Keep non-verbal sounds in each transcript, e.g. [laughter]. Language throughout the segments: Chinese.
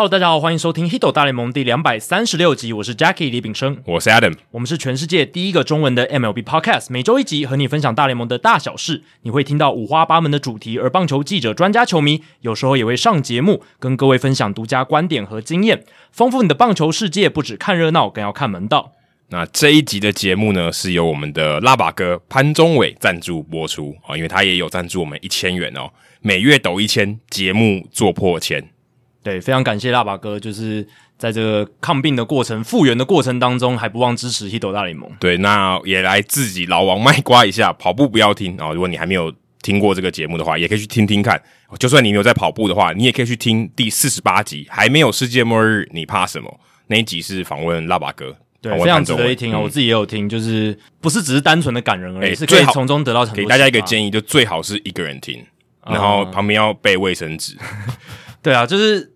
Hello，大家好，欢迎收听《Hito 大联盟》第两百三十六集，我是 Jackie 李炳生，我是 Adam，我们是全世界第一个中文的 MLB Podcast，每周一集和你分享大联盟的大小事，你会听到五花八门的主题，而棒球记者、专家、球迷有时候也会上节目，跟各位分享独家观点和经验，丰富你的棒球世界。不只看热闹，更要看门道。那这一集的节目呢，是由我们的拉把哥潘宗伟赞助播出啊，因为他也有赞助我们一千元哦，每月抖一千，节目做破千。对，非常感谢拉巴哥，就是在这个抗病的过程、复原的过程当中，还不忘支持 Hito 大联盟。对，那也来自己老王卖瓜一下，跑步不要听啊！如果你还没有听过这个节目的话，也可以去听听看。就算你没有在跑步的话，你也可以去听第四十八集，还没有世界末日，你怕什么？那一集是访问拉巴哥，对，非常值得一听啊！嗯、我自己也有听，就是不是只是单纯的感人而已，欸、是可以从中得到很多。给大家一个建议，就最好是一个人听，嗯、然后旁边要备卫生纸。[laughs] 对啊，就是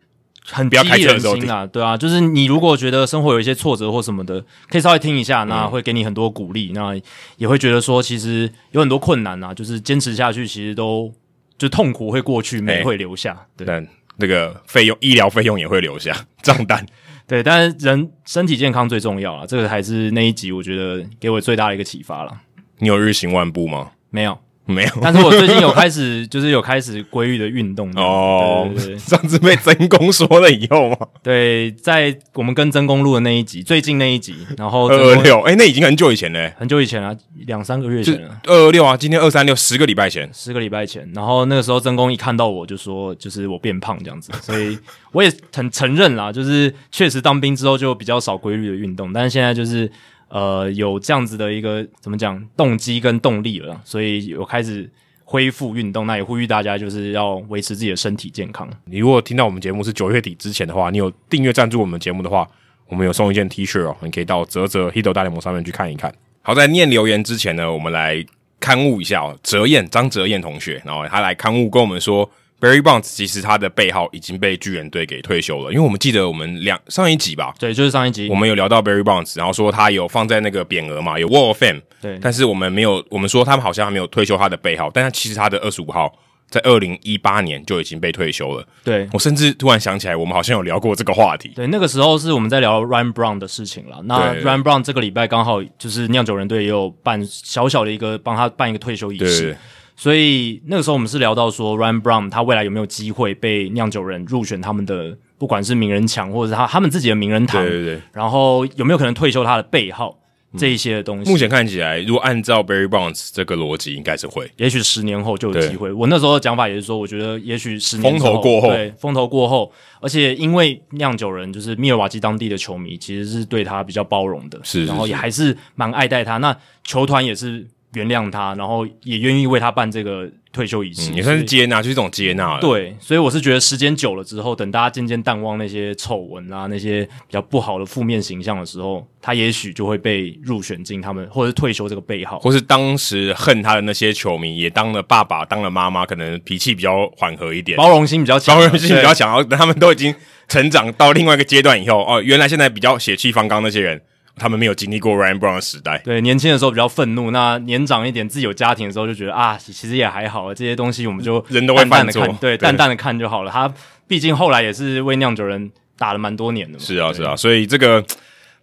很激励人心啊，对啊，就是你如果觉得生活有一些挫折或什么的，可以稍微听一下，那会给你很多鼓励，那也会觉得说，其实有很多困难啊，就是坚持下去，其实都就痛苦会过去，美会留下，欸、对，但那个费用，医疗费用也会留下 [laughs] 账单，对，但是人身体健康最重要啊，这个还是那一集我觉得给我最大的一个启发了。你有日行万步吗？没有。没有，但是我最近有开始，就是有开始规律的运动哦。对对对，上次被曾公说了以后嘛，对，在我们跟曾公录的那一集，最近那一集，然后二二六，哎，那已经很久以前嘞，很久以前啊，两三个月前了。二二六啊，今天二三六，十个礼拜前，十个礼拜前。然后那个时候曾公一看到我就说，就是我变胖这样子，所以我也很承认啦，就是确实当兵之后就比较少规律的运动，但是现在就是。呃，有这样子的一个怎么讲动机跟动力了，所以有开始恢复运动。那也呼吁大家就是要维持自己的身体健康。你如果听到我们节目是九月底之前的话，你有订阅赞助我们节目的话，我们有送一件 T 恤哦，你可以到泽泽 Hito 大联盟上面去看一看。好，在念留言之前呢，我们来刊物一下哦，泽彦张泽彦同学，然后他来刊物跟我们说。Barry Bonds 其实他的背号已经被巨人队给退休了，因为我们记得我们两上一集吧，对，就是上一集，我们有聊到 Barry Bonds，然后说他有放在那个匾额嘛，有 Wall of Fame，对，但是我们没有，我们说他们好像还没有退休他的背号，但他其实他的二十五号在二零一八年就已经被退休了。对，我甚至突然想起来，我们好像有聊过这个话题。对，那个时候是我们在聊 Ryan Brown 的事情了。那 Ryan Brown 这个礼拜刚好就是酿酒人队也有办小小的一个帮他办一个退休仪式。对所以那个时候我们是聊到说，Ryan Brown 他未来有没有机会被酿酒人入选他们的，不管是名人墙或者是他他们自己的名人堂，对对对。然后有没有可能退休他的背号、嗯、这一些的东西？目前看起来，如果按照 Barry Bonds 这个逻辑，应该是会。也许十年后就有机会。我那时候的讲法也是说，我觉得也许十年风头过后，对风头过后，而且因为酿酒人就是密尔瓦基当地的球迷，其实是对他比较包容的，是，是，是，然后也还是蛮爱戴他。那球团也是。原谅他，然后也愿意为他办这个退休仪式，嗯、也算是接纳，就是一种接纳。对，所以我是觉得时间久了之后，等大家渐渐淡忘那些丑闻啊，那些比较不好的负面形象的时候，他也许就会被入选进他们，或者是退休这个背号，或是当时恨他的那些球迷也当了爸爸，当了妈妈，可能脾气比较缓和一点，包容心比较强，包容心比较强，然后他们都已经成长到另外一个阶段以后，哦，原来现在比较血气方刚那些人。他们没有经历过 Ryan Brown 的时代，对，年轻的时候比较愤怒，那年长一点，自己有家庭的时候就觉得啊，其实也还好，这些东西我们就人都会淡淡的看，对，淡淡的看就好了。他毕竟后来也是为酿酒人打了蛮多年的嘛，是啊，是啊，所以这个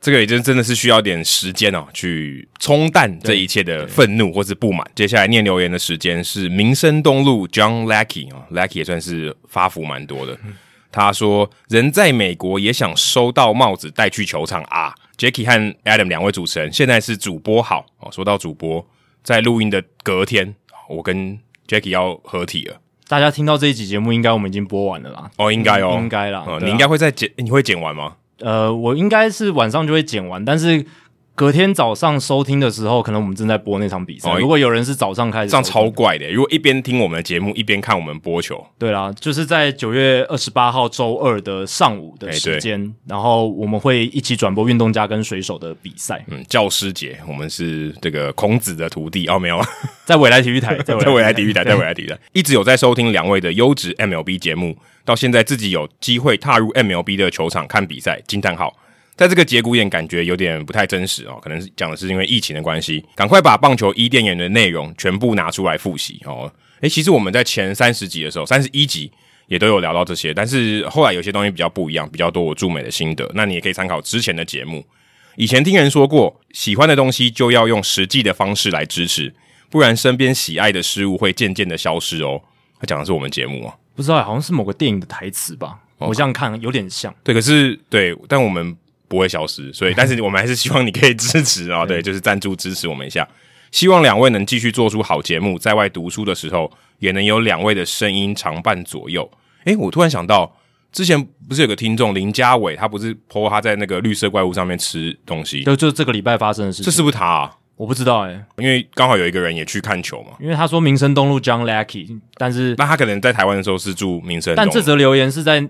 这个已经真的是需要点时间哦，去冲淡这一切的愤怒或是不满。接下来念留言的时间是民生东路 John Lackey 啊，Lackey 也算是发福蛮多的。嗯、他说，人在美国也想收到帽子带去球场啊。Jackie 和 Adam 两位主持人现在是主播好哦。说到主播，在录音的隔天，我跟 Jackie 要合体了。大家听到这一集节目，应该我们已经播完了啦。哦，应该哦，应该啦。哦，你应该会再剪，你会剪完吗？呃，我应该是晚上就会剪完，但是。隔天早上收听的时候，可能我们正在播那场比赛。哦、如果有人是早上开始，这样超怪的。如果一边听我们的节目，一边看我们播球，对啦，就是在九月二十八号周二的上午的时间，欸、然后我们会一起转播运动家跟水手的比赛。嗯，教师节，我们是这个孔子的徒弟哦，没有，[laughs] [laughs] 在未来体育台，在未来体育台，在未来体育台，一直有在收听两位的优质 MLB 节目，到现在自己有机会踏入 MLB 的球场看比赛，惊叹号。在这个节骨眼，感觉有点不太真实哦，可能是讲的是因为疫情的关系。赶快把棒球伊甸园的内容全部拿出来复习哦。诶，其实我们在前三十集的时候，三十一集也都有聊到这些。但是后来有些东西比较不一样，比较多我驻美的心得，那你也可以参考之前的节目。以前听人说过，喜欢的东西就要用实际的方式来支持，不然身边喜爱的事物会渐渐的消失哦。他讲的是我们节目啊，不知道，好像是某个电影的台词吧？哦、我这样看有点像。对，可是对，但我们不会消失，所以，[laughs] 但是我们还是希望你可以支持啊，对，就是赞助支持我们一下。希望两位能继续做出好节目，在外读书的时候也能有两位的声音常伴左右。诶，我突然想到，之前不是有个听众林家伟，他不是 po 他在那个绿色怪物上面吃东西，就就这个礼拜发生的事情，这是不是他啊？我不知道诶、欸，因为刚好有一个人也去看球嘛，因为他说民生东路 John Lackey，但是那他可能在台湾的时候是住民生，但这则留言是在。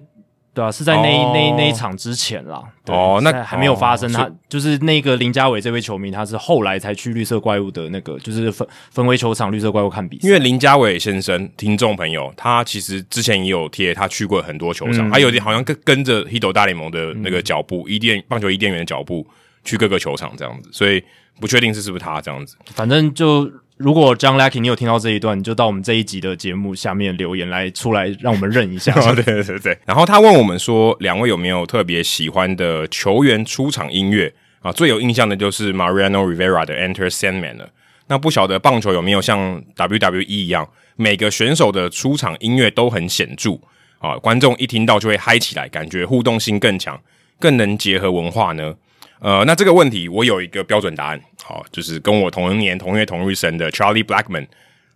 对啊，是在那、哦、那那一场之前啦。哦，那还没有发生。哦、他就是那个林家伟这位球迷，他是后来才去绿色怪物的那个，就是分分为球场绿色怪物看比赛。因为林家伟先生，听众朋友，他其实之前也有贴，他去过很多球场，嗯、他有点好像跟跟着 Hito 大联盟的那个脚步，伊甸、嗯、棒球伊甸园的脚步去各个球场这样子，所以不确定是是不是他这样子。反正就。如果 John Lackey 你有听到这一段，你就到我们这一集的节目下面留言来出来，让我们认一下。[laughs] 对对对对。然后他问我们说，两位有没有特别喜欢的球员出场音乐啊？最有印象的就是 Mariano Rivera 的 Enter Sandman 了。那不晓得棒球有没有像 WWE 一样，每个选手的出场音乐都很显著啊？观众一听到就会嗨起来，感觉互动性更强，更能结合文化呢？呃，那这个问题我有一个标准答案，好，就是跟我同年同月同日生的 Charlie Blackman，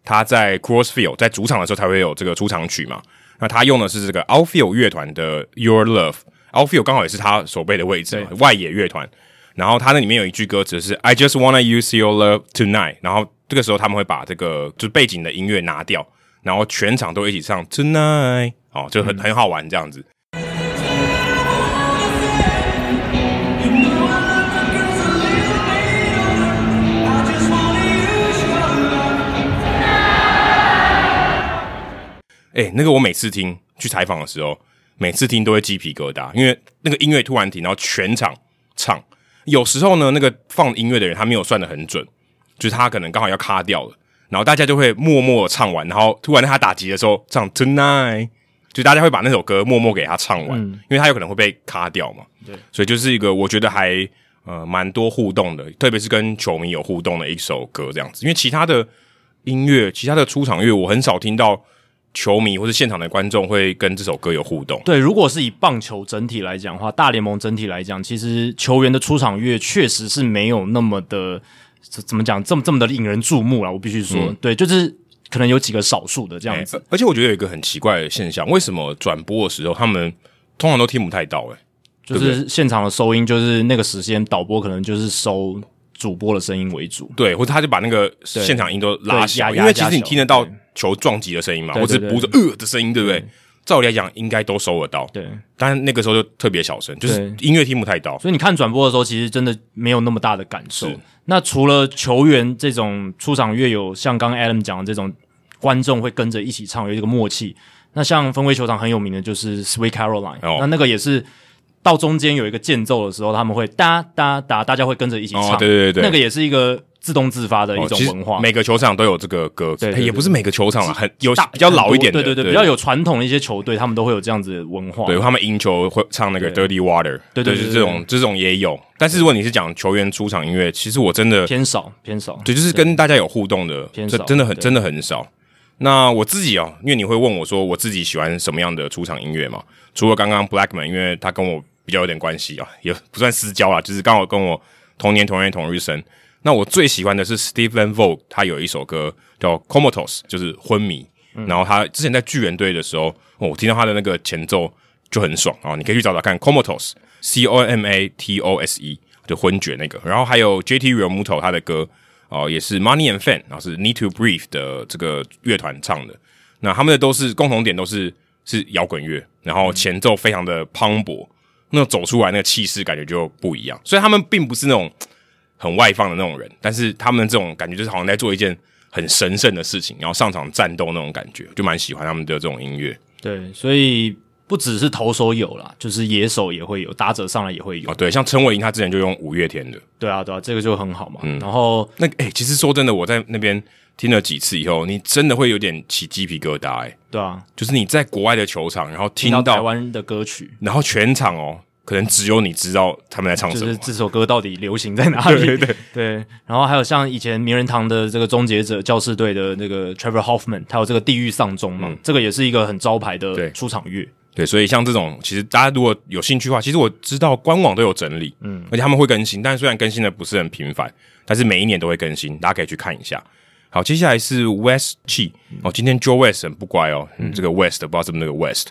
他在 Crossfield 在主场的时候才会有这个出场曲嘛。那他用的是这个 Outfield 乐团的 Your Love，Outfield 刚好也是他守备的位置，外野乐团。然后他那里面有一句歌词是 I just wanna use your love tonight，然后这个时候他们会把这个就是背景的音乐拿掉，然后全场都一起唱 Tonight，哦，就很很好玩这样子。哎、欸，那个我每次听去采访的时候，每次听都会鸡皮疙瘩，因为那个音乐突然停，然后全场唱。有时候呢，那个放音乐的人他没有算的很准，就是他可能刚好要卡掉了，然后大家就会默默唱完，然后突然他打击的时候唱 Tonight，就大家会把那首歌默默给他唱完，嗯、因为他有可能会被卡掉嘛。对，所以就是一个我觉得还呃蛮多互动的，特别是跟球迷有互动的一首歌这样子。因为其他的音乐，其他的出场乐，我很少听到。球迷或是现场的观众会跟这首歌有互动。对，如果是以棒球整体来讲的话，大联盟整体来讲，其实球员的出场乐确实是没有那么的怎么讲，这么这么的引人注目了。我必须说，嗯、对，就是可能有几个少数的这样子、欸。而且我觉得有一个很奇怪的现象，为什么转播的时候他们通常都听不太到、欸？诶就是现场的收音，就是那个时间导播可能就是收主播的声音为主，对，或者他就把那个现场音都拉小，因为其实你听得到。球撞击的声音嘛，或者是补着呃的声音，对不对？照理来讲，应该都收得到。对，但那个时候就特别小声，就是音乐听不太到。所以你看转播的时候，其实真的没有那么大的感受。那除了球员这种出场乐有像刚刚 Adam 讲的这种观众会跟着一起唱，有一个默契。那像分威球场很有名的就是 Sweet Caroline，那那个也是到中间有一个间奏的时候，他们会哒哒哒，大家会跟着一起唱。对对对，那个也是一个。自动自发的一种文化，每个球场都有这个歌，对，也不是每个球场啊，很有比较老一点的，对对对，比较有传统的一些球队，他们都会有这样子的文化，对他们赢球会唱那个 Dirty Water，对对，就是这种这种也有。但是如果你是讲球员出场音乐，其实我真的偏少偏少，对，就是跟大家有互动的，偏少，真的很真的很少。那我自己哦，因为你会问我说我自己喜欢什么样的出场音乐嘛？除了刚刚 Blackman，因为他跟我比较有点关系啊，也不算私交啦，就是刚好跟我同年同月同日生。那我最喜欢的是 Steve Van Vogt，他有一首歌叫 Comatose，就是昏迷。嗯、然后他之前在巨人队的时候，哦，我听到他的那个前奏就很爽啊！你可以去找找看 Comatose，C O M A T O S E，就昏厥那个。然后还有 J T Realmuto 他的歌哦、呃，也是 Money and Fan，然后是 Need to Breathe 的这个乐团唱的。那他们的都是共同点，都是是摇滚乐，然后前奏非常的磅礴，那走出来那个气势感觉就不一样。所以他们并不是那种。很外放的那种人，但是他们这种感觉就是好像在做一件很神圣的事情，然后上场战斗那种感觉，就蛮喜欢他们的这种音乐。对，所以不只是投手有啦，就是野手也会有，打者上来也会有。哦，对，像陈伟霆他之前就用五月天的。对啊，对啊，这个就很好嘛。嗯，然后那诶、欸，其实说真的，我在那边听了几次以后，你真的会有点起鸡皮疙瘩哎、欸。对啊，就是你在国外的球场，然后听到，台湾的歌曲，然后全场哦，可能只有你知道他们在唱什么，就是这首歌到底流行在哪里？[laughs] 对对对，对。然后还有像以前名人堂的这个终结者教士队的那个 Trevor Hoffman，他有这个地狱丧钟嘛、嗯，这个也是一个很招牌的出场乐。对，所以像这种，其实大家如果有兴趣的话，其实我知道官网都有整理，嗯，而且他们会更新，但是虽然更新的不是很频繁，但是每一年都会更新，大家可以去看一下。好，接下来是 West Chi 哦，今天 Joe West 很不乖哦，嗯，这个 West 不知道是不是那个 West，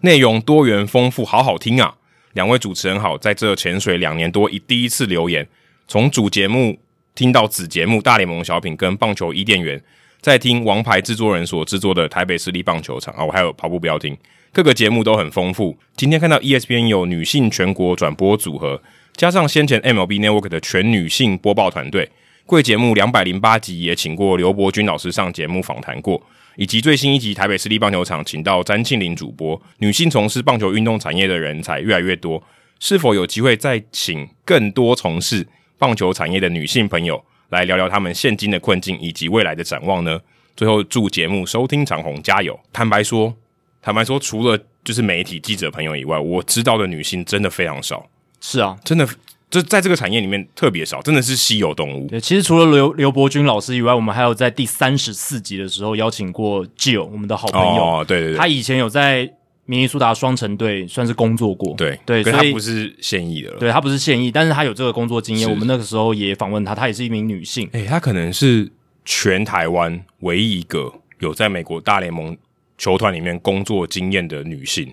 内容多元丰富，好好听啊！两位主持人好，在这潜水两年多，以第一次留言，从主节目听到子节目大联盟小品跟棒球伊甸园，在听王牌制作人所制作的台北市立棒球场啊，我还有跑步不要听。各个节目都很丰富。今天看到 ESPN 有女性全国转播组合，加上先前 MLB Network 的全女性播报团队，贵节目两百零八集也请过刘伯钧老师上节目访谈过，以及最新一集台北市立棒球场请到詹庆林主播。女性从事棒球运动产业的人才越来越多，是否有机会再请更多从事棒球产业的女性朋友来聊聊他们现今的困境以及未来的展望呢？最后祝节目收听长虹加油！坦白说。坦白说，除了就是媒体记者朋友以外，我知道的女性真的非常少。是啊，真的，就在这个产业里面特别少，真的是稀有动物。对，其实除了刘刘伯钧老师以外，我们还有在第三十四集的时候邀请过 Jill，我们的好朋友。哦，对对对，他以前有在明尼苏达双城队算是工作过。对对，所以他不是现役的了。对，他不是现役，但是他有这个工作经验。我们那个时候也访问他，他也是一名女性。诶，她可能是全台湾唯一一个有在美国大联盟。球团里面工作经验的女性，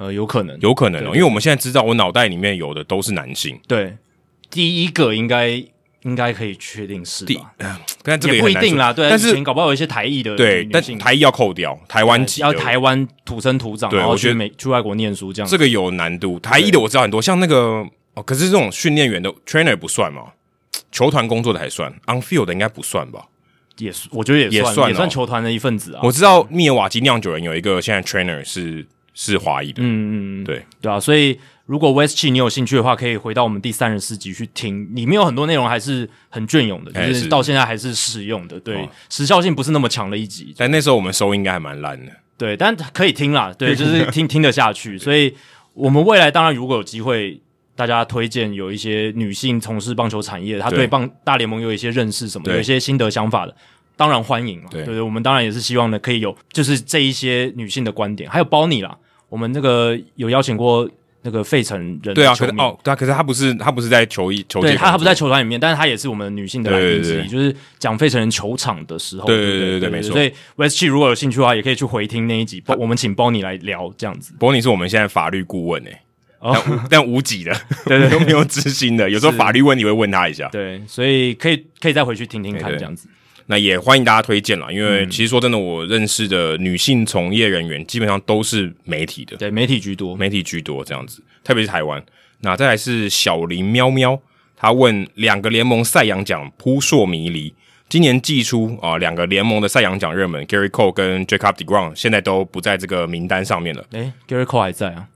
呃，有可能，有可能哦，因为我们现在知道，我脑袋里面有的都是男性。对，第一个应该应该可以确定是吧？但这个也不一定啦，对。但是搞不好有一些台裔的，对，但台裔要扣掉，台湾籍要台湾土生土长，然后去美去外国念书这样，这个有难度。台裔的我知道很多，像那个哦，可是这种训练员的 trainer 不算嘛？球团工作的还算，on field 的应该不算吧？也是，我觉得也算也算，也算球团的一份子啊。我知道密尔瓦基酿酒人有一个现在 trainer 是是华裔的，嗯嗯，对。对啊。所以如果 West Chi 你有兴趣的话，可以回到我们第三十四集去听，里面有很多内容还是很隽永的，就是到现在还是适用的，对，时效性不是那么强的一集。但那时候我们收音应该还蛮烂的，对，但可以听啦，对，[laughs] 就是听听得下去。所以我们未来当然如果有机会。大家推荐有一些女性从事棒球产业，她对棒大联盟有一些认识什么，有一些心得想法的，当然欢迎嘛。对，对对，我们当然也是希望呢，可以有就是这一些女性的观点，还有包你啦。我们那个有邀请过那个费城人，对啊，可是哦，对啊，可是他不是他不是在球衣球队，他他不在球团里面，但是他也是我们女性的来宾之一，就是讲费城人球场的时候，对对对对对，没错。所以 West Chi 如果有兴趣的话，也可以去回听那一集，我们请包你来聊这样子。包你是我们现在法律顾问诶、欸。哦，但无级的，对 [laughs] 对，[laughs] 都没有知心的。有时候法律问你会问他一下，对，所以可以可以再回去听听看这样子。那也欢迎大家推荐啦，因为其实说真的，我认识的女性从业人员基本上都是媒体的，对，媒体居多，媒体居多这样子。特别是台湾，那再来是小林喵喵，他问两个联盟赛扬奖扑朔迷离，今年季初啊，两个联盟的赛扬奖热门 Gary Cole 跟 Jacob deGrom 现在都不在这个名单上面了。诶，Gary Cole 还在啊。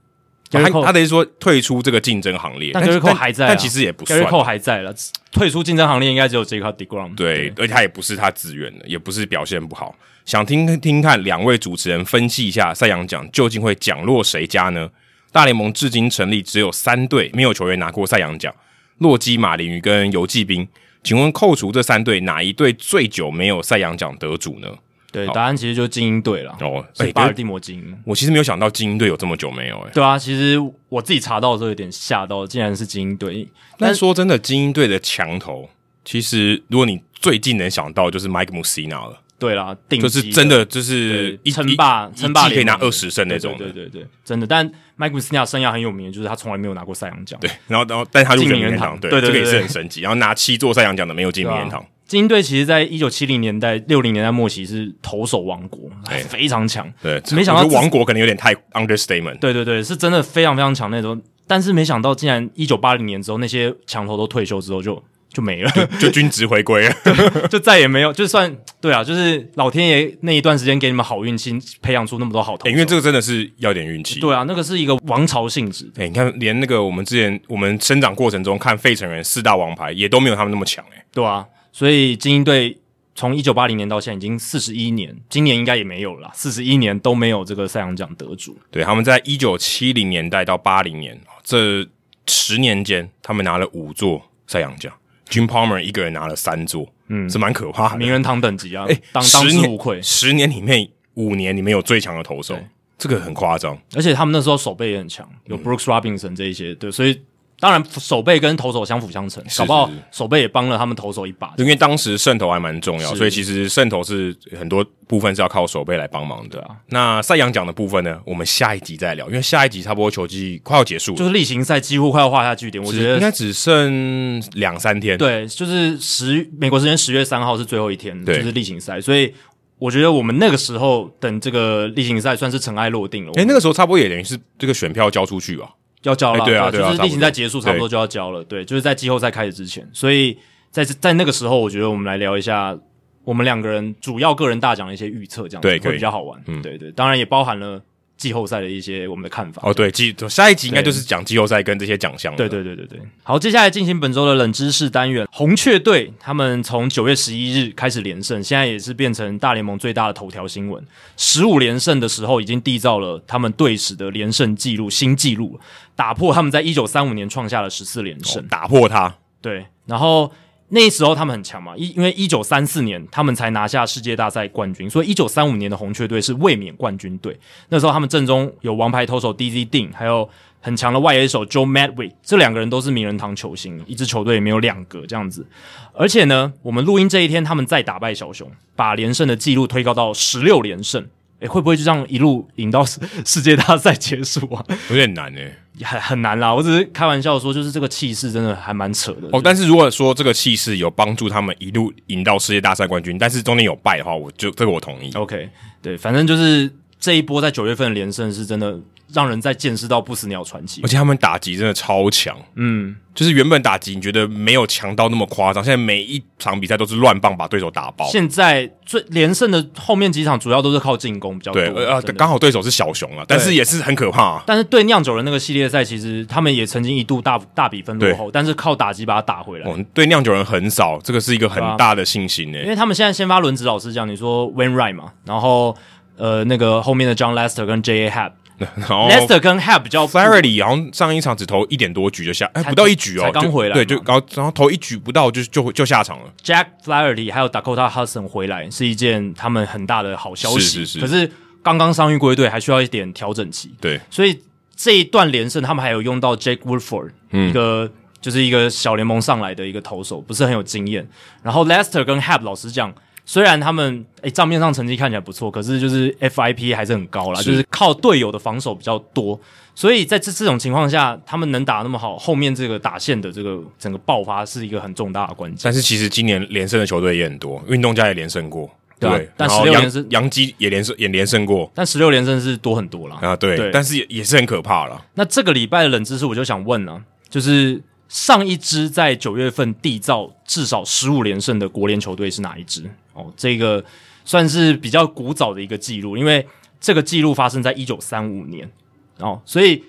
他他等于说退出这个竞争行列，但 Gerrit Cole 还在，但其实也不算。Cole 还在了，退出竞争行列应该只有 Jacob deGrom。对，而且他也不是他自愿的，也不是表现不好。想听听看两位主持人分析一下赛扬奖究竟会奖落谁家呢？大联盟至今成立只有三队没有球员拿过赛扬奖：洛基、马林鱼跟游骑兵。请问扣除这三队，哪一队最久没有赛扬奖得主呢？对，答案其实就是精英队了。哦，是巴尔的摩精英。我其实没有想到精英队有这么久没有诶、欸。对啊，其实我自己查到的时候有点吓到，竟然是精英队。但说真的，精英队的墙头，其实如果你最近能想到，就是 Mike Mussina 了。对啦，就是真的就是一称霸，称霸可以拿二十胜那种。对对对对，真的。但 Mike Mussina 生涯很有名，就是他从来没有拿过赛扬奖。对，然后然后，但他入名人堂，对，这个也是很神奇。然后拿七座赛扬奖的没有进名人堂。精英队其实，在一九七零年代、六零年代末期是投手王国，非常强。对，没想到王国可能有点太 understatement。对对对，是真的非常非常强那种。但是没想到，竟然一九八零年之后，那些强头都退休之后就就没了，就均值回归了，[laughs] 就再也没有。就算对啊，就是老天爷那一段时间给你们好运气，培养出那么多好投手。因为这个真的是要点运气。对啊，那个是一个王朝性质。哎，你看，连那个我们之前我们生长过程中看费城人四大王牌，也都没有他们那么强。哎，对啊。所以精英队从一九八零年到现在已经四十一年，今年应该也没有了，四十一年都没有这个赛扬奖得主。对，他们在一九七零年代到八零年这十年间，他们拿了五座赛扬奖，Jim Palmer 一个人拿了三座，嗯，是蛮可怕的，名人堂等级啊！哎，当当之无愧，十年里面五年里面有最强的投手，这个很夸张，而且他们那时候手背也很强，有 Brooks Robinson 这一些，对，所以。当然，守备跟投手相辅相成，是是是搞不好守备也帮了他们投手一把。因为当时胜投还蛮重要，所以其实胜投是很多部分是要靠守备来帮忙的。啊，那赛扬奖的部分呢？我们下一集再聊，因为下一集差不多球季快要结束了，就是例行赛几乎快要画下句点。我觉得应该只剩两三天。对，就是十美国时间十月三号是最后一天，就是例行赛，所以我觉得我们那个时候等这个例行赛算是尘埃落定了。诶、欸，那个时候差不多也等于是这个选票交出去吧。要交了，欸、对啊，对啊，就是例行赛结束差不多就要交了，对，对，就是在季后赛开始之前，所以在在那个时候，我觉得我们来聊一下我们两个人主要个人大奖的一些预测，这样子对会比较好玩，嗯，对对，当然也包含了。季后赛的一些我们的看法哦，对，季下一集应该就是讲季后赛跟这些奖项。对对对对对，好，接下来进行本周的冷知识单元。红雀队他们从九月十一日开始连胜，现在也是变成大联盟最大的头条新闻。十五连胜的时候，已经缔造了他们队史的连胜纪录新纪录，打破他们在一九三五年创下的十四连胜，哦，打破它。对，然后。那时候他们很强嘛，一因为一九三四年他们才拿下世界大赛冠军，所以一九三五年的红雀队是卫冕冠军队。那时候他们阵中有王牌投手 Dizzy Dean，还有很强的外野手 Joe Madwick，这两个人都是名人堂球星，一支球队也没有两个这样子。而且呢，我们录音这一天，他们再打败小熊，把连胜的记录推高到十六连胜。诶，会不会就这样一路赢到世界大赛结束啊？有点难诶，很很难啦。我只是开玩笑说，就是这个气势真的还蛮扯的。哦，但是如果说这个气势有帮助他们一路赢到世界大赛冠军，但是中间有败的话，我就这个我同意。OK，对，反正就是这一波在九月份的连胜是真的。让人在见识到不死鸟传奇，而且他们打击真的超强，嗯，就是原本打击你觉得没有强到那么夸张，现在每一场比赛都是乱棒把对手打爆。现在最连胜的后面几场主要都是靠进攻比较多，对，呃，刚好对手是小熊啊，但是也是很可怕啊。但是对酿酒人那个系列赛，其实他们也曾经一度大大比分落后，但是靠打击把它打回来。哦，对酿酒人很少，这个是一个很大的信心呢，因为他们现在先发轮值老师讲，你说 Wainwright 嘛，然后呃那个后面的 John Lester 跟 J A Happ。然 [laughs] 后 Lester 跟 Happ 比较，Flaherty 然后上一场只投一点多局就下，哎，不到一局哦，才刚回来，对，就然后然后投一局不到就就就下场了。Jack Flaherty 还有 Dakota Hudson 回来是一件他们很大的好消息，是是是。可是刚刚伤愈归队，还需要一点调整期。对，所以这一段连胜，他们还有用到 Jake Woodford，一个就是一个小联盟上来的一个投手，不是很有经验。然后 Lester 跟 Happ 老实讲。虽然他们诶账面上成绩看起来不错，可是就是 FIP 还是很高啦，是就是靠队友的防守比较多，所以在这这种情况下，他们能打那么好，后面这个打线的这个整个爆发是一个很重大的关键。但是其实今年连胜的球队也很多，运动家也连胜过，对，对，但十六连胜，杨基也连胜也连胜过，但十六连胜是多很多了。啊，对，对但是也也是很可怕了。那这个礼拜的冷知识，我就想问了，就是。上一支在九月份缔造至少十五连胜的国联球队是哪一支？哦，这个算是比较古早的一个记录，因为这个记录发生在一九三五年哦，所以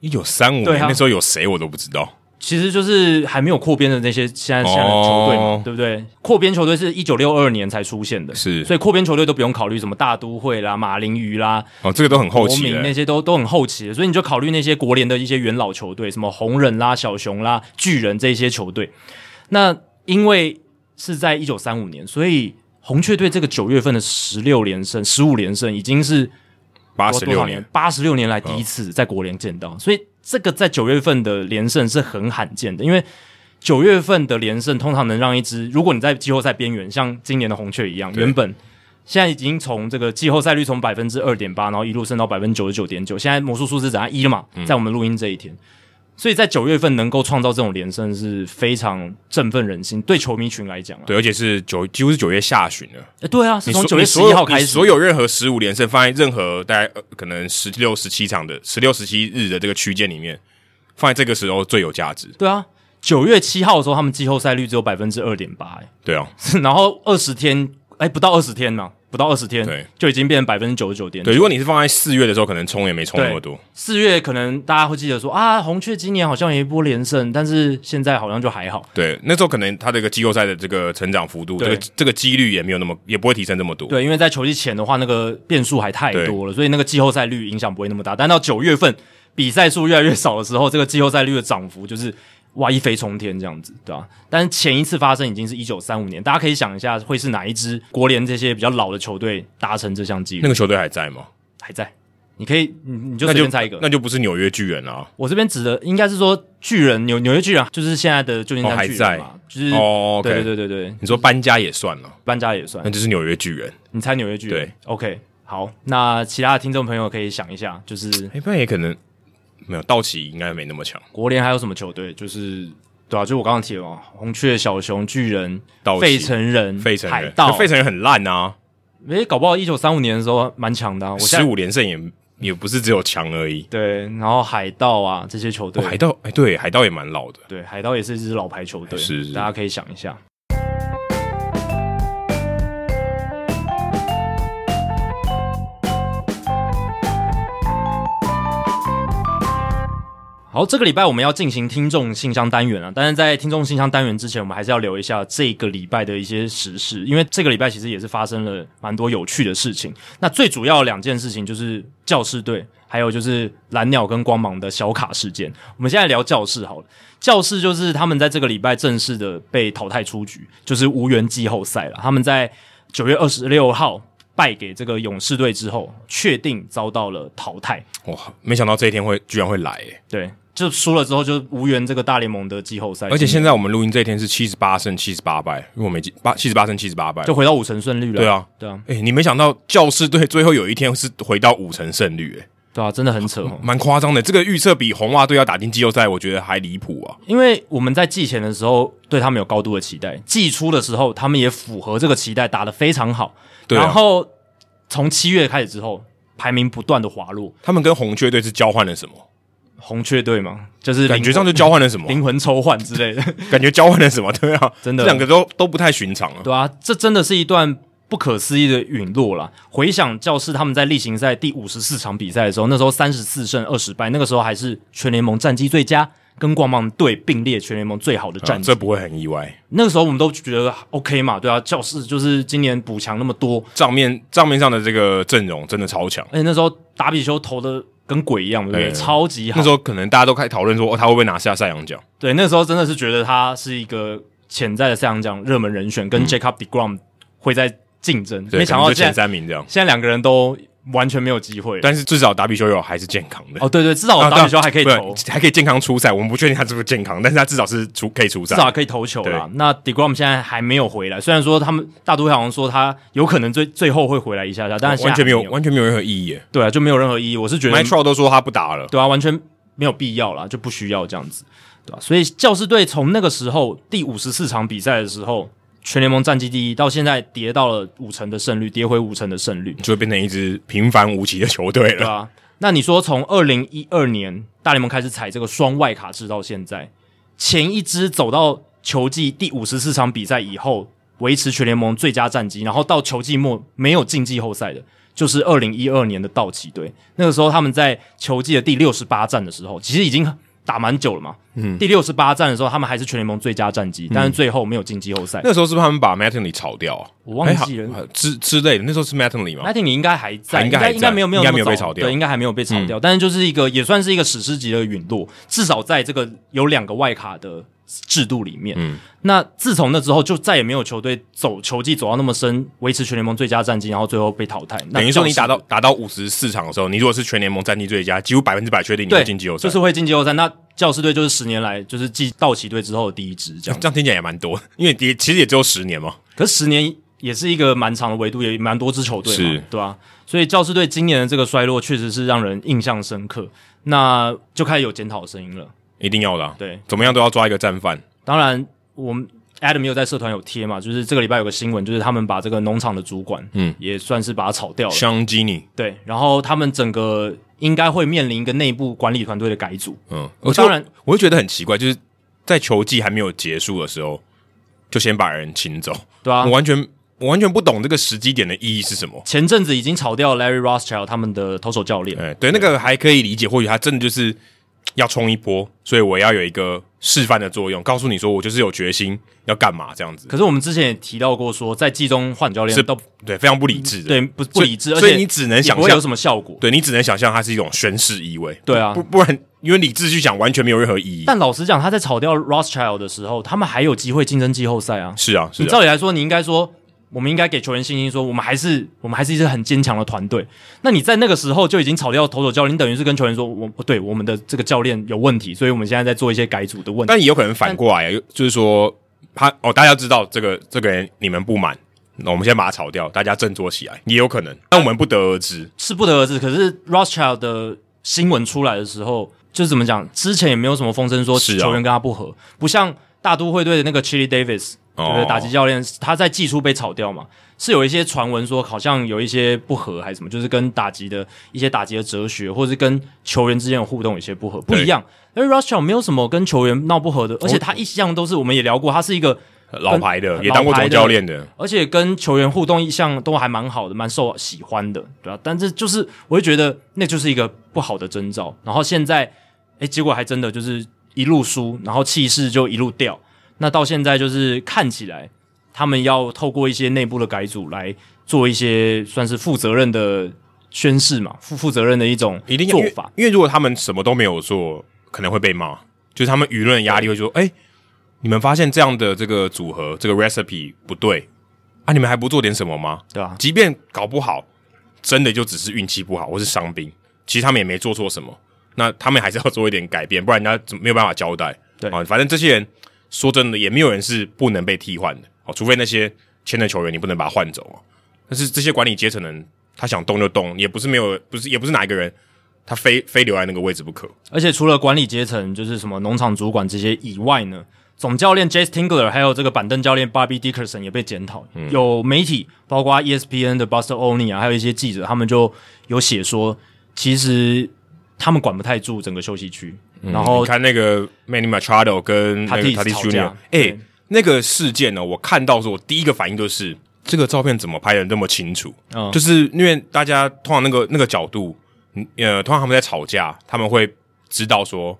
一九三五年那时候有谁我都不知道。其实就是还没有扩编的那些现在现在的球队嘛，oh. 对不对？扩编球队是一九六二年才出现的，是，所以扩编球队都不用考虑什么大都会啦、马林鱼啦，哦，这个都很后期，那些都都很后期的，所以你就考虑那些国联的一些元老球队，什么红人啦、小熊啦、巨人这些球队。那因为是在一九三五年，所以红雀队这个九月份的十六连胜、十五连胜已经是八十六年、八十六年来第一次在国联见到，哦、所以。这个在九月份的连胜是很罕见的，因为九月份的连胜通常能让一支，如果你在季后赛边缘，像今年的红雀一样，原本现在已经从这个季后赛率从百分之二点八，然后一路升到百分之九十九点九，现在魔术数字涨到一了嘛，在我们录音这一天。嗯所以在九月份能够创造这种连胜是非常振奋人心，对球迷群来讲、啊，对，而且是九几乎是九月下旬了。诶对啊，是从九月十一号开始，所有任何十五连胜放在任何大概、呃、可能十六、十七场的十六、十七日的这个区间里面，放在这个时候最有价值。对啊，九月七号的时候，他们季后赛率只有百分之二点八，哎，对啊，[laughs] 然后二十天，哎，不到二十天嘛。不到二十天，对，就已经变成百分之九十九点。对，如果你是放在四月的时候，可能冲也没冲那么多。四月可能大家会记得说啊，红雀今年好像有一波连胜，但是现在好像就还好。对，那时候可能他这个季后赛的这个成长幅度，这个这个几率也没有那么，也不会提升这么多。对，因为在球季前的话，那个变数还太多了，所以那个季后赛率影响不会那么大。但到九月份比赛数越来越少的时候，这个季后赛率的涨幅就是。哇，一飞冲天这样子，对吧？但是前一次发生已经是一九三五年，大家可以想一下，会是哪一支国联这些比较老的球队达成这项纪录？那个球队还在吗？还在。你可以，你你就随便猜一个，那就不是纽约巨人啊。我这边指的应该是说巨人，纽纽约巨人就是现在的旧金山巨人嘛，就是哦，对对对对，你说搬家也算了，搬家也算，那就是纽约巨人。你猜纽约巨人？对，OK，好，那其他的听众朋友可以想一下，就是一般、欸、也可能没有道奇，应该没那么强。国联还有什么球队？就是。对啊，就我刚刚提的嘛，红雀、小熊、巨人、费城人、费城人、海盗，费城人很烂啊！诶、欸，搞不好一九三五年的时候蛮强的，啊，我十五连胜也也不是只有强而已。对，然后海盗啊这些球队，哦、海盗哎，对，海盗也蛮老的。对，海盗也是一支老牌球队，是，是，大家可以想一下。好，这个礼拜我们要进行听众信箱单元了，但是在听众信箱单元之前，我们还是要留一下这个礼拜的一些时事，因为这个礼拜其实也是发生了蛮多有趣的事情。那最主要两件事情就是教士队，还有就是蓝鸟跟光芒的小卡事件。我们现在聊教室好了，教室就是他们在这个礼拜正式的被淘汰出局，就是无缘季后赛了。他们在九月二十六号败给这个勇士队之后，确定遭到了淘汰。哇，没想到这一天会居然会来诶，对。就输了之后就无缘这个大联盟的季后赛，而且现在我们录音这一天是七十八胜七十八败，因为我没记八七十八胜七十八败，就回到五成胜率了。对啊，对啊，哎、欸，你没想到教士队最后有一天是回到五成胜率，诶，对啊，真的很扯，蛮夸张的。这个预测比红袜队要打进季后赛，我觉得还离谱啊。因为我们在季前的时候对他们有高度的期待，季初的时候他们也符合这个期待，打得非常好。对啊、然后从七月开始之后，排名不断的滑落。他们跟红雀队是交换了什么？红雀队嘛，就是感觉上就交换了什么 [laughs] 灵魂抽换之类的，[laughs] 感觉交换了什么？对啊，真的，这两个都都不太寻常啊。对啊，这真的是一段不可思议的陨落啦。回想教室他们在例行赛第五十四场比赛的时候，那时候三十四胜二十败，那个时候还是全联盟战绩最佳，跟光芒队并列全联盟最好的战绩，啊，这不会很意外。那个时候我们都觉得 OK 嘛，对啊，教室就是今年补强那么多，账面账面上的这个阵容真的超强，而且那时候达比修投的。跟鬼一样，对不对？对超级好。那时候可能大家都开始讨论说，哦，他会不会拿下赛扬奖？对，那时候真的是觉得他是一个潜在的赛扬奖热门人选，跟 Jacob deGrom 会在竞争。嗯、没想到前三名这样，现在两个人都。完全没有机会，但是至少达比修有还是健康的哦。对对，至少达比修还可以投，啊、还可以健康出赛。我们不确定他是不是健康，但是他至少是出可以出赛，至少可以投球啦。那 deGrom 现在还没有回来，虽然说他们大都会好像说他有可能最最后会回来一下下，但是完全没有完全没有任何意义。对啊，就没有任何意义。我是觉得 Mike Trout 都说他不打了，对啊，完全没有必要啦，就不需要这样子，对吧、啊？所以教士队从那个时候第五十四场比赛的时候。全联盟战绩第一，到现在跌到了五成的胜率，跌回五成的胜率，就会变成一支平凡无奇的球队了。对啊，那你说从二零一二年大联盟开始采这个双外卡制到现在，前一支走到球季第五十四场比赛以后，维持全联盟最佳战绩，然后到球季末没有进季后赛的，就是二零一二年的道奇队。那个时候他们在球季的第六十八战的时候，其实已经。打蛮久了嘛，嗯，第六十八战的时候，他们还是全联盟最佳战绩，嗯，但是最后没有进季后赛。那时候是不是他们把 Mattingly 炒掉啊？我忘记了，欸，之之类的。那时候是 Mattingly 吗？Mattingly 应该还在，应该应该没有没有应该没有被炒掉，对，应该还没有被炒掉，嗯。但是就是一个也算是一个史诗级的陨落，至少在这个有两个外卡的制度里面。嗯，那自从那之后，就再也没有球队走球技走到那么深，维持全联盟最佳战绩，然后最后被淘汰。等于说你打到打到五十四场的时候，你如果是全联盟战绩最佳，几乎百分之百确定你会进季后赛，就是会进季后赛。那教师队就是十年来就是继道奇队之后的第一支，这样这样听起来也蛮多，因为也其实也只有十年嘛。可是十年也是一个蛮长的维度，也蛮多支球队嘛，是，对吧、啊？所以教师队今年的这个衰落确实是让人印象深刻。那就开始有检讨的声音了，一定要的、啊，对，怎么样都要抓一个战犯。当然，我们 Adam 有在社团有贴嘛，就是这个礼拜有个新闻，就是他们把这个农场的主管，嗯，也算是把他炒掉了。香吉尼，对，然后他们整个。应该会面临一个内部管理团队的改组。嗯，我当然我会觉得很奇怪，就是在球季还没有结束的时候，就先把人请走，对啊，我完全我完全不懂这个时机点的意义是什么。前阵子已经炒掉 Larry Rothschild 他们的投手教练，哎，对，那个还可以理解，或许他真的就是要冲一波，所以我要有一个示范的作用，告诉你说我就是有决心要干嘛这样子。可是我们之前也提到过说，在季中换教练是都对非常不理智的，对不不理智，所以你只能想象有什么效果？对你只能想象它是一种宣誓意味。对啊，不不然因为理智去讲完全没有任何意义。但老实讲，他在炒掉 Rothschild 的时候，他们还有机会竞争季后赛啊。是啊，是啊，你照理来说，你应该说。我们应该给球员信心，说我们还是我们还是一支很坚强的团队。那你在那个时候就已经炒掉投手教练，你等于是跟球员说，我不对，我们的这个教练有问题，所以我们现在在做一些改组的问题。但也有可能反过来，就是说他哦，大家知道这个这个人你们不满，那我们先把他炒掉，大家振作起来，也有可能。但我们不得而知，是不得而知。可是 Rothschild 的新闻出来的时候，就是怎么讲？之前也没有什么风声说球员跟他不合，哦、不像大都会队的那个 Chili Davis。对，打击教练他在技术被炒掉嘛，是有一些传闻说好像有一些不合还是什么，就是跟打击的一些打击的哲学，或者是跟球员之间的互动有些不合，不一样。而 Rothschild 没有什么跟球员闹不和的，而且他一向都是我们也聊过，他是一个老牌的，也当过总教练的，而且跟球员互动一向都还蛮好的，蛮受喜欢的，对啊，但是就是我会觉得那就是一个不好的征兆。然后现在，哎，结果还真的就是一路输，然后气势就一路掉。那到现在就是看起来，他们要透过一些内部的改组来做一些算是负责任的宣誓嘛，负负责任的一种一定做法。因为如果他们什么都没有做，可能会被骂，就是他们舆论的压力会说：“哎，你们发现这样的这个组合，这个 recipe 不对啊，你们还不做点什么吗？对啊？即便搞不好，真的就只是运气不好或是伤兵，其实他们也没做错什么，那他们还是要做一点改变，不然人家没有办法交代。对啊，反正这些人。说真的，也没有人是不能被替换的哦，除非那些签的球员你不能把他换走哦。但是这些管理阶层的人，他想动就动，也不是没有，不是也不是哪一个人他非非留在那个位置不可。而且除了管理阶层，就是什么农场主管这些以外呢，总教练 Jayce Tingler 还有这个板凳教练 Bobby Dickerson 也被检讨。嗯、有媒体，包括 ESPN 的 Buster Olney 啊，还有一些记者，他们就有写说，其实他们管不太住整个休息区。然后、看那个 Manny Machado 跟那个 Tatis Junior，哎，那个事件呢，我看到的时候，我第一个反应就是这个照片怎么拍的那么清楚？嗯，就是因为大家通常那个那个角度，呃，通常他们在吵架，他们会知道说，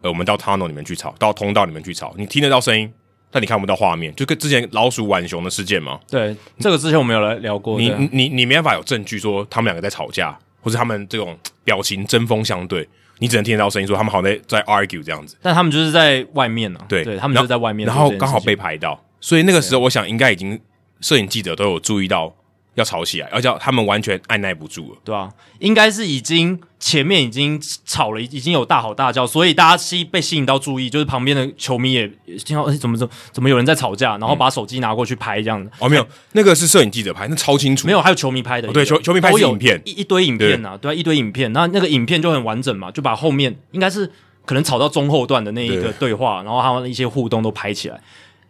呃，我们到 tunnel 里面去吵，到通道里面去吵，你听得到声音，但你看不到画面，就跟之前老鼠浣熊的事件嘛。对，这个之前我们有来聊过。你你你你没办法有证据说他们两个在吵架，或者他们这种表情针锋相对。你只能听得到声音，说他们好像在在 argue 这样子，但他们就是在外面呢、啊。对，对他们就是在外面，然后刚好被拍到，所以那个时候我想应该已经摄影记者都有注意到要吵起来，而且他们完全按耐不住了，对啊，应该是已经前面已经吵了，已经有大吼大叫，所以大家吸被吸引到注意，就是旁边的球迷也听到，哎，怎么怎么怎么有人在吵架，然后把手机拿过去拍这样子。哦，没有，那个是摄影记者拍，那超清楚。没有，还有球迷拍的。哦、对，球球迷拍的影片，一一堆影片啊，对，一堆影片。那那个影片就很完整嘛，就把后面应该是可能吵到中后段的那一个对话，然后他们一些互动都拍起来，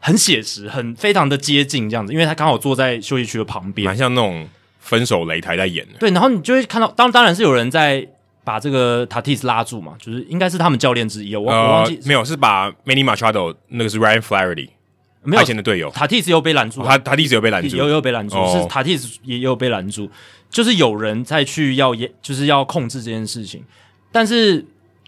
很写实，很非常的接近这样子，因为他刚好坐在休息区的旁边，蛮像那种。分手擂台在演的，对，然后你就会看到，当当然是有人在把这个 Tatis 拉住嘛，就是应该是他们教练之一，我、呃、我忘记没有，是把 Manny Machado 那个是 Ryan Flaherty 没有以前的队友。塔蒂斯又被拦住，他 Tatis 又被拦住，又又被拦住，哦、是塔蒂斯也有被拦住，就是有人在去要也就是要控制这件事情，但是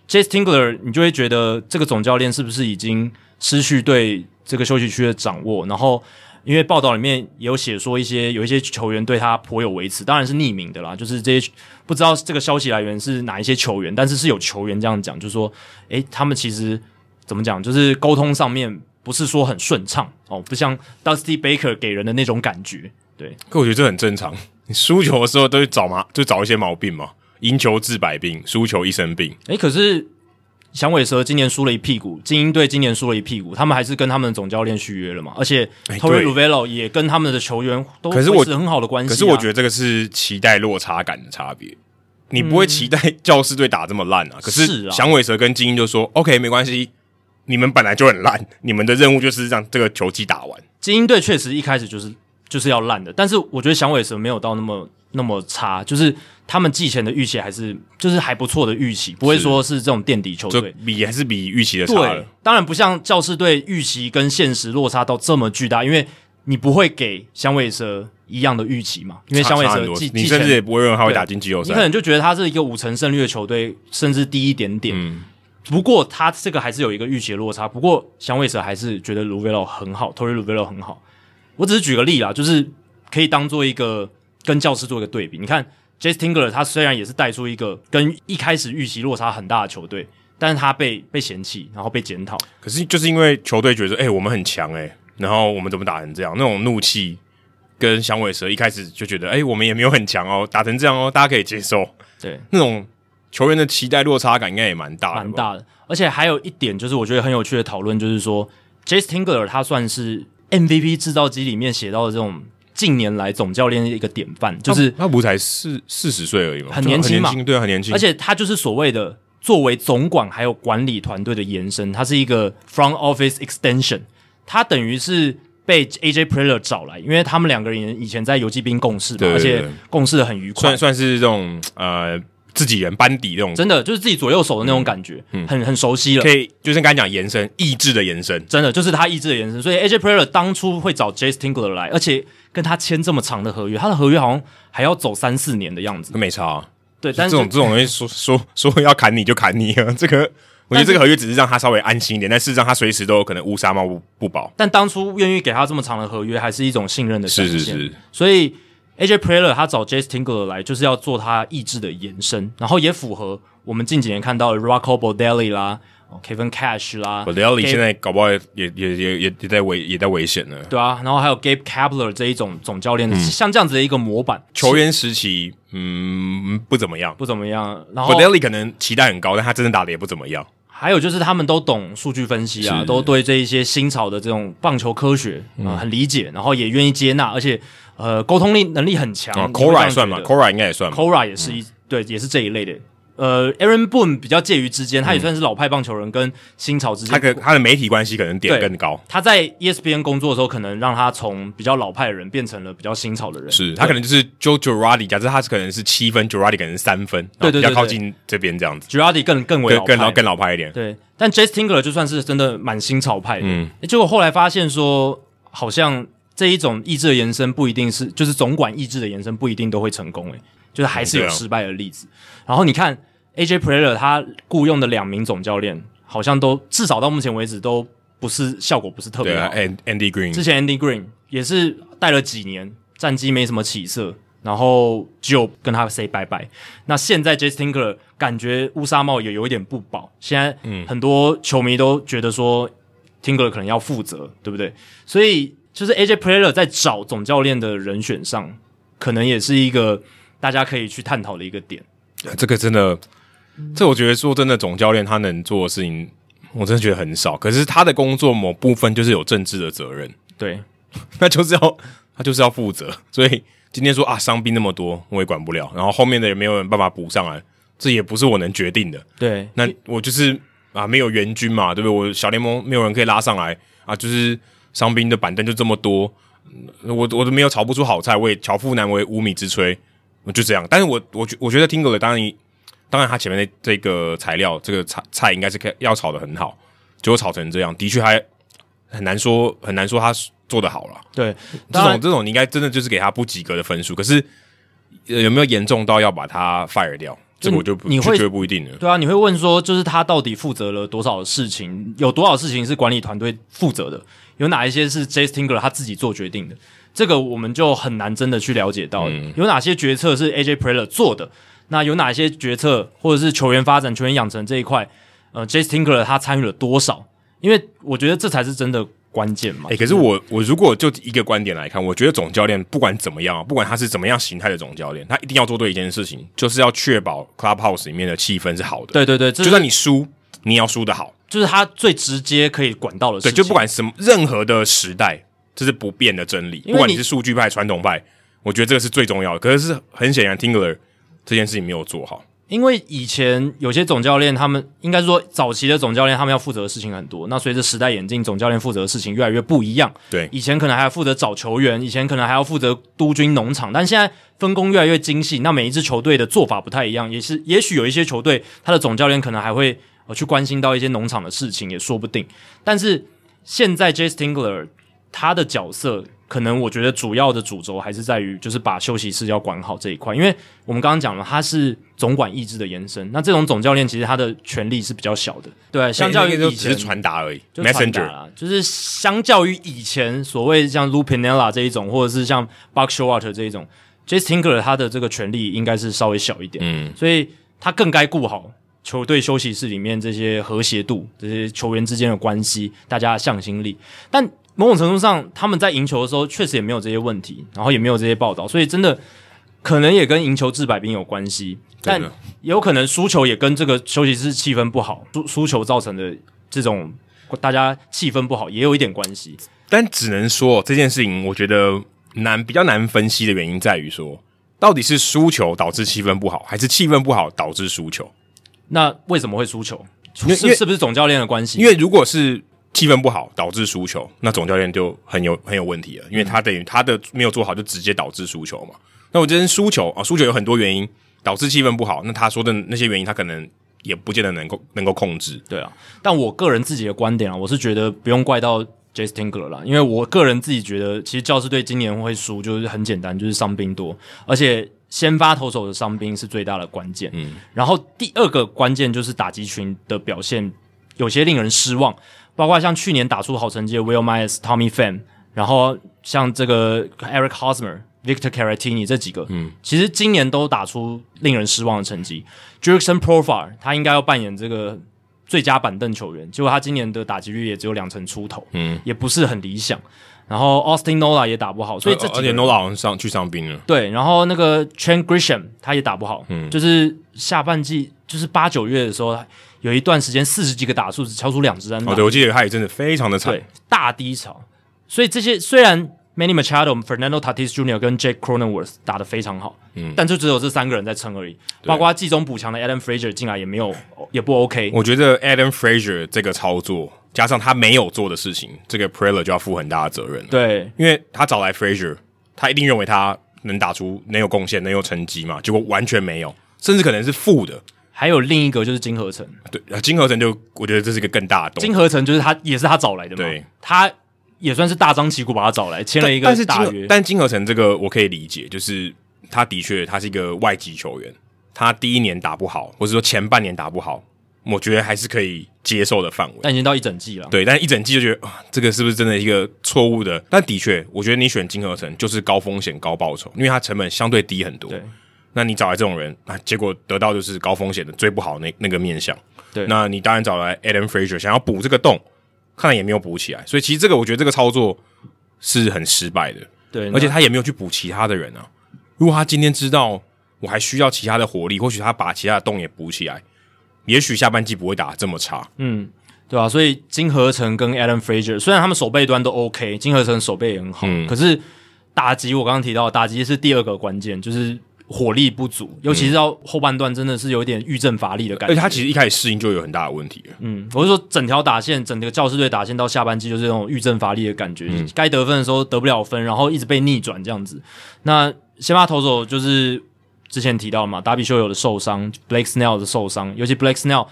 Jayce Tingler 你就会觉得这个总教练是不是已经失去对这个休息区的掌握，然后。因为报道里面也有写说一些有一些球员对他颇有微词，当然是匿名的啦，就是这些不知道这个消息来源是哪一些球员，但是是有球员这样讲，就是说，诶，他们其实怎么讲，就是沟通上面不是说很顺畅哦，不像 Dusty Baker 给人的那种感觉，对。可我觉得这很正常，你输球的时候都会找嘛，就找一些毛病嘛，赢球治百病，输球一身病。诶，可是。响尾蛇今年输了一屁股，精英队今年输了一屁股，他们还是跟他们的总教练续约了嘛？而且 Torey Lovullo 也跟他们的球员都维持很好的关系、啊。可是我觉得这个是期待落差感的差别。你不会期待教师队打这么烂啊？嗯、可是响尾蛇跟精英就说：“OK，没关系，你们本来就很烂，你们的任务就是让这个球季打完。”精英队确实一开始就是就是要烂的，但是我觉得响尾蛇没有到那么。那么差，就是他们季前的预期还是就是还不错的预期，不会说是这种垫底球队，比还是比预期的差了。当然不像教士队预期跟现实落差到这么巨大，因为你不会给香尾蛇一样的预期嘛？因为香尾蛇季，你甚至也不会认为他会打进季后赛，你可能就觉得他是一个五成胜率的球队，甚至低一点点。嗯，不过他这个还是有一个预期的落差。不过香尾蛇还是觉得 Luvelo 很好，Torey Luvelo 很好。我只是举个例啦，就是可以当做一个跟教师做一个对比。你看 Jayce Tingler，他虽然也是带出一个跟一开始预期落差很大的球队，但是他被被嫌弃，然后被检讨。可是就是因为球队觉得，哎、欸，我们很强，哎。然后我们怎么打成这样？那种怒气跟响尾蛇一开始就觉得，哎，我们也没有很强哦，打成这样哦，大家可以接受。对，那种球员的期待落差感应该也蛮大的，蛮大的。而且还有一点就是，我觉得很有趣的讨论就是说，Jayce Tingler 他算是 MVP 制造机里面写到的这种近年来总教练的一个典范，就是他不才四四十岁而已嘛，很年轻嘛，对啊，很年轻。而且他就是所谓的作为总管还有管理团队的延伸，他是一个 front office extension。他等于是被 AJ Preller 找来，因为他们两个人以前在游击兵共事嘛，对对对，而且共事的很愉快，算算是这种呃自己人班底这种，真的就是自己左右手的那种感觉，嗯，很很熟悉了。可以就是刚才讲延伸意志的延伸，真的就是他意志的延伸。所以 AJ Preller 当初会找 Jayce Tingler 来，而且跟他签这么长的合约，他的合约好像还要走三四年的样子，没差啊。对，但是这种这种东西说说说要砍你就砍你啊，[laughs] 这个。我觉得这个合约只是让他稍微安心一点，但事实上他随时都有可能乌纱帽不不保。但当初愿意给他这么长的合约，还是一种信任的展现。是是是。所以 AJ Preller 他找 Jayce Tingler 来，就是要做他意志的延伸，然后也符合我们近几年看到的 Rocco Baldelli 啦、Kevin Cash 啦。Baldelli 现在搞不好也也也也也在危也在危险呢。对啊，然后还有 Gabe Kapler 这一种总教练、嗯，像这样子的一个模板。球员时期，嗯，不怎么样，不怎么样。然后 Baldelli 可能期待很高，但他真的打的也不怎么样。还有就是他们都懂数据分析啊，都对这一些新潮的这种棒球科学啊、呃、很理解，然后也愿意接纳，而且呃沟通力能力很强。Cora 算吗？Cora 应该也算吧。Cora 也是一、嗯、对，也是这一类的。呃，Aaron Boone 比较介于之间，他也算是老派棒球人跟新潮之间。他跟他的媒体关系可能点更高。他在 ESPN 工作的时候，可能让他从比较老派的人变成了比较新潮的人。是他可能就是 Joe Girardi，假设他是可能是七分，Girardi 可能是三分，对对，比较靠近这边这样子。Girardi 更更为老更老更老派一点。对，但 Jayce Tingler 就算是真的蛮新潮派的。嗯，结果后来发现说，好像这一种意志的延伸不一定是，就是总管意志的延伸不一定都会成功。诶，就是还是有失败的例子。嗯、然后你看。AJ Preller 他雇佣的两名总教练，好像都至少到目前为止都不是效果不是特别好。对啊，Andy Green 之前 Andy Green 也是带了几年，战绩没什么起色，然后就跟他 say 拜拜。那现在 Jayce Tingler 感觉乌纱帽也有一点不保，现在很多球迷都觉得说 Tingler 可能要负责，对不对？所以就是 AJ Preller 在找总教练的人选上，可能也是一个大家可以去探讨的一个点。这个真的。这我觉得说真的，总教练他能做的事情，我真的觉得很少。可是他的工作某部分就是有政治的责任，对，[laughs] 那就是要他就是要负责。所以今天说啊，伤兵那么多，我也管不了。然后后面的也没有人办法补上来，这也不是我能决定的。对，那我就是啊，没有援军嘛，对不对？我小联盟没有人可以拉上来啊，就是伤兵的板凳就这么多，我我都没有炒不出好菜，我也巧妇难为无米之炊，我就这样。但是我我觉我觉得 Tingler 当然。当然，他前面的这个材料，这个菜菜应该是可以要炒的很好，结果炒成这样，的确还很难说，很难说他做的好了。对，这种这种你应该真的就是给他不及格的分数。可是、呃、有没有严重到要把他 fire 掉？这个我就不你会觉得不一定了。对啊，你会问说，就是他到底负责了多少事情？有多少事情是管理团队负责的？有哪一些是 Jayce Tingler 他自己做决定的？这个我们就很难真的去了解到。嗯、有哪些决策是 AJ Preller 做的？那有哪些决策，或者是球员发展、球员养成这一块，呃，Jayce Tingler 他参与了多少？因为我觉得这才是真的关键嘛。诶、欸，可是我我如果就一个观点来看，我觉得总教练不管怎么样，不管他是怎么样形态的总教练，他一定要做对一件事情，就是要确保 Clubhouse 里面的气氛是好的。对对对，就算你输，你要输得好，就是他最直接可以管到的事情。对，就不管什么任何的时代，这是不变的真理。不管你是数据派、传统派，我觉得这个是最重要的。可是很显然，Tingler 这件事情没有做好，因为以前有些总教练，他们应该说早期的总教练，他们要负责的事情很多。那随着时代演进，总教练负责的事情越来越不一样。对，以前可能还要负责找球员，以前可能还要负责督军农场，但现在分工越来越精细。那每一支球队的做法不太一样，也是也许有一些球队，他的总教练可能还会呃去关心到一些农场的事情，也说不定。但是现在 Jayce Tingler 他的角色。可能我觉得主要的主轴还是在于，就是把休息室要管好这一块，因为我们刚刚讲了，他是总管意志的延伸。那这种总教练其实他的权力是比较小的，对，相较于以前只是传达而已，就传达啦，就是相较于以前所谓像 Lou Piniella 这一种，或者是像 Buck Showalter 这一种，Jayce Tingler 他的这个权力应该是稍微小一点，嗯，所以他更该顾好球队休息室里面这些和谐度，这些球员之间的关系，大家的向心力，但。某种程度上，他们在赢球的时候确实也没有这些问题，然后也没有这些报道，所以真的可能也跟赢球治百病有关系，但也有可能输球也跟这个休息室气氛不好，输输球造成的这种大家气氛不好也有一点关系。但只能说这件事情，我觉得难比较难分析的原因在于说，到底是输球导致气氛不好，还是气氛不好导致输球？那为什么会输球？是是不是总教练的关系？因为如果是。气氛不好导致输球，那总教练就很有很有问题了，因为他等于他的没有做好，就直接导致输球嘛。那我今天输球啊，输球有很多原因导致气氛不好，那他说的那些原因，他可能也不见得能够能够控制。对啊，但我个人自己的观点啊，我是觉得不用怪到 Jayce Tingler 了，因为我个人自己觉得，其实教师队今年会输，就是很简单，就是伤兵多，而且先发投手的伤兵是最大的关键。嗯，然后第二个关键就是打击群的表现有些令人失望。包括像去年打出好成绩的 Will Myers、Tommy Pham，然后像这个 Eric Hosmer、Victor Caratini 这几个，嗯，其实今年都打出令人失望的成绩。Jurickson Profar 他应该要扮演这个最佳板凳球员，结果他今年的打击率也只有两成出头，嗯，也不是很理想。然后 Austin Nola 也打不好，所以这几个而且 Nola 好像上去伤兵了，对。然后那个 Trent Grisham 他也打不好，嗯，就是下半季就是八九月的时候。有一段时间四十几个打数只敲出两支安打，哦，对，我记得他也真的非常的惨，对，大低潮。所以这些虽然 Manny Machado、Fernando Tatis Jr. 跟 Jake Cronenworth 打得非常好，嗯，但就只有这三个人在撑而已。包括季中补强的 Adam Frazier 进来也没有，也不 OK。我觉得 Adam Frazier 这个操作加上他没有做的事情，这个 Preller 就要负很大的责任了。对，因为他找来 Frazier，他一定认为他能打出能有贡献、能有成绩嘛，结果完全没有，甚至可能是负的。还有另一个就是金合成，对，金合成就我觉得这是一个更大的。金合成就是他也是他找来的嘛，对，他也算是大张旗鼓把他找来签了一个大约。但金合成这个我可以理解，就是他的确他是一个外籍球员，他第一年打不好，或者说前半年打不好，我觉得还是可以接受的范围。但已经到一整季了，对，但一整季就觉得啊，这个是不是真的一个错误的？但的确，我觉得你选金合成就是高风险高报酬，因为他成本相对低很多。对。那你找来这种人啊，结果得到就是高风险的最不好那那个面相。对，那你当然找来 Adam Frazier 想要补这个洞，看来也没有补起来。所以其实这个我觉得这个操作是很失败的。对，而且他也没有去补其他的人啊。如果他今天知道我还需要其他的火力，或许他把其他的洞也补起来，也许下半季不会打这么差。嗯，对吧、啊？所以金合成跟 Adam Frazier 虽然他们守备端都 OK，金合成守备也很好，嗯、可是打击我刚刚提到打击是第二个关键，就是。火力不足，尤其是到后半段，真的是有点遇症乏力的感觉。而且他其实一开始适应就有很大的问题。嗯，我是说整条打线，整个教师队打线到下半季就是这种遇症乏力的感觉。嗯，该得分的时候得不了分，然后一直被逆转这样子。那先发投手就是之前提到嘛，达比修有的受伤，Blake Snell 的受伤，尤其 Blake Snell。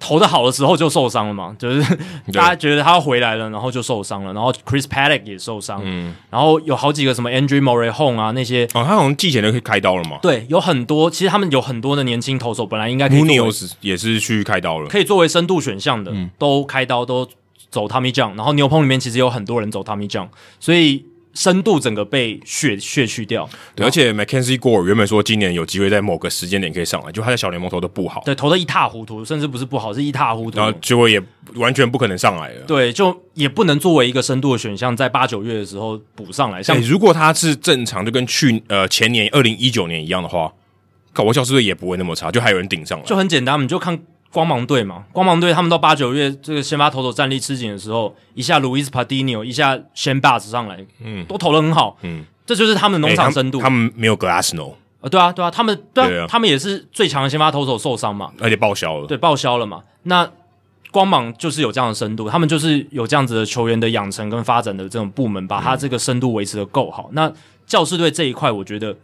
投的好的时候就受伤了嘛，就是大家觉得他回来了，然后就受伤了，然后 Chris Paddock 也受伤，嗯，然后有好几个什么 Andrew Murray Home 啊那些，哦，他好像季前就可以开刀了嘛，对，有很多，其实他们有很多的年轻投手本来应该可以，Munoz 也是去开刀了，可以作为深度选项的，嗯，都开刀都走 Tommy John，然后牛棚里面其实有很多人走 Tommy John，所以。深度整个被削削去掉，对，而且 Mackenzie Gore 原本说今年有机会在某个时间点可以上来，就他在小联盟投的不好，对，投的一塌糊涂，甚至不是不好，是一塌糊涂，然后结果也完全不可能上来了，对，就也不能作为一个深度的选项，在八九月的时候补上来。像、欸、如果他是正常，就跟去呃前年二零一九年一样的话，搞我教士队也不会那么差，就还有人顶上来，就很简单，我们就看。光芒队嘛，光芒队他们到八九月这个先发投手战力吃紧的时候，一下 Luis Padino，一下 Shane Bas 上来，嗯，都投的很好，嗯，这就是他们的农场深度。欸、他，们他们没有 Glasnow 啊，对啊，对啊，他们对啊，他们也是最强的先发投手受伤嘛，而且报销了，对，报销了嘛。那光芒就是有这样的深度，他们就是有这样子的球员的养成跟发展的这种部门，把他这个深度维持的够好。嗯、那教士队这一块，我觉得。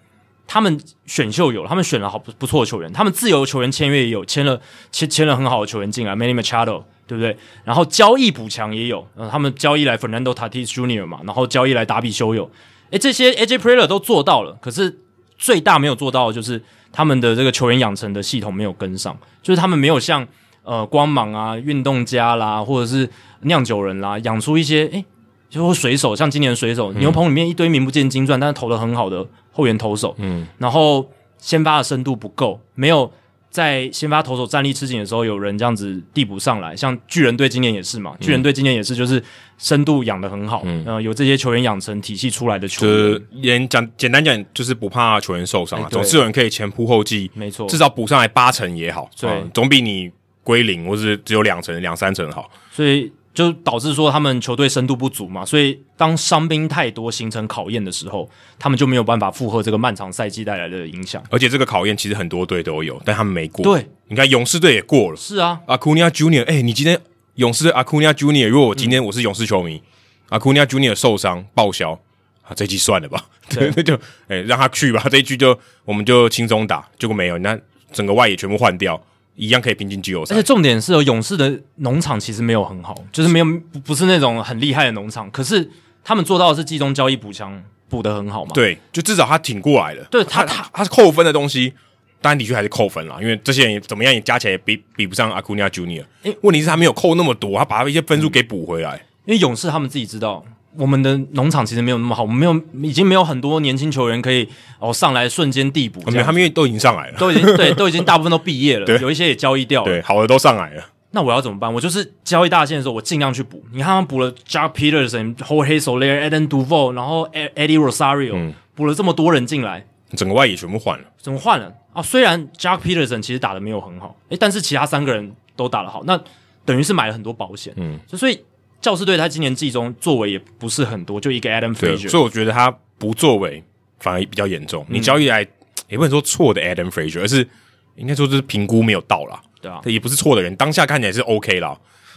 他们选秀有，他们选了好不不错的球员，他们自由球员签约也有签了签签了很好的球员进来，Manny Machado 对不对？然后交易补强也有，呃，他们交易来 Fernando Tatis Jr. 嘛，然后交易来达比修有，诶，这些 AJ Preller 都做到了，可是最大没有做到的就是他们的这个球员养成的系统没有跟上，就是他们没有像呃光芒啊、运动家啦，或者是酿酒人啦，养出一些诶，就水手，像今年的水手、牛棚里面一堆名不见经传，但是投的很好的后援投手，嗯，然后先发的深度不够，没有。在先发投手战力吃紧的时候，有人这样子递补上来，像巨人队今年也是嘛，嗯、巨人队今年也是，就是深度养的很好，嗯、呃，有这些球员养成体系出来的球员，就是连讲简单讲，就是不怕球员受伤啊，总是有人可以前仆后继，没错，至少补上来八成也好，对、嗯，总比你归零或是只有两成、两三成好，所以。就导致说他们球队深度不足嘛，所以当伤兵太多形成考验的时候，他们就没有办法负荷这个漫长赛季带来的影响。而且这个考验其实很多队都有，但他们没过。对，你看勇士队也过了。是啊，Acuna Junior，哎，你今天勇士队 Acuna Junior，如果我今天我是勇士球迷，Acuna Junior 受伤报销啊，这一季算了吧，对，[laughs] 那就哎让他去吧，这一局就我们就轻松打。结果没有，那整个外野全部换掉。一样可以拼进季后赛，而且重点是哦，勇士的农场其实没有很好，就是没有不是那种很厉害的农场，可是他们做到的是季中交易补强补得很好嘛？对，就至少他挺过来了。对他他他是扣分的东西，当然的确还是扣分啦，因为这些人怎么样也加起来也比比不上阿库尼亚 Junior。诶，问题是他没有扣那么多，他把他一些分数给补回来。因为勇士他们自己知道。我们的农场其实没有那么好，我们没有，已经没有很多年轻球员可以哦上来瞬间递补。没有，他们都已经上来了，都已经对，都已经大部分都毕业了，[laughs] 有一些也交易掉了，对，好的都上来了。那我要怎么办？我就是交易大线的时候，我尽量去补。你看他们补了 Jack Peterson、Jorge Soler、Eden Duvall，然后 Eddie Rosario，补、嗯、了这么多人进来，整个外野全部换了，怎么换了啊？虽然 Jack Peterson 其实打的没有很好，诶，但是其他三个人都打得好，那等于是买了很多保险，嗯，所以。教士队他今年季中作为也不是很多，就一个 Adam Frasier，所以我觉得他不作为反而比较严重。嗯、你交易来也不能说错的 Adam Frasier，而是应该说就是评估没有到啦。对啊，也不是错的人，当下看起来是 OK 啦，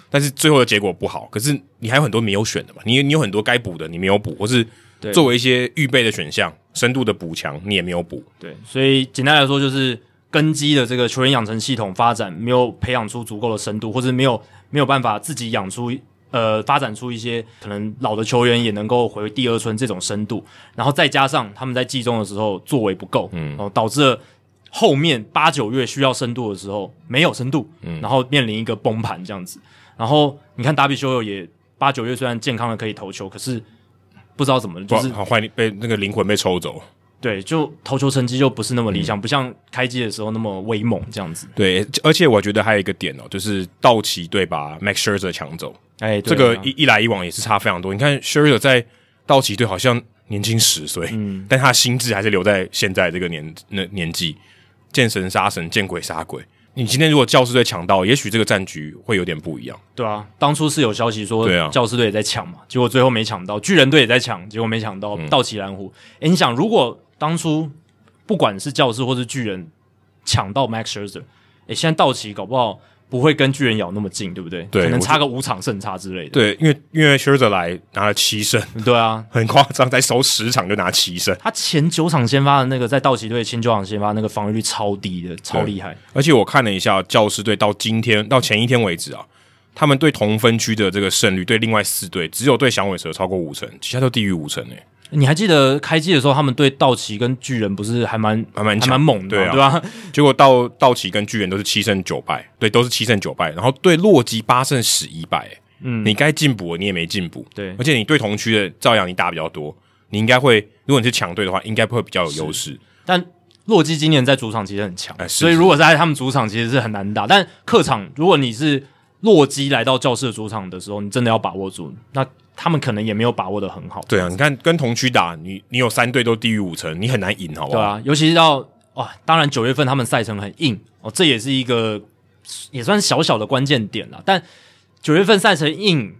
但是最后的结果不好。可是你还有很多没有选的嘛，你你有很多该补的你没有补，或是作为一些预备的选项、深度的补强你也没有补。对，所以简单来说就是根基的这个球员养成系统发展没有培养出足够的深度，或者没有没有办法自己养出。呃，发展出一些可能老的球员也能够回第二春这种深度，然后再加上他们在季中的时候作为不够，嗯，然后导致了后面八九月需要深度的时候没有深度，嗯，然后面临一个崩盘这样子。然后你看达比修有也八九月虽然健康的可以投球，可是不知道怎么就是好坏被那个灵魂被抽走。对，就投球成绩就不是那么理想，嗯、不像开机的时候那么威猛这样子。对，而且我觉得还有一个点哦，就是道奇队把 Max Scherzer 抢走，哎，这个一一来一往也是差非常多。你看 Scherzer 在道奇队好像年轻十岁，嗯，但他的心智还是留在现在这个年那年纪，见神杀神，见鬼杀鬼。你今天如果教士队抢到，也许这个战局会有点不一样。对啊，当初是有消息说，对啊，教士队也在抢嘛，结果最后没抢到，巨人队也在抢，结果没抢到，嗯、道奇蓝湖。哎，你想如果。当初不管是教士或是巨人抢到 Max Scherzer，诶，现在道奇搞不好不会跟巨人咬那么近，对不对？对，可能差个五场胜差之类的。对，因为因为 Scherzer 来拿了七胜，对啊，很夸张，才守十场就拿七胜。他前九场先发的那个在道奇队前九场先发那个防御率超低的，超厉害。而且我看了一下教士队到今天到前一天为止啊，他们对同分区的这个胜率对另外四队只有对响尾蛇超过五成，其他都低于五成诶。你还记得开季的时候，他们对道奇跟巨人不是还蛮还蛮还蛮猛的，对啊，对吧？[laughs] 结果到道奇跟巨人都是七胜九败，对，都是七胜九败。然后对洛基八胜十一败，嗯，你该进补你也没进补，对。而且你对同区的照样你打比较多，你应该会，如果你是强队的话，应该会比较有优势。但洛基今年在主场其实很强，哎，所以如果在他们主场其实是很难打。但客场如果你是洛基来到教室的主场的时候，你真的要把握住那。他们可能也没有把握的很好。对啊，你看跟同区打，你你有三队都低于五成，你很难赢，好不好？对啊，尤其是到哇，当然九月份他们赛程很硬哦，这也是一个也算是小小的关键点了。但九月份赛程硬，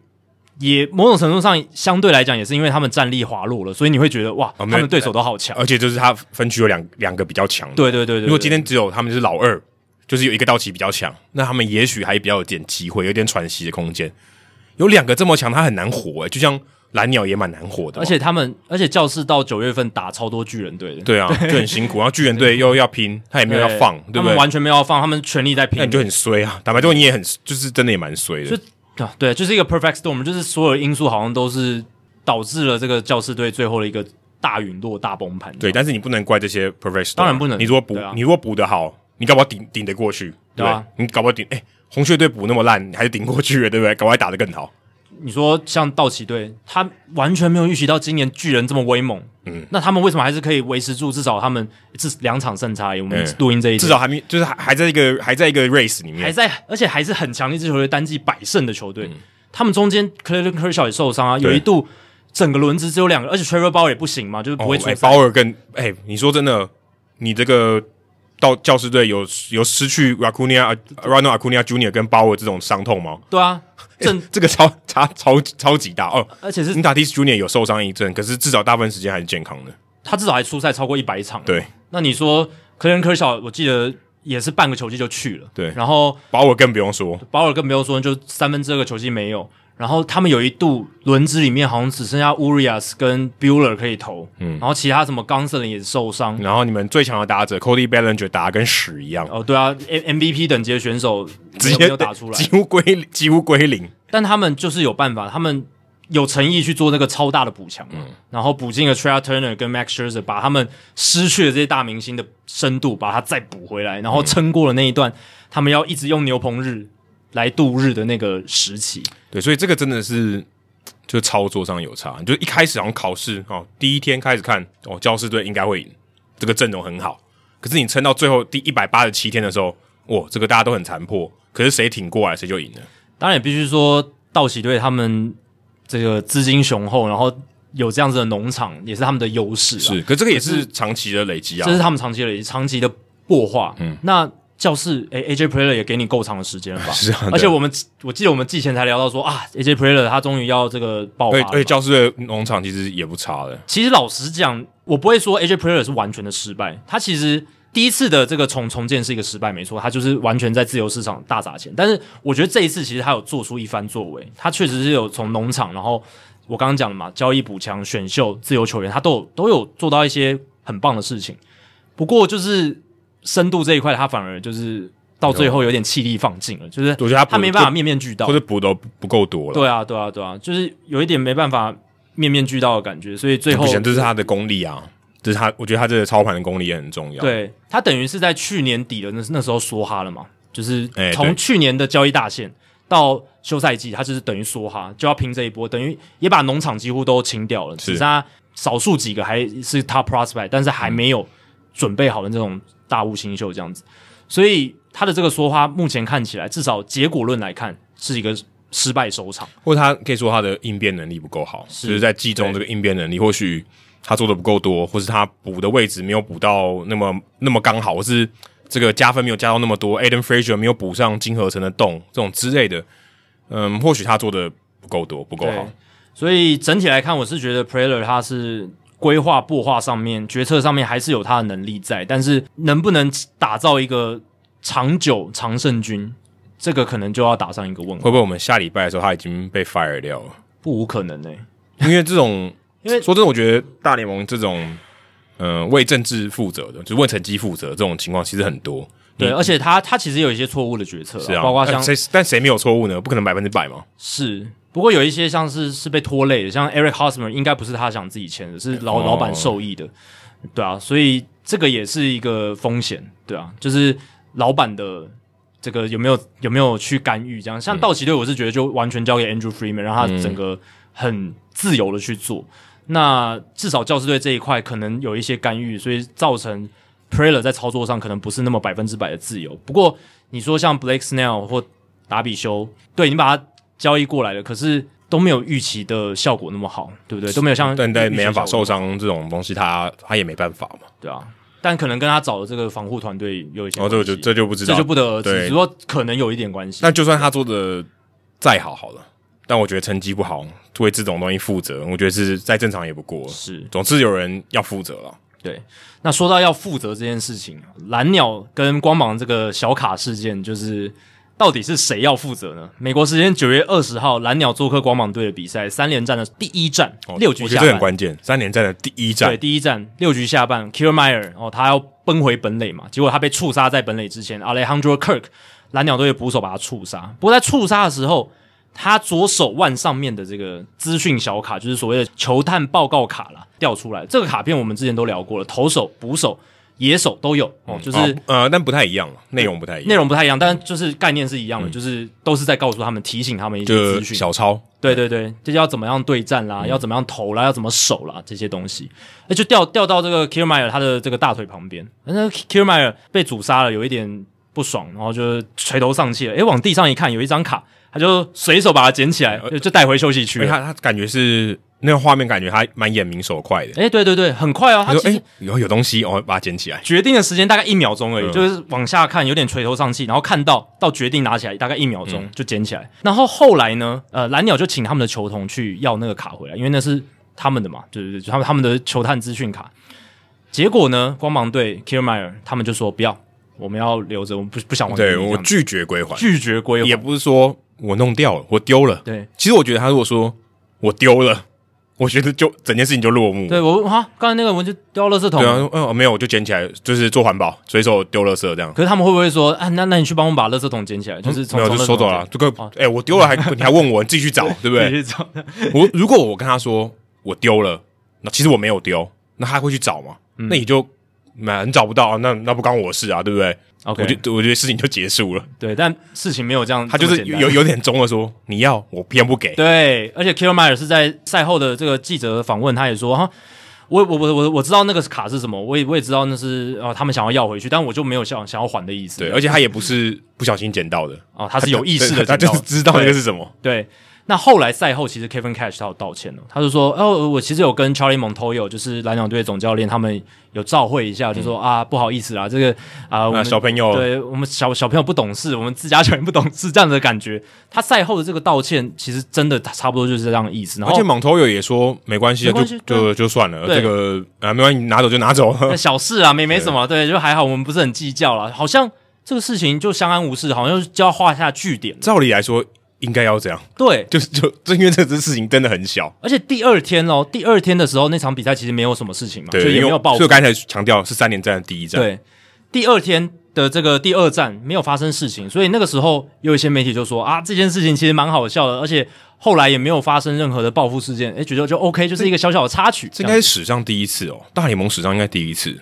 也某种程度上相对来讲也是因为他们战力滑落了，所以你会觉得哇，他们对手都好强，而且就是他分区有两两个比较强。对对，对对对，如果今天只有他们是老二，就是有一个道奇比较强，那他们也许还比较有点机会，有点喘息的空间。有两个这么强，他很难活诶、欸，就像蓝鸟也蛮难活的，而且他们，而且教室到九月份打超多巨人队的，对啊，[laughs] 就很辛苦。然后巨人队又要拼，他也没有要放，对不对？完全没有要放，他们全力在拼，那你就很衰啊。坦白说，你也很，就是真的也蛮衰的。就对，就是一个 perfect storm，就是所有因素好像都是导致了这个教室队最后的一个大陨落、大崩盘。对，但是你不能怪这些 perfect storm，当然不能。你如果补，你如果补得好，你搞不好顶顶得过去，对吧？你搞不好顶，哎，红雀队补那么烂，你还是顶过去了，对不对？赶快打得更好。你说像道奇队，他完全没有预习到今年巨人这么威猛，嗯，那他们为什么还是可以维持住？至少他们这两场胜差，我们录音这一至少还没，就是还还在一个还在一个 race 里面，还在，而且还是很强一支球队单季百胜的球队。他们中间 Clayton Kershaw 也受伤啊，有一度整个轮值只有两个，而且 Trevor Bauer 也不行嘛，就是不会出赛。Bauer 跟哎，你说真的，你这个到教师队有有失去 Racunia Ronald Acuna Jr. 跟 Bauer 这种伤痛吗？对啊。这这个超差超超级大哦，而且是 Tatis Junior 有受伤一阵，可是至少大部分时间还是健康的。他至少还出赛超过一百场。对，那你说 Clayton Kershaw 我记得也是半个球季就去了。对，然后鲍尔更不用说，鲍尔更不用说，就三分之二个球季没有。然后他们有一度轮值里面好像只剩下 Urias 跟 Bueller 可以投，嗯，然后其他什么 Gonsolin 也受伤，然后你们最强的打者 Cody Bellinger 打得跟屎一样。哦，对啊，M MVP 等级的选手直接没有打出来，几乎归几乎归零。但他们就是有办法，他们有诚意去做那个超大的补强，嗯，然后补进了 Trea Turner 跟 Max Scherzer，把他们失去的这些大明星的深度把它再补回来，然后撑过了那一段，他们要一直用牛棚日。来度日的那个时期，对，所以这个真的是就操作上有差。就一开始好像考试哦，第一天开始看哦，教师队应该会赢，这个阵容很好。可是你撑到最后第一百八十七天的时候，哇，这个大家都很残破。可是谁挺过来，谁就赢了。当然也必须说，道奇队他们这个资金雄厚，然后有这样子的农场，也是他们的优势。是，可这个也是长期的累积啊，这是他们长期的累积，长期的破化。嗯，那。教室，诶、欸、AJ Preller 也给你够长的时间了吧？是啊，而且我们我记得我们季前才聊到说啊，AJ Preller 他终于要这个爆发了。而且教室的农场其实也不差的。其实老实讲，我不会说 AJ Preller 是完全的失败。他其实第一次的这个重重建是一个失败，没错，他就是完全在自由市场大砸钱。但是我觉得这一次其实他有做出一番作为，他确实是有从农场，然后我刚刚讲的嘛，交易补强、选秀、自由球员，他都有都有做到一些很棒的事情。不过就是深度这一块，他反而就是。到最后有点气力放尽了，就是我觉得他他没办法面面俱到，或者补的不够多了。对啊，对啊，对啊，就是有一点没办法面面俱到的感觉，所以最后不行，这是他的功力啊，这是他，我觉得他这个操盘的功力也很重要。对，他等于是在去年底的那那时候梭哈了嘛，就是从去年的交易大限到休赛季，他就是等于梭哈就要拼这一波，等于也把农场几乎都清掉了，只剩下少数几个还是 top prospect，但是还没有准备好的这种大物新秀这样子，所以。他的这个说话目前看起来，至少结果论来看是一个失败收场，或者他可以说他的应变能力不够好，是就是在季中这个应变能力，或许他做的不够多，或是他补的位置没有补到那么那么刚好，或是这个加分没有加到那么多，Adam Frazier 没有补上金合成的洞这种之类的，嗯，或许他做的不够多，不够好。所以整体来看，我是觉得 Prayer 他是规划、布划上面、决策上面还是有他的能力在，但是能不能打造一个长久常胜军，这个可能就要打上一个问号。会不会我们下礼拜的时候他已经被 fire 掉了？不无可能呢、欸，[laughs] 因为这种，因为说真的，我觉得大联盟这种，嗯、呃，为政治负责的，就是为成绩负责这种情况其实很多。对，而且他他其实有一些错误的决策，是啊，包括像谁，但谁没有错误呢？不可能百分之百嘛。是，不过有一些像是是被拖累的，像 Eric Hosmer 应该不是他想自己签的，是老、哦、老板受益的，对啊，所以这个也是一个风险，对啊，就是。老板的这个有没有有没有去干预？这样像道奇队，我是觉得就完全交给 Andrew Freeman，让他整个很自由的去做。嗯、那至少教师队这一块可能有一些干预，所以造成 Preller 在操作上可能不是那么百分之百的自由。不过你说像 Blake Snell 或达比修，对你把他交易过来的，可是都没有预期的效果那么好，对不对？都没有像但但没办法受伤这种东西他，他他也没办法嘛，对啊。但可能跟他找的这个防护团队有一些关系，哦，这就这就不知道，这就不得而知。只说可能有一点关系。那就算他做的再好，好了，但我觉得成绩不好，为这种东西负责，我觉得是再正常也不过。是，总之有人要负责了。对，那说到要负责这件事情，蓝鸟跟光芒这个小卡事件，就是到底是谁要负责呢？美国时间九月二十号，蓝鸟做客光芒队的比赛，三连战的第一战，哦、六局下半，我觉得这很关键。三连战的第一战，对，第一战六局下半，Kiermaier 哦，他要奔回本垒嘛，结果他被触杀在本垒之前，Alejandro Kirk 蓝鸟队的捕手把他触杀。不过在触杀的时候，他左手腕上面的这个资讯小卡，就是所谓的球探报告卡啦，掉出来。这个卡片我们之前都聊过了，投手、捕手。野手都有哦，就是、哦、呃，但不太一样，内容不太一样，内容不太一样，但就是概念是一样的，嗯、就是都是在告诉他们、提醒他们一些资讯。小抄，对对对，就是要怎么样对战啦，嗯、要怎么样投啦，要怎么守啦，这些东西，那就掉掉到这个 Kiermaier 他的这个大腿旁边，那 Kiermaier 被阻杀了，有一点不爽，然后就垂头丧气了。诶，往地上一看，有一张卡，他就随手把它捡起来，就就带回休息区。他他感觉是。那个画面感觉还蛮眼明手快的，诶、欸、对对对，很快哦。他说：“诶有有东西，我把它捡起来。”决定的时间大概一秒钟而已，嗯、就是往下看，有点垂头丧气，然后看到到决定拿起来，大概一秒钟就捡起来。嗯、然后后来呢，呃，蓝鸟就请他们的球童去要那个卡回来，因为那是他们的嘛，对对对，就他们他们的球探资讯卡。结果呢，光芒队 Kiermaier 他们就说不要，我们要留着，我们不不想还。对我拒绝归还，拒绝归还，也不是说我弄掉了，我丢了。对，其实我觉得他如果说我丢了。[laughs] 我觉得就整件事情就落幕。对我哈，刚才那个我就丢垃圾桶。对啊，嗯，没有，我就捡起来，就是做环保，随手丢垃圾这样。可是他们会不会说，啊，那那你去帮我把垃圾桶捡起来？就是从、嗯、没有，就收走了。这个，哎、欸，我丢了还你还问我，你自己去找，对，[laughs] 对不对？自己去找。我如果我跟他说我丢了，那其实我没有丢，那他会去找吗？嗯、那你就蛮找不到，那那不关我事啊，对不对？Okay, 我觉得我觉得事情就结束了。对，但事情没有这样。他就是有有点中了说，说你要我偏不给。对，而且 Kiermaier 是在赛后的这个记者访问，他也说哈，我我我我我知道那个卡是什么，我也我也知道那是啊，他们想要要回去，但我就没有想想要还的意思。对，而且他也不是不小心捡到的哦，他是有意识的，他就是知道那个是什么。对。对那后来赛后，其实 Kevin Cash 他有道歉了，他就说：“哦，我其实有跟 Charlie Montoyo，就是蓝鸟队总教练，他们有照会一下，就说啊，不好意思啦，这个啊，我们小朋友，对我们小小朋友不懂事，我们自家球员不懂事，这样的感觉。他赛后的这个道歉，其实真的差不多就是这样的意思。然后而且 Montoyo 也说没关系，就就就算了，这个啊没关系，拿走就拿走，[laughs] 小事啊，没没什么，对，就还好，我们不是很计较了，好像这个事情就相安无事，好像就要画下句点。照理来说。应该要这样，对，就是就正因为这件事情真的很小，而且第二天哦，第二天的时候那场比赛其实没有什么事情嘛，对，所以也没有爆发。所以刚才强调是三连战的第一战，对，第二天的这个第二战没有发生事情，所以那个时候有一些媒体就说啊，这件事情其实蛮好笑的，而且后来也没有发生任何的报复事件，诶，觉得就 OK，就是一个小小的插曲，这应该是史上第一次哦，大联盟史上应该第一次。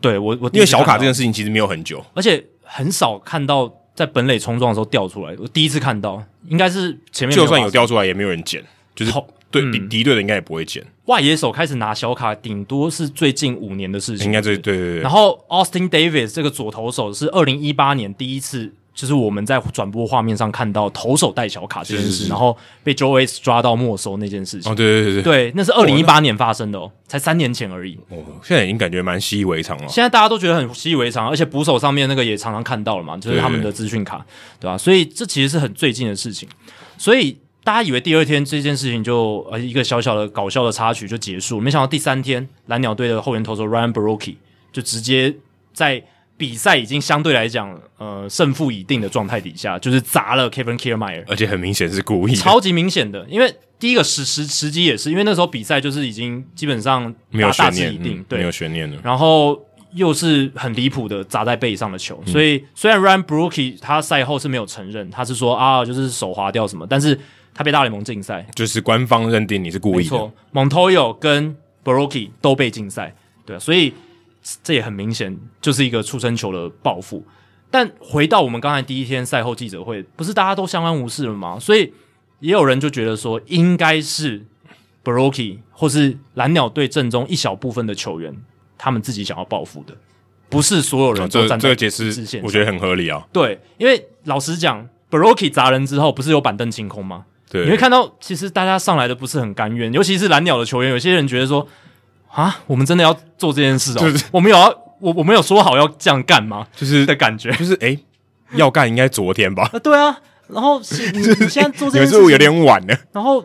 对我我因为小卡这件事情其实没有很久，而且很少看到。在本垒冲撞的时候掉出来，我第一次看到，应该是前面就算有掉出来也没有人捡，就是对敌敌对的应该也不会捡。外野手开始拿小卡，顶多是最近五年的事情，应该最对对对。然后 Austin Davis 这个左投手是二零一八年第一次。就是我们在转播画面上看到投手带小卡这件事，是是是然后被 Joe S 抓到没收那件事情。哦，对对对对，对，那是二零一八年发生的哦，才三年前而已。哦，现在已经感觉蛮习以为常了。现在大家都觉得很习以为常，而且捕手上面那个也常常看到了嘛，就是他们的资讯卡，对，吧？所以这其实是很最近的事情。所以大家以为第二天这件事情就呃一个小小的搞笑的插曲就结束，没想到第三天蓝鸟队的后援投手 Ryan Borucki 就直接在。比赛已经相对来讲，呃，胜负已定的状态底下，就是砸了 Kevin Kiermaier，而且很明显是故意，超级明显的。因为第一个时时时机也是，因为那时候比赛就是已经基本上没有悬念，已定，嗯、对，没有悬念了。然后又是很离谱的砸在背上的球，嗯、所以虽然 Ryan Borucki 他赛后是没有承认，他是说啊，就是手滑掉什么，但是他被大联盟禁赛，就是官方认定你是故意的。没错，Montoyo 跟 borookie 都被禁赛，对，所以。这也很明显就是一个出生球的报复，但回到我们刚才第一天赛后记者会，不是大家都相安无事了吗？所以也有人就觉得说，应该是 Borucki 或是蓝鸟队阵中一小部分的球员，他们自己想要报复的，不是所有人都站在这个解释，我觉得很合理啊。对，因为老实讲，Borucki 砸人之后，不是有板凳清空吗？对，你会看到其实大家上来的不是很甘愿，尤其是蓝鸟的球员，有些人觉得说。啊，我们真的要做这件事哦？就是我们有要我我们有说好要这样干吗？就是的感觉，就是诶，要干应该昨天吧？啊，对啊。然后 [laughs] 你你现在做这件事，有点晚了？然后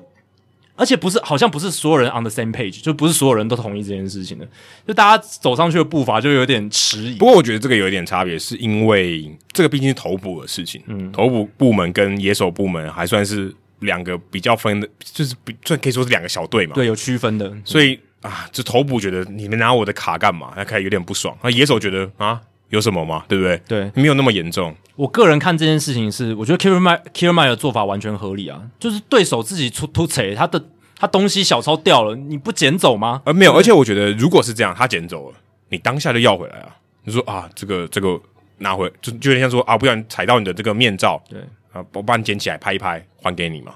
而且不是好像不是所有人 on the same page，就不是所有人都同意这件事情的，就大家走上去的步伐就有点迟疑。不过我觉得这个有一点差别，是因为这个毕竟是投捕的事情，嗯，投捕部门跟野手部门还算是两个比较分的，就是比算可以说是两个小队嘛，对，有区分的。所以啊，这头捕觉得你们拿我的卡干嘛？他开始有点不爽。那野手觉得啊。有什么吗？对不对？对，没有那么严重。我个人看这件事情是，我觉得 Kiermaier Kiermaier 的做法完全合理啊，就是对手自己出突贼，他的他东西小抄掉了，你不捡走吗？呃，没有，而且我觉得如果是这样，他捡走了，你当下就要回来啊。你说啊，这个这个拿回，就就有点像说啊，不然踩到你的这个面罩，对啊，我帮你捡起来拍一拍，还给你嘛。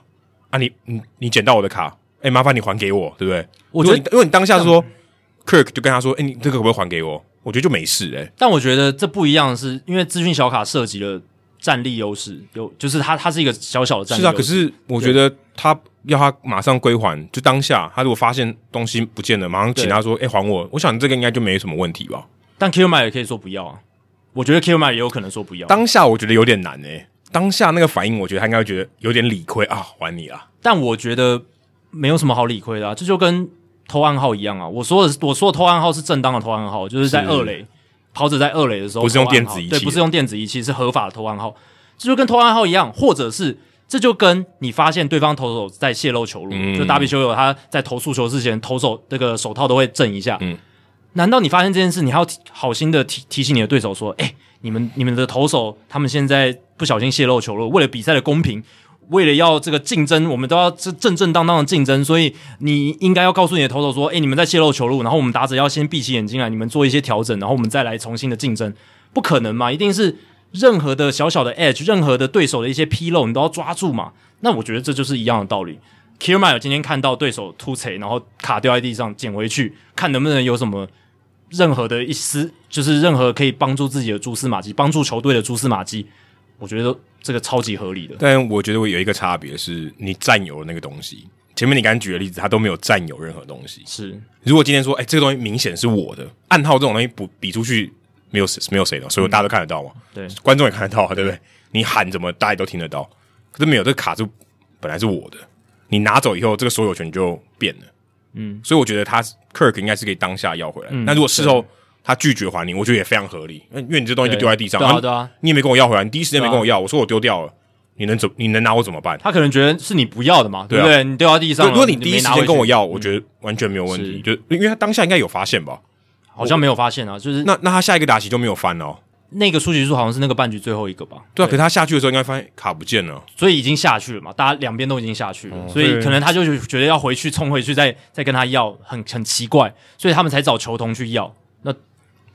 啊你，你你你捡到我的卡，哎，麻烦你还给我，对不对？我觉得，因为你当下是说，Kirk 就跟他说，哎，你这个可不可以还给我？我觉得就没事诶、欸，但我觉得这不一样的是，因为资讯小卡涉及了战力优势，有就是它它是一个小小的战力。是啊，可是我觉得他要他马上归还，就当下他如果发现东西不见了，马上请他说：“哎、欸，还我。”我想这个应该就没什么问题吧。但 Kiermaier 也可以说不要啊，我觉得 Kiermaier 也有可能说不要。当下我觉得有点难诶、欸，当下那个反应，我觉得他应该会觉得有点理亏啊，还你啊。但我觉得没有什么好理亏的啊，这就跟。偷暗号一样啊！我说的，我说的偷暗号是正当的偷暗号，就是在二垒跑者在二垒的时候，不是用电子仪器，对，不是用电子仪器，是合法的偷暗号。这就跟偷暗号一样，或者是这就跟你发现对方投手在泄露球路，嗯、就大比修友他在投速球之前，投手那个手套都会震一下。嗯，难道你发现这件事，你还要好心的提提醒你的对手说：“哎、欸，你们你们的投手他们现在不小心泄露球路，为了比赛的公平。”为了要这个竞争，我们都要正正正当当的竞争，所以你应该要告诉你的投手说：“诶，你们在泄露球路，然后我们打者要先闭起眼睛来，你们做一些调整，然后我们再来重新的竞争。”不可能嘛？一定是任何的小小的 edge，任何的对手的一些纰漏，你都要抓住嘛。那我觉得这就是一样的道理。Kiermaier 今天看到对手突槌，然后卡掉在地上捡回去，看能不能有什么任何的一丝，就是任何可以帮助自己的蛛丝马迹，帮助球队的蛛丝马迹。我觉得这个超级合理的，但我觉得我有一个差别是，你占有了那个东西。前面你刚刚举的例子，他都没有占有任何东西。是，如果今天说，哎，这个东西明显是我的暗号，这种东西不比出去，没有谁没有谁的，所以大家都看得到嘛。对，观众也看得到，对不对？你喊怎么，大家都听得到。可是没有，这个卡就本来是我的，你拿走以后，这个所有权就变了。嗯，所以我觉得他 Kirk 应该是可以当下要回来。那如果事后。他拒绝还你，我觉得也非常合理，因为你这东西就丢在地上，对啊，对啊，你也没跟我要回来，你第一时间没跟我要，我说我丢掉了，你能怎？你能拿我怎么办？他可能觉得是你不要的嘛，对不对？你丢到地上，如果你第一时间跟我要，我觉得完全没有问题，就因为他当下应该有发现吧？好像没有发现啊，就是那那他下一个打席就没有翻哦。那个出局数好像是那个半局最后一个吧？对啊，可是他下去的时候应该发现卡不见了，所以已经下去了嘛，大家两边都已经下去了，所以可能他就觉得要回去冲回去再再跟他要，很很奇怪，所以他们才找球童去要。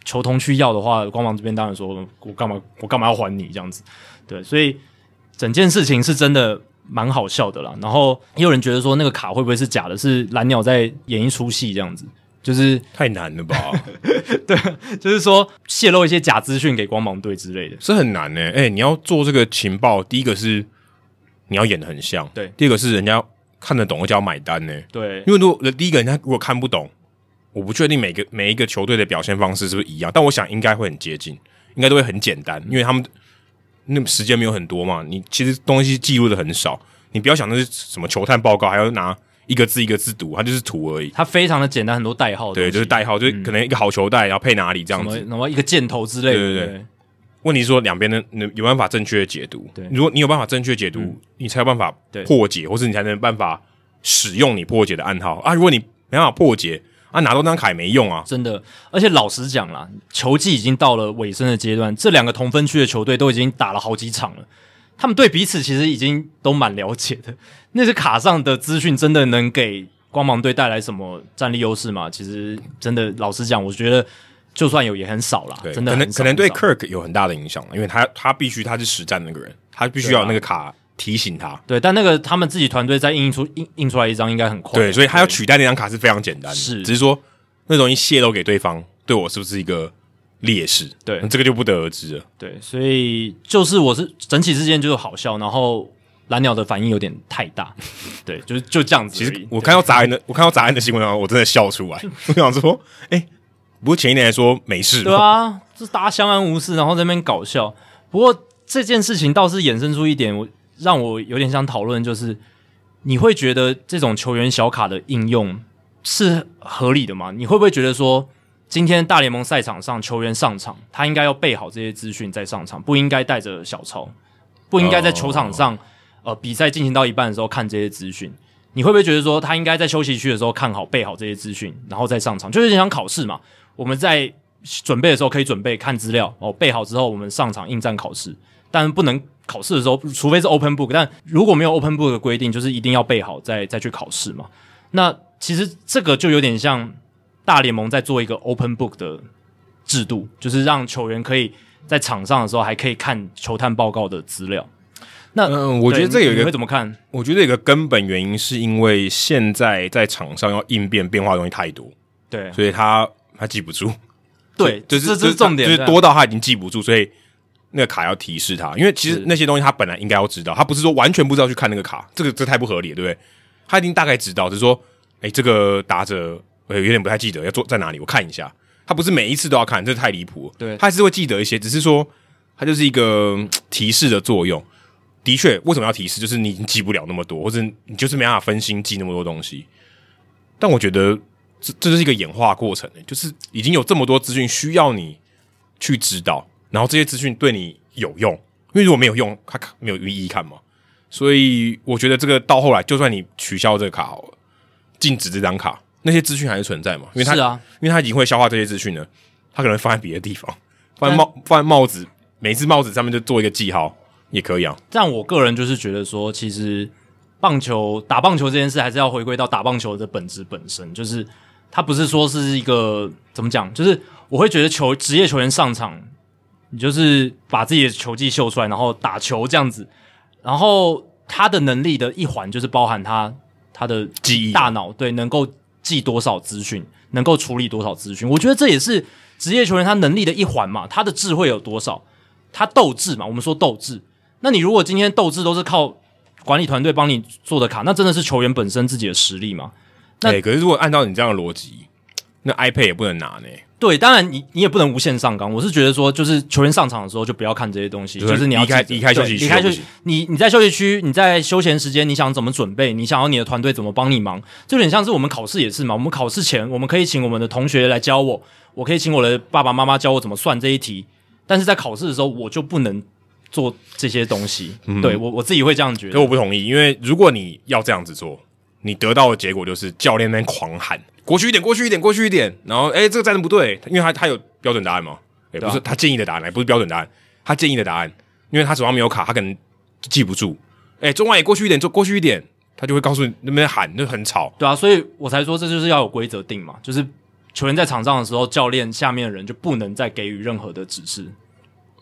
球童去要的话，光芒这边当然说，我干嘛我干嘛要还你这样子？对，所以整件事情是真的蛮好笑的啦。然后也有人觉得说，那个卡会不会是假的？是蓝鸟在演一出戏这样子？就是太难了吧？[laughs] 对，就是说泄露一些假资讯给光芒队之类的，是很难呢、欸。哎、欸，你要做这个情报，第一个是你要演的很像，对；第二个是人家看得懂，而且要买单呢、欸。对，因为如果第一个人家如果看不懂。我不确定每个每一个球队的表现方式是不是一样，但我想应该会很接近，应该都会很简单，因为他们那时间没有很多嘛。你其实东西记录的很少，你不要想那是什么球探报告，还要拿一个字一个字读，它就是图而已。它非常的简单，很多代号，对，就是代号，就是可能一个好球带，然后配哪里这样子，然后一个箭头之类的。对对对。问题是说两边的有办法正确的解读，对，如果你有办法正确解读，你才有办法破解，或是你才能办法使用你破解的暗号啊。如果你没办法破解。啊，拿到那张卡也没用啊！真的，而且老实讲啦，球季已经到了尾声的阶段，这两个同分区的球队都已经打了好几场了，他们对彼此其实已经都蛮了解的。那些卡上的资讯真的能给光芒队带来什么战力优势吗？其实真的，老实讲，我觉得就算有也很少啦。真的可能可能对 Kirk 有很大的影响，因为他他必须他是实战那个人，他必须要那个卡。提醒他，对，但那个他们自己团队再印出印印出来一张应该很快，对，所以他要取代那张卡是非常简单的，是，只是说那容易泄露给对方，对我是不是一个劣势？对，这个就不得而知了。对，所以就是我是整体之间就是好笑，然后蓝鸟的反应有点太大，[laughs] 对，就是就这样子。其实我看到杂人的，我看到杂人的新闻啊，我真的笑出来。[laughs] 我想说，哎、欸，不过前一年还说没事，对啊，就是大家相安无事，然后在那边搞笑。不过这件事情倒是衍生出一点我。让我有点想讨论，就是你会觉得这种球员小卡的应用是合理的吗？你会不会觉得说，今天大联盟赛场上球员上场，他应该要备好这些资讯再上场，不应该带着小抄，不应该在球场上，呃，比赛进行到一半的时候看这些资讯？你会不会觉得说，他应该在休息区的时候看好备好这些资讯，然后再上场？就是像考试嘛，我们在准备的时候可以准备看资料哦，备好之后我们上场应战考试，但不能。考试的时候，除非是 open book，但如果没有 open book 的规定，就是一定要备好再再去考试嘛。那其实这个就有点像大联盟在做一个 open book 的制度，就是让球员可以在场上的时候还可以看球探报告的资料。那嗯，我觉得这有一个你会怎么看？我觉得有一个根本原因是因为现在在场上要应变变化的东西太多，对，所以他他记不住。对，[laughs] 就是这这是重点，就是多到他已经记不住，所以。那个卡要提示他，因为其实那些东西他本来应该要知道，他不是说完全不知道去看那个卡，这个这太不合理了，对不对？他已经大概知道，只是说，哎，这个打者有点不太记得要坐在哪里，我看一下。他不是每一次都要看，这太离谱。对，他还是会记得一些，只是说他就是一个提示的作用。的确，为什么要提示？就是你已经记不了那么多，或者你就是没办法分心记那么多东西。但我觉得这这就是一个演化过程，就是已经有这么多资讯需要你去知道。然后这些资讯对你有用，因为如果没有用，它没有意义看嘛。所以我觉得这个到后来，就算你取消这个卡好了，禁止这张卡，那些资讯还是存在嘛？因为它是啊，因为它已经会消化这些资讯了，它可能放在别的地方，放在帽放在帽子，每次帽子上面就做一个记号也可以啊。这样我个人就是觉得说，其实棒球打棒球这件事还是要回归到打棒球的本质本身，就是它不是说是一个怎么讲，就是我会觉得球职业球员上场。你就是把自己的球技秀出来，然后打球这样子，然后他的能力的一环就是包含他他的记忆大脑，对，能够记多少资讯，能够处理多少资讯。我觉得这也是职业球员他能力的一环嘛，他的智慧有多少，他斗志嘛，我们说斗志。那你如果今天斗志都是靠管理团队帮你做的卡，那真的是球员本身自己的实力嘛？那对，可是如果按照你这样的逻辑，那 iPad 也不能拿呢。对，当然你你也不能无限上纲。我是觉得说，就是球员上场的时候就不要看这些东西，就是你要离开离开休息区，离开休息。你你在休息区，你在休闲时间，你想怎么准备？你想要你的团队怎么帮你忙？就有点像是我们考试也是嘛。我们考试前，我们可以请我们的同学来教我，我可以请我的爸爸妈妈教我怎么算这一题。但是在考试的时候，我就不能做这些东西。嗯、对我我自己会这样觉得。可我不同意，因为如果你要这样子做，你得到的结果就是教练那边狂喊。过去一点，过去一点，过去一点。然后，哎，这个站的不对，因为他他有标准答案嘛？哎，不是他建议的答案，不是标准答案，他建议的答案，因为他手上没有卡，他可能记不住。哎，中外也过去一点，就过去一点，他就会告诉你那边喊，就很吵。对啊，所以我才说这就是要有规则定嘛，就是球员在场上的时候，教练下面的人就不能再给予任何的指示。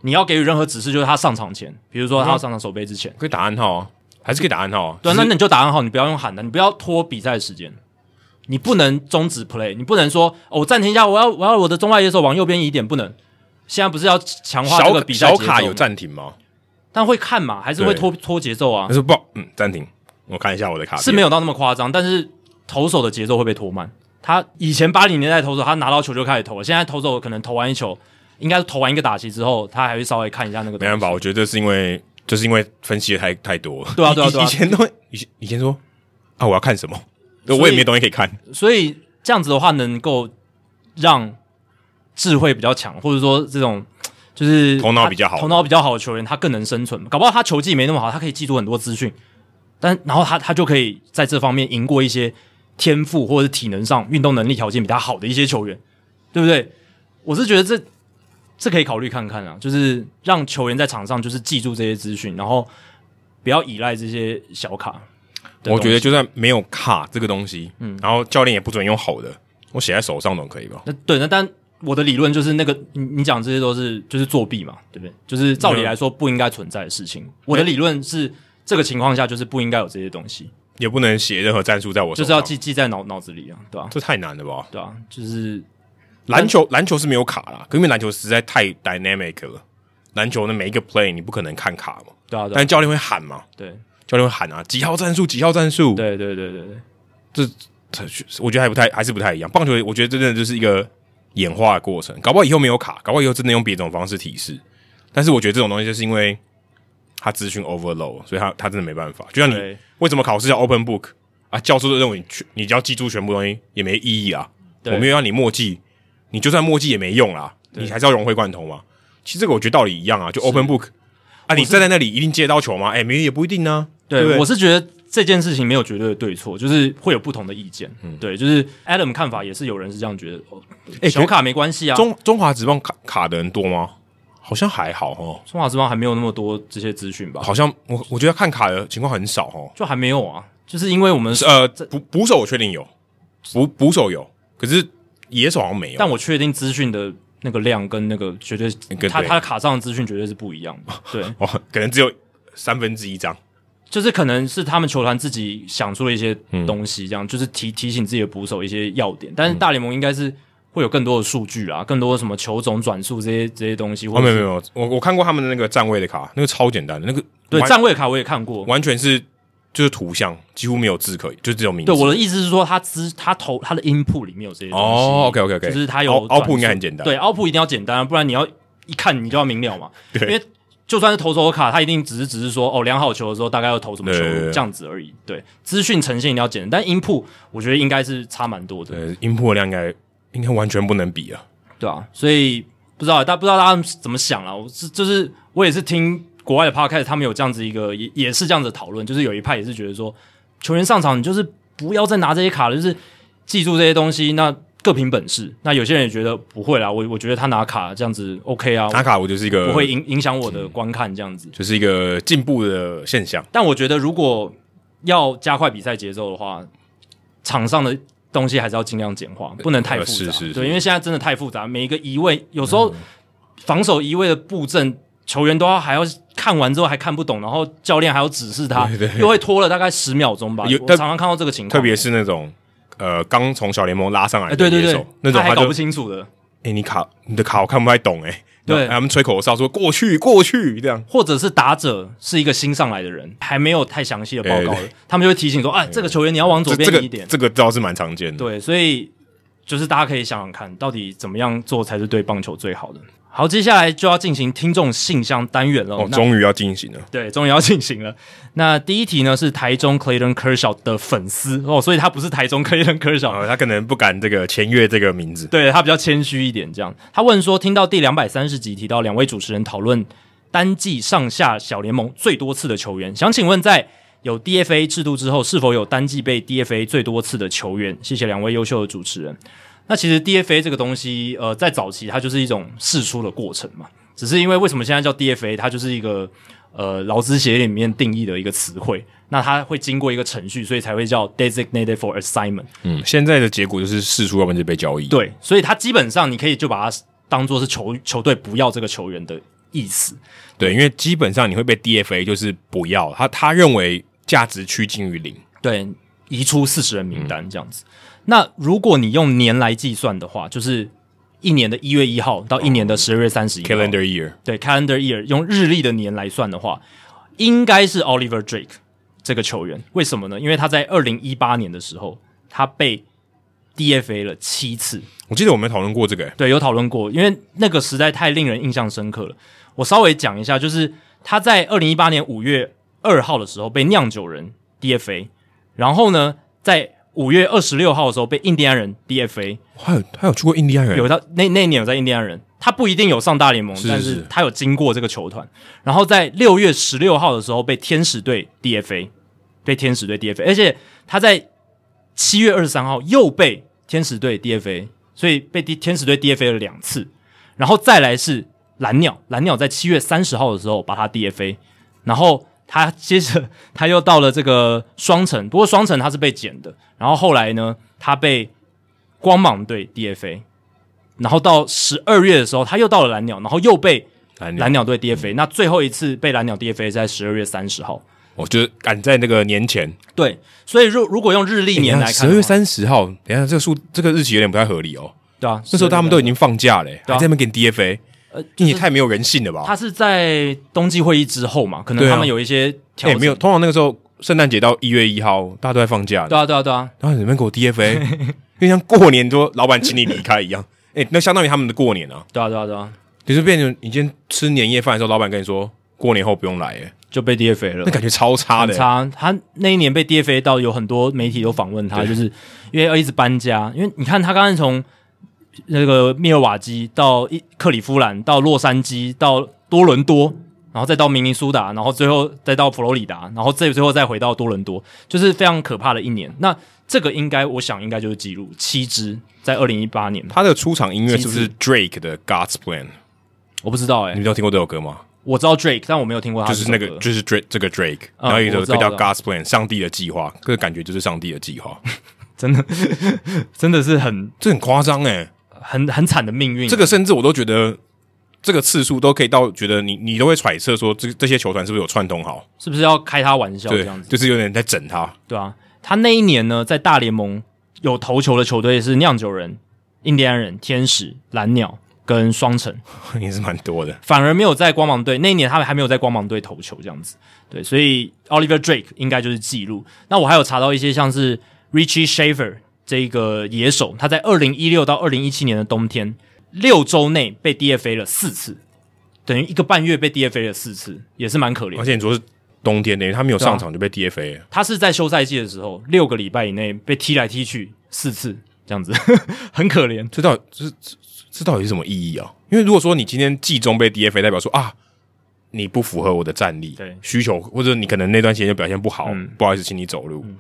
你要给予任何指示，就是他上场前，比如说他要上场守备之前，可以打暗号啊，还是可以打暗号啊。对啊，那那你就打暗号，你不要用喊的，你不要拖比赛的时间。你不能终止 play，你不能说哦，我暂停一下，我要我要我的中外野手往右边移一点，不能。现在不是要强化这个比赛小，小卡有暂停吗？但会看嘛，还是会拖拖节奏啊？他说不，嗯，暂停，我看一下我的卡。是没有到那么夸张，但是投手的节奏会被拖慢。他以前八零年代投手，他拿到球就开始投了，现在投手可能投完一球，应该是投完一个打击之后，他还会稍微看一下那个。没办法，我觉得是因为就是因为分析的太太多了。对啊，对啊，对啊。以前都以前以前说啊，我要看什么？我也没东西可以看，所以。这样子的话，能够让智慧比较强，或者说这种就是头脑比较好、头脑比较好的球员，他更能生存。搞不好他球技没那么好，他可以记住很多资讯，但然后他他就可以在这方面赢过一些天赋或者是体能上、运动能力条件比他好的一些球员，对不对？我是觉得这这可以考虑看看啊，就是让球员在场上就是记住这些资讯，然后不要依赖这些小卡。我觉得就算没有卡这个东西，嗯，然后教练也不准用吼的，我写在手上总可以吧？那对，那但我的理论就是那个，你你讲这些都是就是作弊嘛，对不对？就是照理来说不应该存在的事情。嗯、我的理论是这个情况下就是不应该有这些东西，也不能写任何战术在我手上，就是要记记在脑脑子里啊，对吧、啊？这太难了吧？对啊，就是篮球篮球是没有卡啦，因为篮球实在太 dynamic 了，篮球的每一个 play 你不可能看卡嘛，对啊，对啊，但教练会喊嘛，对。教练会喊啊，几号战术，几号战术。对对对对对，这我觉得还不太，还是不太一样。棒球，我觉得真的就是一个演化的过程。搞不好以后没有卡，搞不好以后真的用别种方式提示。但是我觉得这种东西就是因为他资讯 overload，所以他他真的没办法。就像你为什么考试叫 open book 啊？教授都认为你你只要记住全部东西也没意义啊。我没有让你默记，你就算默记也没用啦，你还是要融会贯通嘛。其实这个我觉得道理一样啊，就 open book 啊，你站在那里一定接得到球吗？哎，没也不一定呢。对，对对我是觉得这件事情没有绝对的对错，就是会有不同的意见。嗯，对，就是 Adam 看法也是有人是这样觉得。哎，小卡没关系啊。中中华职棒卡卡的人多吗？好像还好哦。中华职棒还没有那么多这些资讯吧？好像我我觉得看卡的情况很少哦，就还没有啊。就是因为我们呃捕捕手我确定有，捕捕手有，可是野手好像没有。但我确定资讯的那个量跟那个绝对，他他卡上的资讯绝对是不一样的。对 [laughs] 哦，可能只有三分之一张。就是可能是他们球团自己想出了一些东西，这样、嗯、就是提提醒自己的捕手一些要点，但是大联盟应该是会有更多的数据啊，更多的什么球种转速这些这些东西。哦，没有没有，我我看过他们的那个站位的卡，那个超简单的，那个对站位的卡我也看过，完全是就是图像，几乎没有字可以，就只有名字。对，我的意思是说，他资他投他的 input 里面有这些东西。哦，OK OK OK，就是他有 output 应该很简单，对 output 一定要简单，不然你要一看你就要明了嘛。[laughs] 对，因为。就算是投手卡，他一定只是只是说哦，量好球的时候大概要投什么球这样子而已。对，资讯呈现一定要简单，但 input 我觉得应该是差蛮多的。对，input 量应该应该完全不能比啊。对啊，所以不知道大不知道大家怎么想啊？我是就是我也是听国外的 podcast，他们有这样子一个也也是这样子讨论，就是有一派也是觉得说球员上场你就是不要再拿这些卡了，就是记住这些东西那。各凭本事。那有些人也觉得不会啦，我我觉得他拿卡这样子 OK 啊，拿卡我就是一个不会影影响我的观看这样子，就是一个进步的现象。但我觉得如果要加快比赛节奏的话，场上的东西还是要尽量简化，不能太复杂。是是是，对，因为现在真的太复杂，每一个移位有时候防守移位的布阵，球员都要还要看完之后还看不懂，然后教练还要指示他，对对对，又会拖了大概十秒钟吧。有我常常看到这个情况，特别是那种。呃，刚从小联盟拉上来的，欸、对对对，那种他还搞不清楚的。哎、欸，你卡你的卡我看不太懂哎、欸。对，他们吹口哨说过去过去这样，或者是打者是一个新上来的人，还没有太详细的报告他们就会提醒说，哎、啊，这个球员你要往左边一点。这个倒是蛮常见的。对，所以就是大家可以想想看，到底怎么样做才是对棒球最好的。好，接下来就要进行听众信箱单元了。哦，终于要进行了。对，终于要进行了。[laughs] 那第一题呢是台中 Clayton Kershaw 的粉丝哦，所以他不是台中 Clayton Kershaw，哦，他可能不敢这个签约这个名字。对，他比较谦虚一点，这样。他问说，听到第两百三十集提到两位主持人讨论单季上下小联盟最多次的球员，想请问在有 DFA 制度之后，是否有单季被 DFA 最多次的球员？谢谢两位优秀的主持人。那其实 DFA 这个东西，呃，在早期它就是一种试出的过程嘛。只是因为为什么现在叫 DFA，它就是一个呃劳资协议里面定义的一个词汇，那它会经过一个程序，所以才会叫 Designated for Assignment。嗯，现在的结果就是试出，要不然就被交易。对，所以它基本上你可以就把它当做是球球队不要这个球员的意思。对，因为基本上你会被 DFA，就是不要他，他认为价值趋近于零，对，移出四十人名单这样子。嗯那如果你用年来计算的话，就是一年的一月一号到一年的十二月三十一号，calendar year，对，calendar year，用日历的年来算的话，应该是 Oliver Drake 这个球员。为什么呢？因为他在二零一八年的时候，他被 DFA 了七次。我记得我们讨论过这个，对，有讨论过，因为那个实在太令人印象深刻了。我稍微讲一下，就是他在二零一八年五月二号的时候被酿酒人 DFA，然后呢，在五月二十六号的时候被印第安人 DFA，他有他有去过印第安人，有他那那一年有在印第安人，他不一定有上大联盟，是是是，但是。他有经过这个球团。然后在六月十六号的时候被天使队 DFA，被天使队 DFA，而且他在七月二十三号又被天使队 DFA，所以被天使队 DFA 了两次。然后再来是蓝鸟，蓝鸟在七月三十号的时候把他 DFA，然后。他接着他又到了这个双城，不过双城他是被捡的。然后后来呢，他被光芒队 DFA，然后到十二月的时候他又到了蓝鸟，然后又被蓝鸟队 DFA。那最后一次被蓝鸟 DFA 在十二月三十号，我觉得赶在那个年前。对，所以如如果用日历年来看，十二月三十号，等一下这个数这个日期有点不太合理哦。对啊，那时候他们都已经放假了，还在那边给你 DFA。呃，你也太没有人性了吧？他是在冬季会议之后嘛，可能他们有一些调整。没有，通常那个时候圣诞节到一月一号，大家都在放假。对啊，对啊，对啊。然后你们给我 DFA，就 [laughs] 像过年说老板请你离开一样。哎，那相当于他们的过年啊。对啊，对啊，对啊。就是变成你今天吃年夜饭的时候，老板跟你说过年后不用来，哎，就被 DFA 了，那感觉超差的，差。他那一年被 DFA 到有很多媒体都访问他，就是因为要一直搬家。因为你看他刚刚从那个密尔瓦基到一克里夫兰，到洛杉矶，到多伦多，然后再到明尼苏达，然后最后再到佛罗里达，然后最最后再回到多伦多，就是非常可怕的一年。那这个应该，我想应该就是记录七支在二零一八年。他的出场音乐是不是 Drake 的 God's Plan？我不知道哎、欸，你没有听过这首歌吗？我知道 Drake，但我没有听过他。就是那个，就是 Drake 这个 Drake，、嗯、然后有一首歌叫 God's Plan，上帝的计划，这个感觉就是上帝的计划，[laughs] 真的，[laughs] 真的是很，这很夸张哎，很很惨的命运。这个甚至我都觉得，这个次数都可以到觉得你你都会揣测说，这这些球团是不是有串通好，是不是要开他玩笑这样子？就是有点在整他。对啊，他那一年呢，在大联盟有投球的球队是酿酒人、印第安人、天使、蓝鸟。跟双城 [laughs] 也是蛮多的，反而没有在光芒队那一年，他们还没有在光芒队投球这样子。对，所以 Oliver Drake 应该就是记录。那我还有查到一些像是 Richie Shaffer 这个野手，他在二零一六到二零一七年的冬天六周内被 DFA 了四次，等于一个半月被 DFA 了四次，也是蛮可怜。而且你说是冬天，等于他没有上场就被 DFA 了。他是在休赛季的时候六个礼拜以内被踢来踢去四次，这样子 [laughs] 很可怜。这到底这这。这到底是什么意义啊？因为如果说你今天季中被 DFA，代表说啊，你不符合我的战力对需求，或者你可能那段时间就表现不好，嗯、不好意思，请你走路。嗯、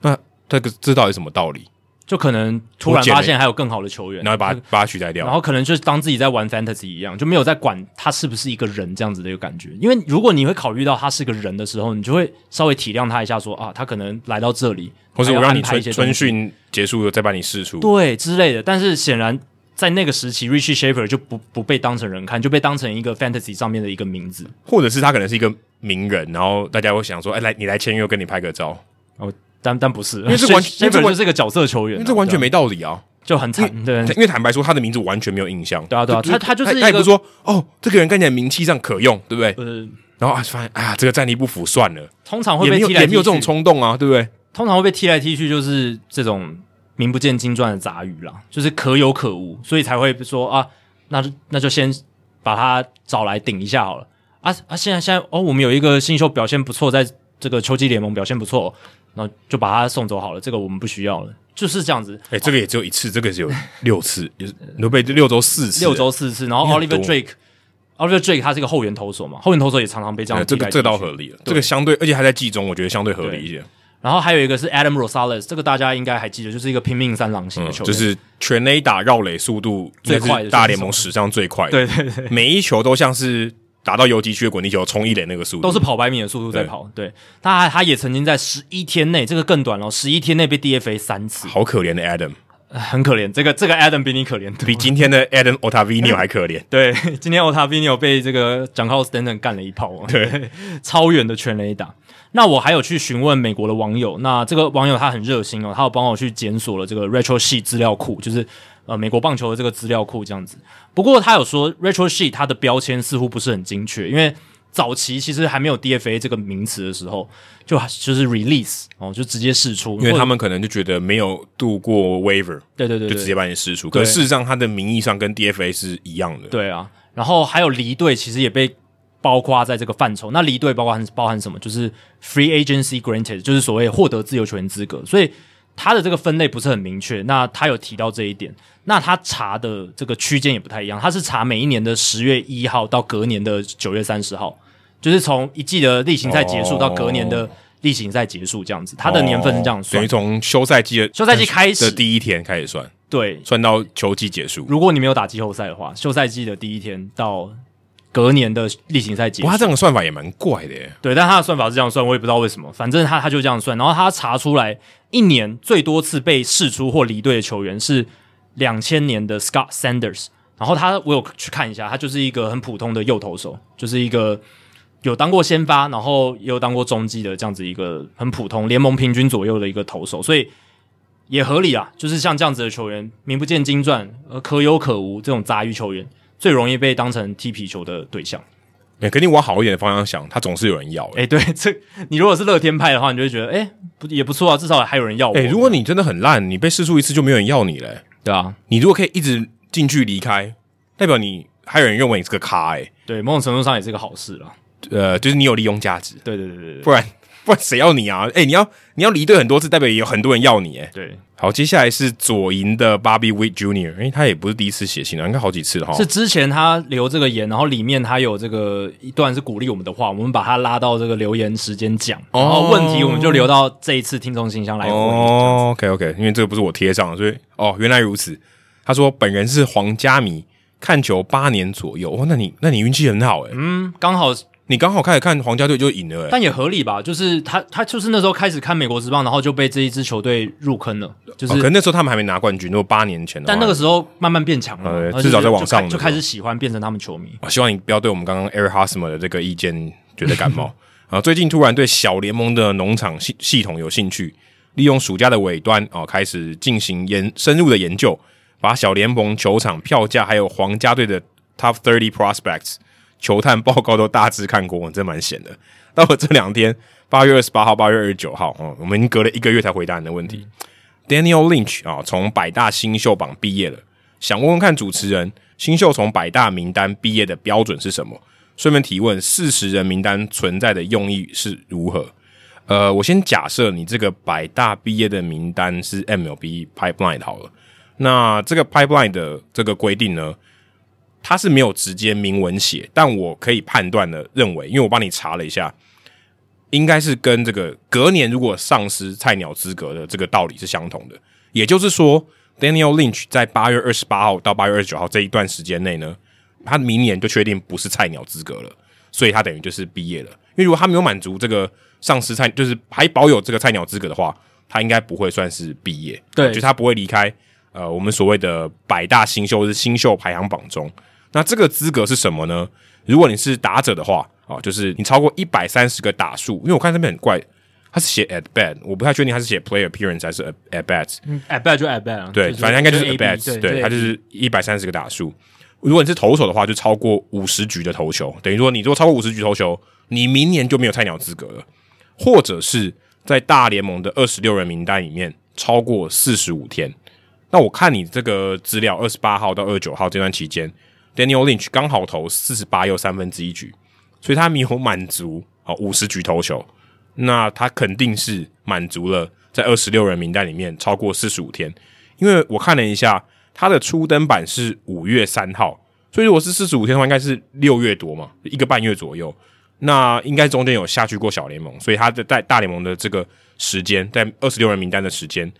那这个这到底什么道理？就可能突然发现还有更好的球员，然后把他把他取代掉，然后可能就是当自己在玩 fantasy 一样，就没有在管他是不是一个人这样子的一个感觉。因为如果你会考虑到他是个人的时候，你就会稍微体谅他一下说，说啊，他可能来到这里，或者我让你春春训结束了再把你释出，对之类的。但是显然。在那个时期，Richie Shaffer 就不不被当成人看，就被当成一个 fantasy 上面的一个名字，或者是他可能是一个名人，然后大家会想说，哎、欸，来你来签约，跟你拍个照。哦，但但不是，因为这完 Shaffer 就是一个角色球员，这完全没道理啊，就很惨。对，因为坦白说，他的名字完全没有印象。对啊，对啊，他他就是一个他也不是说，哦，这个人看起来名气上可用，对不对？呃，然后啊，发现啊，这个战力不符，算了。通常会被踢来踢去，也没有这种冲动啊，对不对？通常会被踢来踢去，就是这种。名不见经传的杂鱼啦，就是可有可无，所以才会说啊，那就那就先把他找来顶一下好了啊啊！现在现在哦，我们有一个新秀表现不错，在这个秋季联盟表现不错，然后就把他送走好了，这个我们不需要了，就是这样子。哎、欸，这个也只有一次，啊、这个只有六次，也是你都被六周四次，六周四次。然后 Oliver Drake，Oliver Drake 他是一个后援投手嘛，后援投手也常常被这样。这个这倒合理了，这个相对，而且还在季中，我觉得相对合理一些。然后还有一个是 Adam Rosales，这个大家应该还记得，就是一个拼命三郎型的球员，嗯、就是全垒打绕垒速度最快的，大联盟史上最快的。对对对，每一球都像是打到游击区的滚地球冲一垒那个速度，都是跑百米的速度在跑。对，他他也曾经在十一天内，这个更短了，十一天内被 DFA 三次，好可怜的 Adam，[laughs] 很可怜。这个这个 Adam 比你可怜，比今天的 Adam Ottavino 还可怜。[laughs] 对，今天 Ottavino 被这个 Giancarlo Stanton 干了一炮，对，[laughs] 超远的全垒打。那我还有去询问美国的网友，那这个网友他很热心哦，他有帮我去检索了这个 Retro Sheet 资料库，就是呃美国棒球的这个资料库这样子。不过他有说 Retro Sheet 它的标签似乎不是很精确，因为早期其实还没有 DFA 这个名词的时候，就就是 Release 哦，就直接释出，因为他们可能就觉得没有度过 Waiver，对对对，就直接把你释出。可事实上，它的名义上跟 DFA 是一样的。对啊，然后还有离队，其实也被。包括在这个范畴，那离队包括含包含什么？就是 free agency granted，就是所谓获得自由球员资格。所以他的这个分类不是很明确。那他有提到这一点。那他查的这个区间也不太一样。他是查每一年的十月一号到隔年的九月三十号，就是从一季的例行赛结束到隔年的例行赛结束这样子。他的年份是这样算，等于从休赛季的休赛季开始的第一天开始算，对，算到球季结束。如果你没有打季后赛的话，休赛季的第一天到。隔年的例行赛结束，哇，他这种算法也蛮怪的耶。对，但他的算法是这样算，我也不知道为什么，反正他他就这样算。然后他查出来，一年最多次被释出或离队的球员是两千年的 Scott Sanders。然后他，我有去看一下，他就是一个很普通的右投手，就是一个有当过先发，然后也有当过中继的这样子一个很普通联盟平均左右的一个投手，所以也合理啊。就是像这样子的球员，名不见经传，呃，可有可无这种杂鱼球员。最容易被当成踢皮球的对象，哎、欸，肯定往好一点的方向想，他总是有人要。哎、欸，对，[laughs] 这你如果是乐天派的话，你就会觉得，哎、欸，不也不错啊，至少还有人要我。哎、欸，如果你真的很烂，你被试出一次就没有人要你了、欸，对啊。你如果可以一直进去离开，代表你还有人认为你是个咖、欸，哎，对，某种程度上也是个好事了。呃，就是你有利用价值。对对对对对，不然不然谁要你啊？哎、欸，你要你要离队很多次，代表也有很多人要你。哎，对。好，接下来是左营的 Bobby Witt Jr.，哎，他也不是第一次写信了，应该好几次了哈。是之前他留这个言，然后里面他有这个一段是鼓励我们的话，我们把他拉到这个留言时间讲，然后问题我们就留到这一次听众信箱来回。哦，OK OK，因为这个不是我贴上的，所以哦，原来如此。他说本人是皇家迷，看球八年左右。哦，那你那你运气很好哎。嗯，刚好。你刚好开始看皇家队就赢了，欸，但也合理吧？就是他他就是那时候开始看美国职棒，然后就被这一支球队入坑了。就是，哦，可能那时候他们还没拿冠军，如果八年前的。但那个时候慢慢变强了，呃，至少在往上就，就开始喜欢，变成他们球迷。希望你不要对我们刚刚 Eric Hosmer 的这个意见觉得感冒啊！[laughs] 最近突然对小联盟的农场系系统有兴趣，利用暑假的尾端啊，开始进行研深入的研究，把小联盟球场票价还有皇家队的 Top Thirty Prospects。球探报告都大致看过，我真蛮闲的。[laughs] 到了这两天，八月二十八号、八月二十九号，哦，我们隔了一个月才回答你的问题。嗯、Daniel Lynch 啊，从百大新秀榜毕业了，想问问看主持人，新秀从百大名单毕业的标准是什么？顺便提问，四十人名单存在的用意是如何？呃，我先假设你这个百大毕业的名单是 MLB Pipeline 好了，那这个 Pipeline 的这个规定呢？他是没有直接明文写，但我可以判断的认为，因为我帮你查了一下，应该是跟这个隔年如果丧失菜鸟资格的这个道理是相同的。也就是说，Daniel Lynch 在八月二十八号到八月二十九号这一段时间内呢，他明年就确定不是菜鸟资格了，所以他等于就是毕业了。因为如果他没有满足这个丧失菜，就是还保有这个菜鸟资格的话，他应该不会算是毕业，对，就是他不会离开呃我们所谓的百大新秀是新秀排行榜中。那这个资格是什么呢？如果你是打者的话，啊，就是你超过一百三十个打数，因为我看这边很怪，他是写 at bat，我不太确定他是写 play appearance 还是 at bat。嗯，at bat 就 at bat 啊，对，反正应该就是 at bat，对，对，他就是一百三十个打数。如果你是投手的话，就超过五十局的投球，等于说你如果超过五十局投球，你明年就没有菜鸟资格了，或者是在大联盟的二十六人名单里面超过四十五天。那我看你这个资料，二十八号到二十九号这段期间。Daniel Lynch 刚好投四十八又三分之一局，所以他没有满足好五十局投球，那他肯定是满足了在二十六人名单里面超过四十五天。因为我看了一下，他的初登板是五月三号，所以如果是四十五天的话，应该是六月多嘛，一个半月左右。那应该中间有下去过小联盟，所以他的在大联盟的这个时间，在二十六人名单的时间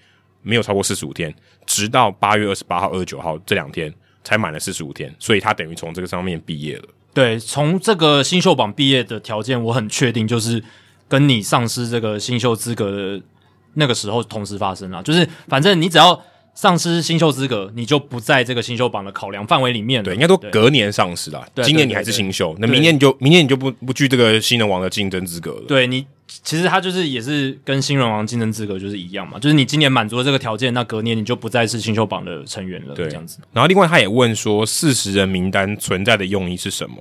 没有超过四十五天，直到八月二十八号、二十九号这两天。才满了四十五天，所以他等于从这个上面毕业了。对，从这个新秀榜毕业的条件，我很确定就是跟你丧失这个新秀资格的那个时候同时发生了。就是反正你只要丧失新秀资格，你就不在这个新秀榜的考量范围里面。对，应该都隔年丧失了。今年你还是新秀，那明年你就明年你就不不具这个新人王的竞争资格了。对你。其实他就是也是跟新人王竞争资格就是一样嘛，就是你今年满足了这个条件，那隔年你就不再是新秀榜的成员了。对，这样子。然后另外他也问说，四十人名单存在的用意是什么？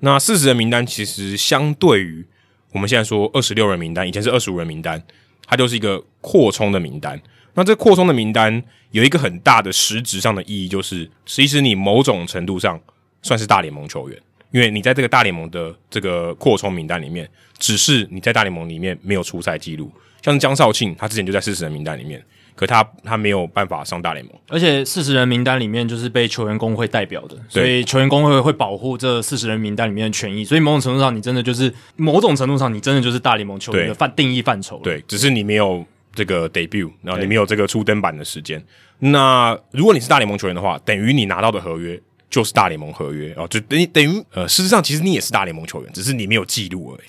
那四十人名单其实相对于我们现在说二十六人名单，以前是二十五人名单，它就是一个扩充的名单。那这扩充的名单有一个很大的实质上的意义，就是其实你某种程度上算是大联盟球员。因为你在这个大联盟的这个扩充名单里面，只是你在大联盟里面没有出赛记录，像是江少庆，他之前就在四十人名单里面，可他他没有办法上大联盟，而且四十人名单里面就是被球员工会代表的，所以球员工会会保护这四十人名单里面的权益，所以某种程度上，你真的就是某种程度上，你真的就是大联盟球员的范定义范畴。对，只是你没有这个 debut，然后你没有这个出登板的时间。那如果你是大联盟球员的话，等于你拿到的合约。就是大联盟合约哦，就等于等于呃，事实上其实你也是大联盟球员，只是你没有记录而已。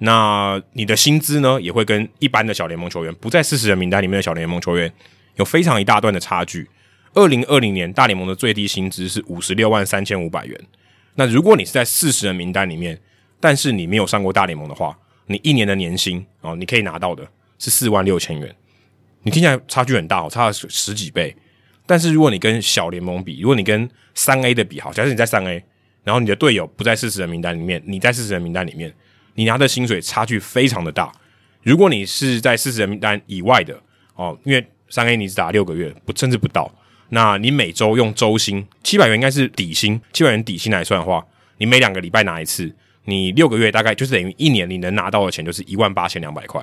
那你的薪资呢，也会跟一般的小联盟球员不在四十人名单里面的小联盟球员有非常一大段的差距。二零二零年大联盟的最低薪资是五十六万三千五百元。那如果你是在四十人名单里面，但是你没有上过大联盟的话，你一年的年薪哦，你可以拿到的是四万六千元。你听起来差距很大，差了十几倍。但是如果你跟小联盟比，如果你跟三 A 的比，好，假设你在三 A，然后你的队友不在四十人名单里面，你在四十人名单里面，你拿的薪水差距非常的大。如果你是在四十人名单以外的哦，因为三 A 你只打六个月，不甚至不到，那你每周用周薪七百元应该是底薪，七百元底薪来算的话，你每两个礼拜拿一次，你六个月大概就是等于一年你能拿到的钱就是一万八千两百块，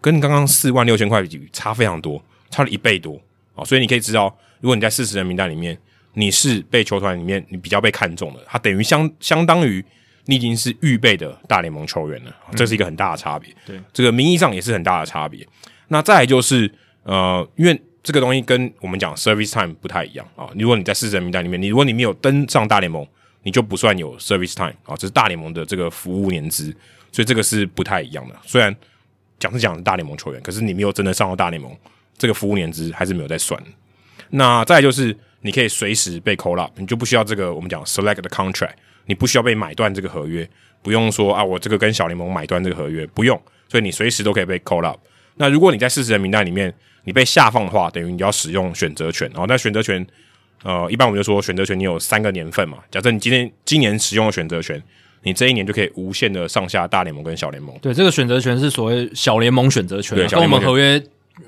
跟刚刚四万六千块比差非常多，差了一倍多哦。所以你可以知道，如果你在四十人名单里面，你是被球团里面你比较被看中的，它等于相相当于你已经是预备的大联盟球员了，这是一个很大的差别。对，这个名义上也是很大的差别。那再来就是呃，因为这个东西跟我们讲 service time 不太一样啊。如果你在四十人名单里面，你如果你没有登上大联盟，你就不算有 service time 啊，这是大联盟的这个服务年资，所以这个是不太一样的。虽然讲是讲大联盟球员，可是你没有真的上到大联盟，这个服务年资还是没有在算。那再就是你可以随时被 call up，你就不需要这个我们讲 select the contract，你不需要被买断这个合约，不用说啊，我这个跟小联盟买断这个合约不用，所以你随时都可以被 call up。那如果你在四十人名单里面，你被下放的话，等于你要使用选择权。然后，那选择权，呃，一般我们就说选择权你有三个年份嘛。假设你今天今年使用了选择权，你这一年就可以无限的上下大联盟跟小联盟。对，这个选择权是所谓小联盟选择权，对，跟我们合约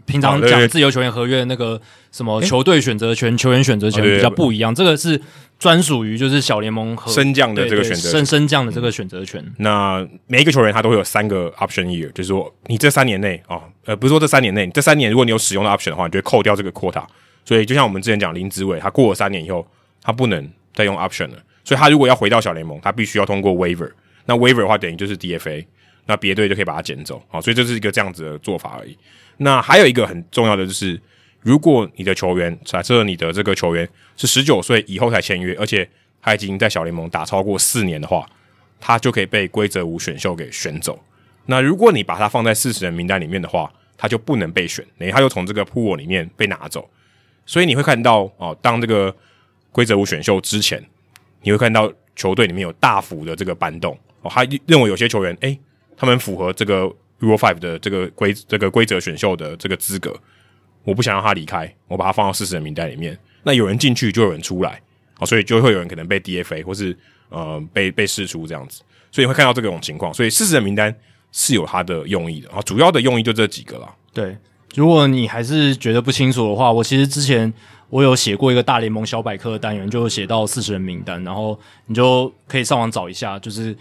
平常讲自由球员合约那个什么球队选择权、球员选择权比较不一样。这个是。专属于就是小联盟和升降的这个选择，升升降的这个选择权。那每一个球员他都会有三个 option year，就是说你这三年内啊，呃，不是说这三年内，这三年如果你有使用的 option 的话，你就会扣掉这个 quota。所以就像我们之前讲林子伟，他过了三年以后，他不能再用 option 了。所以他如果要回到小联盟，他必须要通过 waiver。那 waiver 的话等于就是 DFA，那别队就可以把他捡走。好，所以这是一个这样子的做法而已。那还有一个很重要的就是。如果你的球员，假设你的这个球员是十九岁以后才签约，而且他已经在小联盟打超过四年的话，他就可以被规则五选秀给选走。那如果你把他放在四十人名单里面的话，他就不能被选，等于他就从这个 pool 里面被拿走。所以你会看到哦，当这个规则五选秀之前，你会看到球队里面有大幅的这个搬动哦，他认为有些球员，诶，他们符合这个 Rule Five 的这个规这个规则选秀的这个资格。我不想让他离开，我把他放到四十人名单里面。那有人进去，就有人出来，哦，所以就会有人可能被 DFA 或是呃被被释出这样子。所以会看到这种情况。所以四十人名单是有它的用意的啊，主要的用意就这几个啦。对，如果你还是觉得不清楚的话，我其实之前我有写过一个大联盟小百科的单元，就写到四十人名单，然后你就可以上网找一下，就是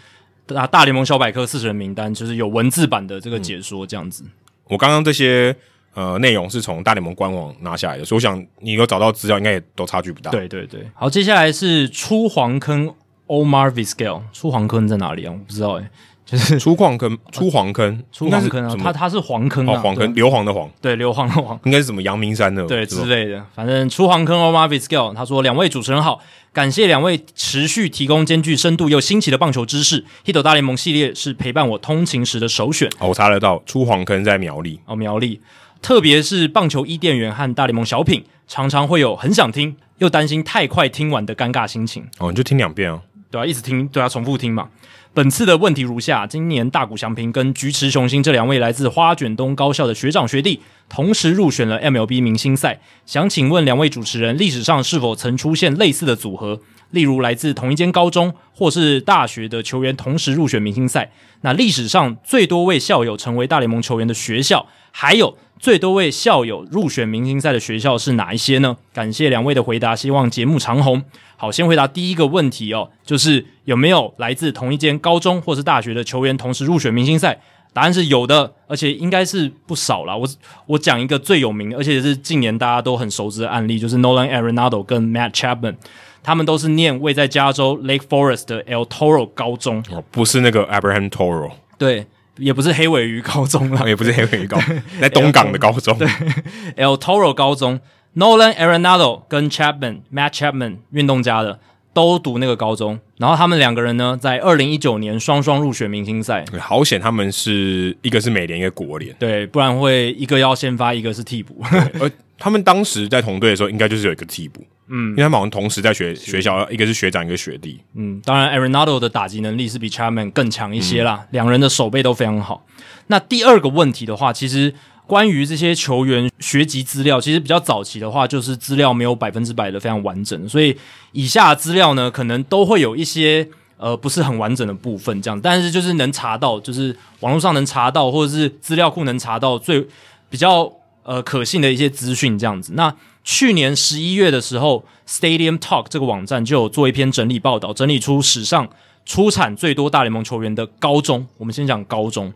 大大联盟小百科四十人名单，就是有文字版的这个解说这样子。嗯、我刚刚这些。呃，内容是从大联盟官网拿下来的，所以我想你有找到资料，应该也都差距不大。对对对，好，接下来是出黄坑 Omar Vizquel，出黄坑在哪里啊？我不知道诶、欸。就是出矿坑，出黄坑，出黄坑啊！它它是黄坑啊，黄坑，硫磺的黄，对，硫磺的黄，应该是什么阳明山的，对之类的。反正出黄坑，Omar Vizquel，他说：“两位主持人好，感谢两位持续提供兼具深度又新奇的棒球知识。Hito 大联盟系列是陪伴我通勤时的首选。”哦，我查得到，出黄坑在苗栗哦，苗栗，特别是棒球伊甸园和大联盟小品，常常会有很想听又担心太快听完的尴尬心情。哦，你就听两遍哦，对啊，一直听，对啊，重复听嘛。本次的问题如下：今年大谷翔平跟菊池雄星这两位来自花卷东高校的学长学弟，同时入选了 MLB 明星赛。想请问两位主持人，历史上是否曾出现类似的组合？例如来自同一间高中或是大学的球员同时入选明星赛？那历史上最多位校友成为大联盟球员的学校，还有最多位校友入选明星赛的学校是哪一些呢？感谢两位的回答，希望节目长红。好，先回答第一个问题哦，就是有没有来自同一间高中或是大学的球员同时入选明星赛？答案是有的，而且应该是不少啦。我我讲一个最有名，而且是近年大家都很熟知的案例，就是 Nolan Arenado 跟 Matt Chapman，他们都是念位在加州 Lake Forest 的 El Toro 高中，哦，不是那个 Abraham Toro，对，也不是黑尾鱼高中了，也不是黑尾鱼高，[laughs] 在东港的高中，对，[laughs] El Toro 高中。Nolan Arenado 跟 Chapman Matt Chapman 运动家的都读那个高中，然后他们两个人呢，在二零一九年双双入选明星赛。好险，他们是一个是美联，一个国联，对，不然会一个要先发，一个是替补。而他们当时在同队的时候，应该就是有一个替补，嗯，因为他们好像同时在学学校，一个是学长，一个学弟。嗯，当然 Arenado 的打击能力是比 Chapman 更强一些啦，两、嗯、人的守备都非常好。那第二个问题的话，其实。关于这些球员学籍资料，其实比较早期的话，就是资料没有百分之百的非常完整，所以以下资料呢，可能都会有一些呃不是很完整的部分，这样，但是就是能查到，就是网络上能查到，或者是资料库能查到最比较呃可信的一些资讯，这样子。那去年十一月的时候，Stadium Talk 这个网站就有做一篇整理报道，整理出史上。出产最多大联盟球员的高中。我们先讲高中，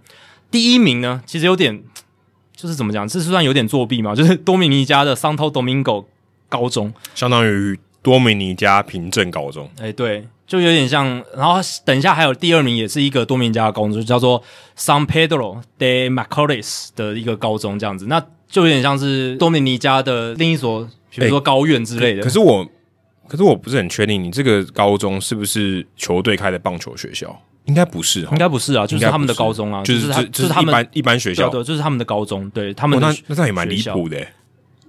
第一名呢，其实有点 [tsk] 就是怎么讲，这是算有点作弊嘛？[laughs] 就是多米尼加的 Santo Domingo 高中，相当于多米尼加平镇高中。哎，对，就有点像。然后等一下还有第二名，也是一个多米尼加的高中，就叫做 San Pedro de Macorís 的一个高中，这样子，那就有点像是多米尼加的另一所，比如说高院之类的。可，可是我。可是我不是很确定，你这个高中是不是球队开的棒球学校？应该不是，应该不是啊，就是他们的高中啊，就是他，就是他们一般一般学校，对，就是他们的高中，对他们、哦、那那这也蛮离谱的，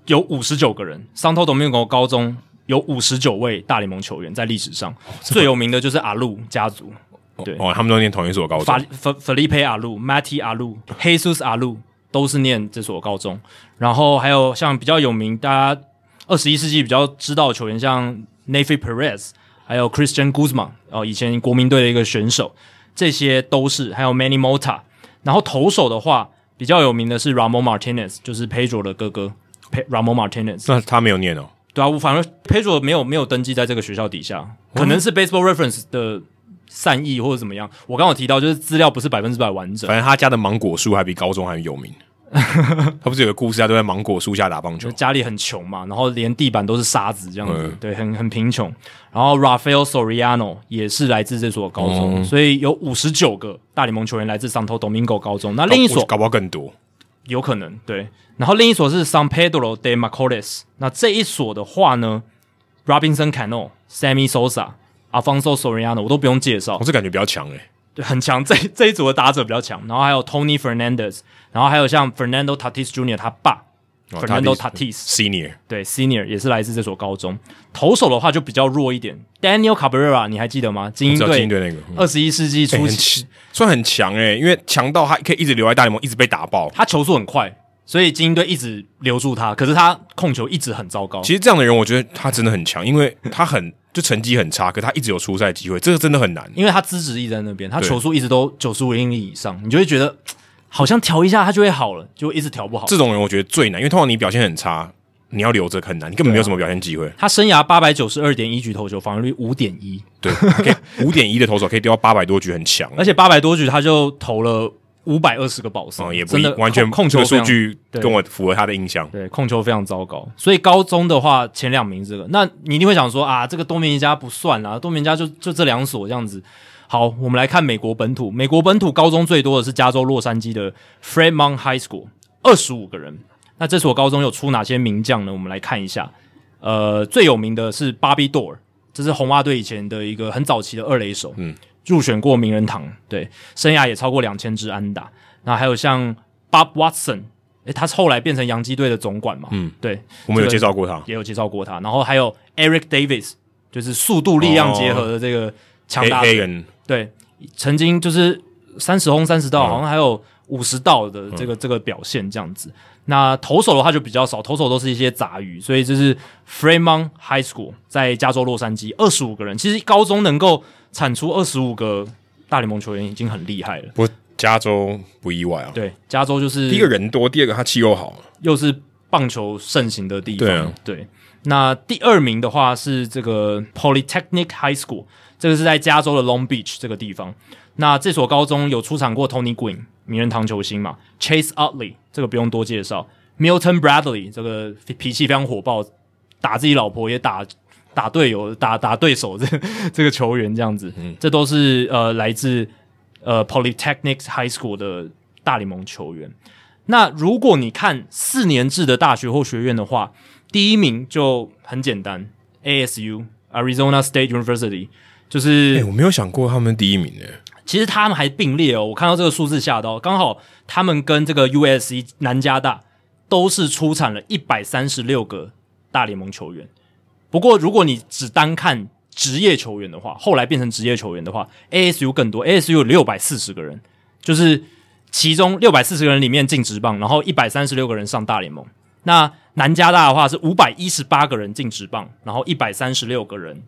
有五十九个人，Santo Domingo 高中有五十九位大联盟球员，在历史上、哦、最有名的就是阿路家族，对哦，他们都念同一所高中，Felipe 阿路、Matty 阿路、Jesus 阿路都是念这所高中，然后还有像比较有名，大家。二十一世纪比较知道的球员，像 Neifi Perez，还有 Christian Guzman，哦，以前国民队的一个选手，这些都是，还有 Manny Mota。然后投手的话，比较有名的是 Ramon Martinez，就是 Pedro 的哥哥，Ramon Martinez。那他没有念哦。对啊，我反而 Pedro 没有没有登记在这个学校底下，可能是 Baseball Reference 的善意或者怎么样。我刚刚有提到，就是资料不是百分之百完整。反正他家的芒果树还比高中还有名。[laughs] 他不是有个故事，他都在芒果树下打棒球。家里很穷嘛，然后连地板都是沙子这样子，嗯、对，很很贫穷。然后 Rafael Soriano 也是来自这所高中，嗯、所以有五十九个大联盟球员来自 Santo Domingo 高中。那另一所搞不好更多，有可能对。然后另一所是 San Pedro de Macorís。那这一所的话呢，Robinson Cano、Sammy Sosa、Alfonso Soriano 我都不用介绍，我是感觉比较强诶、欸。对，很强。这这一组的打者比较强，然后还有 Tony Fernandez，然后还有像 Fernando Tatis Jr. 他爸、哦、Fernando Tatis Senior，对 Senior 也是来自这所高中。投手的话就比较弱一点，Daniel Cabrera 你还记得吗？精英队那个二十一世纪初期、欸、算很强诶、欸，因为强到他可以一直留在大联盟，一直被打爆。他球速很快，所以精英队一直留住他。可是他控球一直很糟糕。其实这样的人，我觉得他真的很强，因为他很。就成绩很差，可他一直有出赛机会，这个真的很难，因为他资质一直在那边，他球速一直都九十五英里以上，你就会觉得 [tsk] 好像调一下他就会好了，就一直调不好。这种人我觉得最难，因为通常你表现很差，你要留着很难，你根本没有什么表现机会。他生涯八百九十二点一局投球，防御率五点一，对，[laughs] 五点一的投手可以丢到八百多局，很强，而且八百多局他就投了。五百二十个保送，哦，也不完全控球数据跟我符合他的印象。对，控球非常糟糕。所以高中的话前两名这个，那你一定会想说啊，这个多米尼加不算啊，多米尼加就就这两所这样子。好，我们来看美国本土，美国本土高中最多的是加州洛杉矶的 Fremont High School，二十五个人。那这所高中有出哪些名将呢？我们来看一下。呃，最有名的是 Bobby Doerr，这是红袜队以前的一个很早期的二垒手。嗯。入选过名人堂，对，生涯也超过两千支安打。那还有像 Bob Watson，诶，他后来变成洋基队的总管嘛？嗯，对，我们有介绍过他，也有介绍过他。然后还有 Eric Davis，就是速度力量结合的这个强大的人，对，曾经就是三十轰三十盗，好像还有五十道的这个、嗯、这个表现这样子。那投手的话就比较少，投手都是一些杂鱼，所以这是 Fremont High School 在加州洛杉矶，二十五个人，其实高中能够。产出二十五个大联盟球员已经很厉害了。不过加州不意外啊。对，加州就是第一个人多，第二个他气候好，又是棒球盛行的地方。对啊，对。那第二名的话是这个 Polytechnic High School，这个是在加州的 Long Beach 这个地方。那这所高中有出产过 Tony Green 名人堂球星嘛，Chase Utley 这个不用多介绍，Milton Bradley 这个脾气非常火爆，打自己老婆也打。打队友、打打对手，这 [laughs] 这个球员这样子，嗯，这都是呃来自呃 Polytechnic High School 的大联盟球员。那如果你看四年制的大学或学院的话，第一名就很简单，ASU Arizona State University，就是、欸、我没有想过他们第一名诶。其实他们还并列哦，我看到这个数字吓到，刚好他们跟这个 USC 南加大都是出产了一百三十六个大联盟球员。不过，如果你只单看职业球员的话，后来变成职业球员的话，ASU 更多，ASU 有六百四十个人，就是其中六百四十个人里面进职棒，然后一百三十六个人上大联盟。那南加大的话是五百一十八个人进职棒，然后一百三十六个人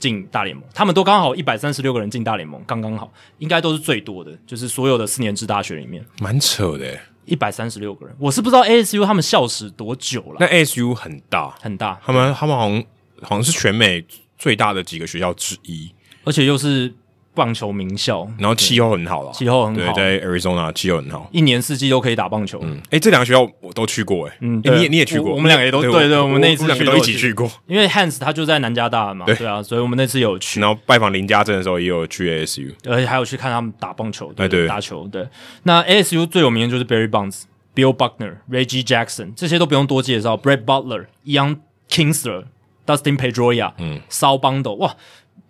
进大联盟，他们都刚好一百三十六个人进大联盟，刚刚好，应该都是最多的，就是所有的四年制大学里面，蛮扯的，一百三十六个人，我是不知道 ASU 他们校史多久了，那 ASU 很大。很大，他们他们好像。好像是全美最大的几个学校之一，而且又是棒球名校，然后气候很好了，气候很好，对，在 Arizona 气候很好，一年四季都可以打棒球。嗯，哎、欸，这两个学校我都去过、欸，哎，嗯，你也你也去过，我们两个也都对，对对，我们那一次两个都一起去。过，因为 Hans 他就在南加大嘛，对，啊，所以我们那次有去，然后拜访林家镇的时候也有去 ASU，而且还有去看他们打棒球，对对，打球，对。那 ASU 最有名的就是 Barry Bonds、Bill Buckner、Reggie Jackson，这些都不用多介绍，Brett Butler、Young Kinsler、Dustin Pedroia，嗯，Sal Bando，哇。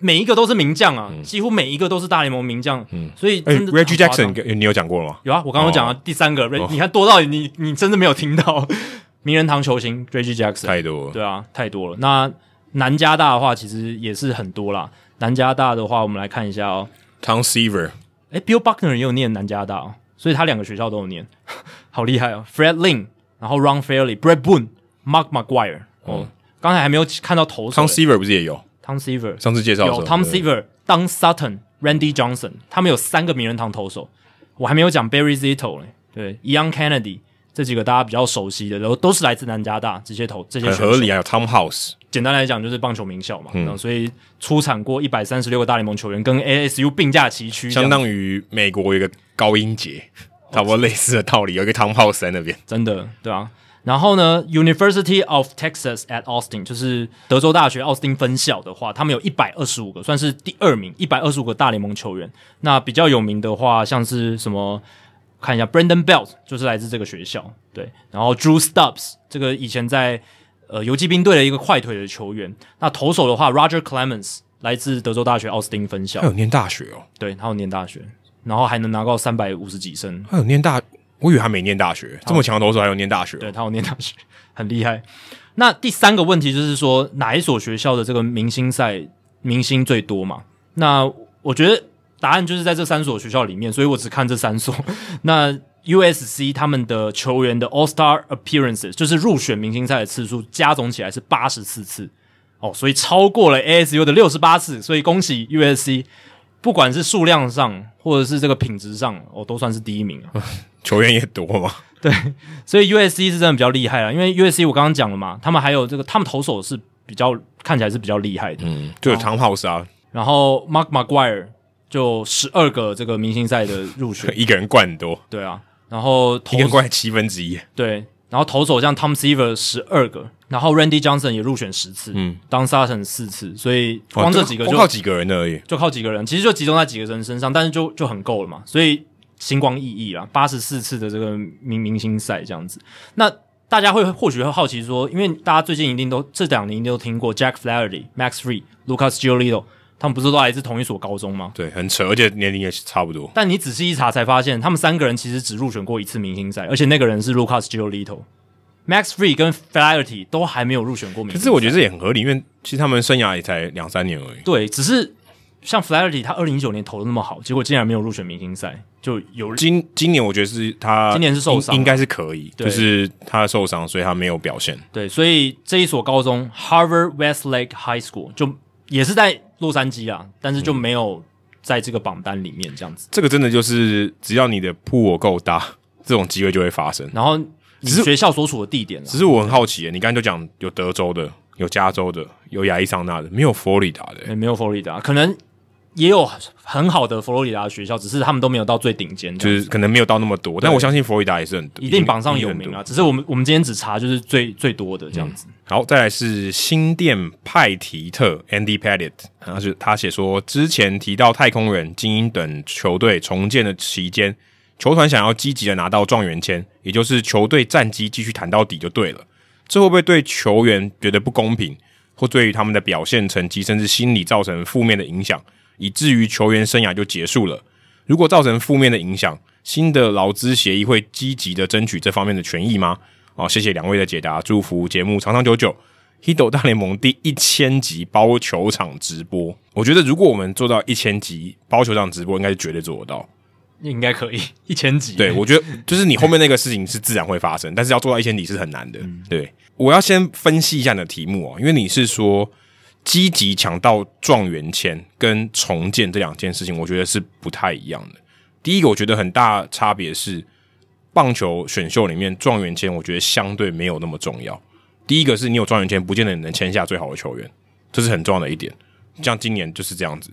每一个都是名将啊，嗯、几乎每一个都是大联盟名将，嗯，所以真的、欸、Reggie Jackson 你有讲过吗？有啊，我刚刚讲了第三个，哦、你看多到你你真的没有听到。名人堂球星 Reggie Jackson 太多了，对啊，太多了。那南加大的话，其实也是很多啦。南加大的话，我们来看一下哦，Tom Seaver，哎，Bill Buckner 也有念南加大哦，所以他两个学校都有念，[laughs] 好厉害哦。Fred Lynn，然后 Ron Fairly，Bret Boone，Mark McGuire，哦，刚、嗯、才还没有看到投手，Tom Seaver 不是也有？Tom Seaver 上次介绍有 Tom Seaver、Don Sutton、Randy Johnson，他们有三个名人堂投手。我还没有讲 Barry Zito 嘞，对，Ian Kennedy 这几个大家比较熟悉的，然后都是来自南加大这些投这些。很合理啊，有 Tom House。简单来讲就是棒球名校嘛，嗯，所以出产过一百三十六个大联盟球员，跟 ASU 并驾齐驱，相当于美国一个高音节，差不多类似的道理，有一个 Tom House 在那边，真的，对啊。然后呢，University of Texas at Austin 就是德州大学奥斯汀分校的话，他们有一百二十五个，算是第二名，一百二十五个大联盟球员。那比较有名的话，像是什么，看一下 Brandon Belt 就是来自这个学校，对。然后 Drew Stubbs 这个以前在呃游击兵队的一个快腿的球员。那投手的话，Roger Clemens 来自德州大学奥斯汀分校，他有念大学哦，对，他有念大学，然后还能拿到三百五十几胜，他有念大。我以为他没念大学，这么强的投手还有念大学，对，他有念大学，很厉害。那第三个问题就是说，哪一所学校的这个明星赛明星最多嘛？那我觉得答案就是在这三所学校里面，所以我只看这三所。[laughs] 那 USC 他们的球员的 All Star Appearances 就是入选明星赛的次数加总起来是八十四次哦，所以超过了 ASU 的六十八次，所以恭喜 USC，不管是数量上或者是这个品质上，哦，都算是第一名啊。[laughs] 球员也多嘛，[laughs] 对，所以 USC 是真的比较厉害了。因为 USC 我刚刚讲了嘛，他们还有这个，他们投手是比较看起来是比较厉害的，嗯，就有 Tom House 啊，然后 Mark McGuire 就十二个这个明星赛的入选，[laughs] 一个人灌很多，对啊，然后一个人冠七分之一，对，然后投手像 Tom Seaver 十二个，然后 Randy Johnson 也入选十次，嗯，Don Sutton 四次，所以光这几个就靠几个人而已，就靠几个人，其实就集中在几个人身上，但是就就很够了嘛，所以。星光熠熠啦，八十四次的这个明明星赛这样子，那大家会或许会好奇说，因为大家最近一定都这两年一定都听过 Jack Flaherty、Max Freed、Lucas Giolito，他们不是都来自同一所高中吗？对，很扯，而且年龄也是差不多。但你仔细一查才发现，他们三个人其实只入选过一次明星赛，而且那个人是 Lucas Giolito。Max Fried 跟 Flaherty 都还没有入选过明星赛。可是我觉得这也很合理，因为其实他们生涯也才两三年而已。对，只是。像 Flaherty，他二零一九年投的那么好，结果竟然没有入选明星赛，就有今今年我觉得是他今年是受伤，应该是可以，就是他受伤，所以他没有表现。对，所以这一所高中 Harvard Westlake High School 就也是在洛杉矶啊，但是就没有在这个榜单里面这样子。这个真的就是只要你的 pool 够大，这种机会就会发生。然后你学校所处的地点，只是我很好奇，你刚才就讲有德州的，有加州的，有亚利桑那的，没有佛罗里达的，没有佛罗里达，可能。也有很好的佛罗里达的学校，只是他们都没有到最顶尖，就是可能没有到那么多。但我相信佛罗里达也是很多，一定榜上有名啊。只是我们我们今天只查就是最最多的这样子。嗯、好，再来是新店派提特 Andy Pettitte，他是他写说，之前提到太空人、精英等球队重建的期间，球团想要积极的拿到状元签，也就是球队战绩继续谈到底就对了。这会不会对球员觉得不公平，或对于他们的表现成绩甚至心理造成负面的影响？以至于球员生涯就结束了。如果造成负面的影响，新的劳资协议会积极的争取这方面的权益吗？哦，谢谢两位的解答，祝福节目长长久久。Hido 大联盟第一千集包球场直播，我觉得如果我们做到一千集包球场直播，应该是绝对做得到。应该可以 [laughs] 一千集。对，我觉得就是你后面那个事情是自然会发生，但是要做到一千集是很难的。嗯、对，我要先分析一下你的题目哦，因为你是说。积极抢到状元签跟重建这两件事情，我觉得是不太一样的。第一个，我觉得很大差别是，棒球选秀里面状元签，我觉得相对没有那么重要。第一个是你有状元签，不见得你能签下最好的球员，这是很重要的一点。像今年就是这样子。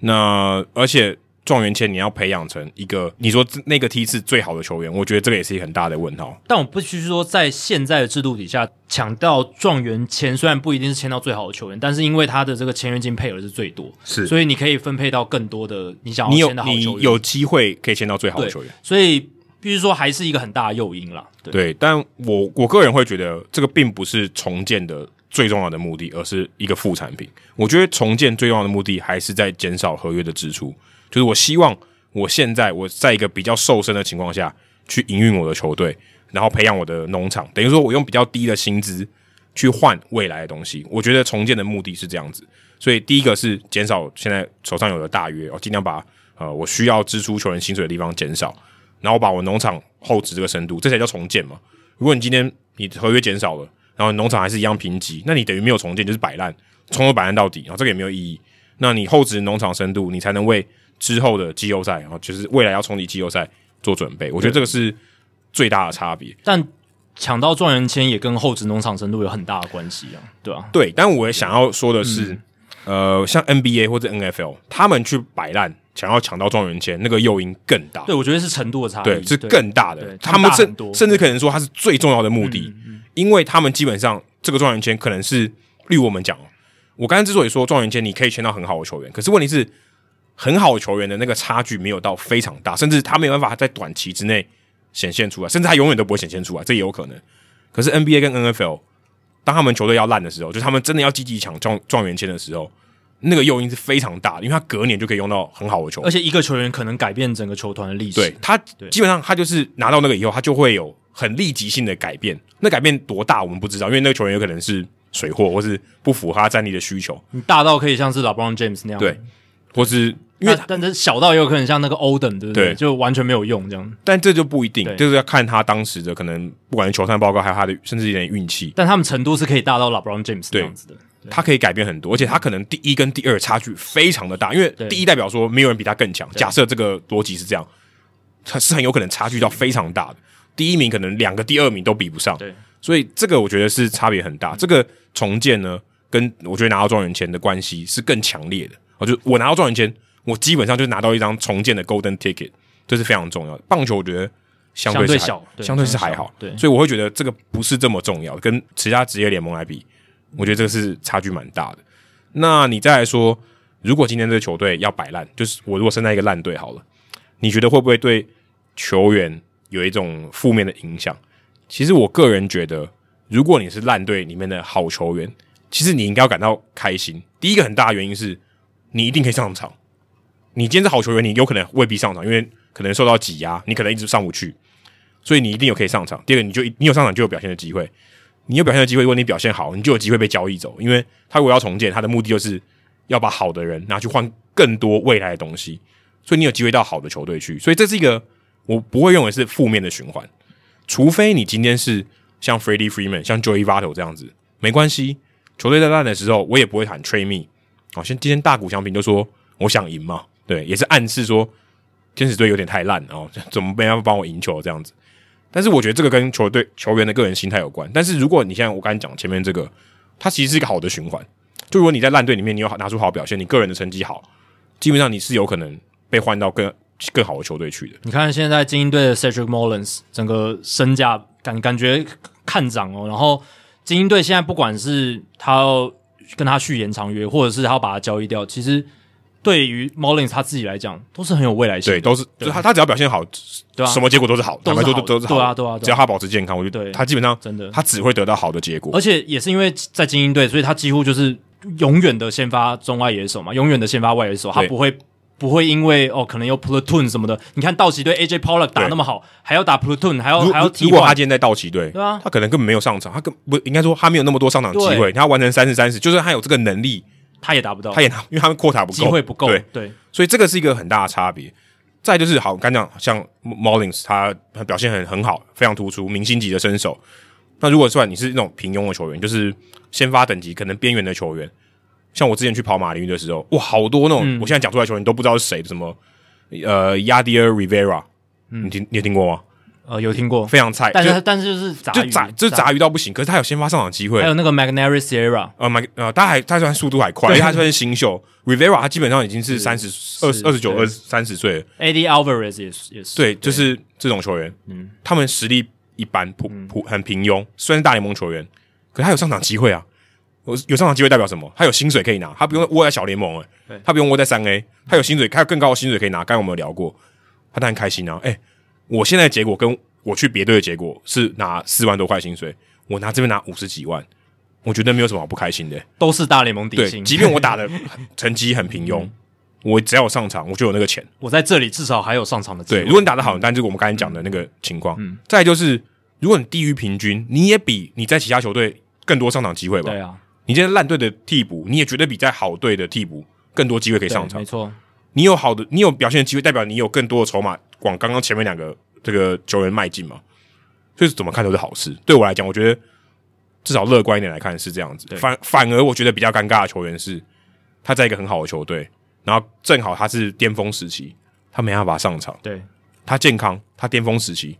那而且。状元签你要培养成一个，你说那个梯次最好的球员，我觉得这个也是一个很大的问号。但我不须说，在现在的制度底下，抢到状元签虽然不一定是签到最好的球员，但是因为他的这个签约金配额是最多，是，所以你可以分配到更多的你想要签的好球员，你有机会可以签到最好的球员。所以必须说，还是一个很大的诱因啦。对，对，但我我个人会觉得，这个并不是重建的最重要的目的，而是一个副产品。我觉得重建最重要的目的还是在减少合约的支出，就是我希望。我现在我在一个比较瘦身的情况下去营运我的球队，然后培养我的农场，等于说我用比较低的薪资去换未来的东西。我觉得重建的目的是这样子，所以第一个是减少现在手上有的大约，我尽量把呃我需要支出球员薪水的地方减少，然后把我农场厚植这个深度，这才叫重建嘛。如果你今天你合约减少了，然后农场还是一样贫瘠，那你等于没有重建，就是摆烂，从头摆烂到底，然后这个也没有意义。那你厚植农场深度，你才能为之后的季后赛，然后就是未来要冲击季后赛做准备，我觉得这个是最大的差别。但抢到状元签也跟厚植农场深度有很大的关系啊，对啊，对，但我也想要说的是，嗯、呃，像 NBA 或者 NFL，他们去摆烂，想要抢到状元签，那个诱因更大。对，我觉得是程度的差异，对，是更大的。他们甚甚至可能说，它是最重要的目的，因为他们基本上这个状元签可能是，例如我们讲，我刚才之所以说状元签你可以签到很好的球员，可是问题是。很好的球员的那个差距没有到非常大，甚至他没有办法在短期之内显现出来，甚至他永远都不会显现出来，这也有可能。可是 NBA 跟 NFL，当他们球队要烂的时候，就是他们真的要积极抢状状元签的时候，那个诱因是非常大的，因为他隔年就可以用到很好的球员，而且一个球员可能改变整个球团的历史。对，他基本上他就是拿到那个以后，他就会有很立即性的改变。那改变多大我们不知道，因为那个球员有可能是水货，或是不符合他战力的需求。你大到可以像是 LeBron James 那样，对，或是。因为但是小到也有可能像那个 Oden 对不对？对，就完全没有用这样。但这就不一定，就是要看他当时的可能，不管是球探报告，还有他的甚至一点运气。但他们程度是可以大到 LeBron James 这样子的，他可以改变很多，而且他可能第一跟第二差距非常的大，因为第一代表说没有人比他更强。假设这个逻辑是这样，他是很有可能差距到非常大的。第一名可能两个第二名都比不上，对，所以这个我觉得是差别很大。这个重建呢，跟我觉得拿到状元签的关系是更强烈的。我就我拿到状元签。我基本上就拿到一张重建的 Golden Ticket，这是非常重要的。棒球我觉得相对，相对小，相对是还好，对，所以我会觉得这个不是这么重要。跟其他职业联盟来比，我觉得这个是差距蛮大的。那你再来说，如果今天这个球队要摆烂，就是我如果生在一个烂队好了，你觉得会不会对球员有一种负面的影响？其实我个人觉得，如果你是烂队里面的好球员，其实你应该要感到开心。第一个很大的原因是你一定可以上场。你今天是好球员，你有可能未必上场，因为可能受到挤压，你可能一直上不去，所以你一定有可以上场。第二个，你就你有上场就有表现的机会，你有表现的机会，如果你表现好，你就有机会被交易走，因为他如果要重建，他的目的就是要把好的人拿去换更多未来的东西，所以你有机会到好的球队去，所以这是一个我不会认为是负面的循环，除非你今天是像 Freddie Freeman、像 Joey Votto 这样子，没关系，球队在烂的时候，我也不会喊 Trade me，好，像今天大谷翔平就说我想赢嘛。对，也是暗示说天使队有点太烂哦，怎么没办法帮我赢球这样子？但是我觉得这个跟球队球员的个人心态有关。但是如果你现在我刚才讲前面这个，它其实是一个好的循环。就如果你在烂队里面，你有拿出好表现，你个人的成绩好，基本上你是有可能被换到更更好的球队去的。你看现在精英队的 Cedric Mullins 整个身价感感觉看涨哦，然后精英队现在不管是他要跟他续延长约，或者是他要把他交易掉，其实。对于 Mullins 他自己来讲，都是很有未来性的。对，都是，就他他只要表现好，对啊，什么结果都是好，坦白说都都是好。对啊，对啊，只要他保持健康，我觉得他基本上真的，他只会得到好的结果。而且也是因为在精英队，所以他几乎就是永远的先发中外野手嘛，永远的先发外野手，他不会不会因为哦可能有 Platoon 什么的。你看道奇队 AJ Pollock 打那么好，还要打 Platoon，还要还要提。如果他今天在道奇队，对啊，他可能根本没有上场，他根不应该说他没有那么多上场机会，他要完成三十三十，就是他有这个能力。他也达不到，他也拿，因为他们 quota 不够，机会不够，对对，所以这个是一个很大的差别。再就是，好，刚讲像 Mullins，他表现很很好，非常突出，明星级的身手。那如果算你是那种平庸的球员，就是先发等级可能边缘的球员，像我之前去跑马林鱼的时候，哇，好多那种，嗯、我现在讲出来球员都不知道是谁，什么呃 Yadier Rivera，你听你有听过吗？呃，有听过，非常菜，但是就但是就是杂鱼，就杂就是杂鱼到不行，可是他有先发上场机会还。有那个 Magneuris Sierra，呃，Mac 呃，他还他虽然速度还快，因为他算是新秀。Rivera 他基本上已经是三十二二十九二三十岁了。AD Alvarez 也是也是，对，就是这种球员，嗯，他们实力一般，普普很平庸，虽然是大联盟球员，可是他有上场机会啊。有有上场机会代表什么？他有薪水可以拿，他不用窝在小联盟诶、欸，他不用窝在三 A，他有薪水，他有更高的薪水可以拿。刚才我们有聊过，他当然开心啊。诶、欸，我现在的结果跟我去别队的结果是拿四万多块薪水，我拿这边拿五十几万，我觉得没有什么好不开心的、欸。都是大联盟底，薪，即便我打的成绩很平庸，我只要有上场，我就有那个钱。我在这里至少还有上场的机会。对，如果你打得好，但就是我们刚才讲的那个情况。嗯，再来就是，如果你低于平均，你也比你在其他球队更多上场机会吧？对啊。你现在烂队的替补，你也绝对比在好队的替补更多机会可以上场。没错，你有好的，你有表现的机会，代表你有更多的筹码往刚刚前面两个这个球员迈进嘛。所以怎么看都是好事。对我来讲，我觉得至少乐观一点来看是这样子。反反而我觉得比较尴尬的球员是，他在一个很好的球队，然后正好他是巅峰时期，他没办法上场。对，他健康，他巅峰时期，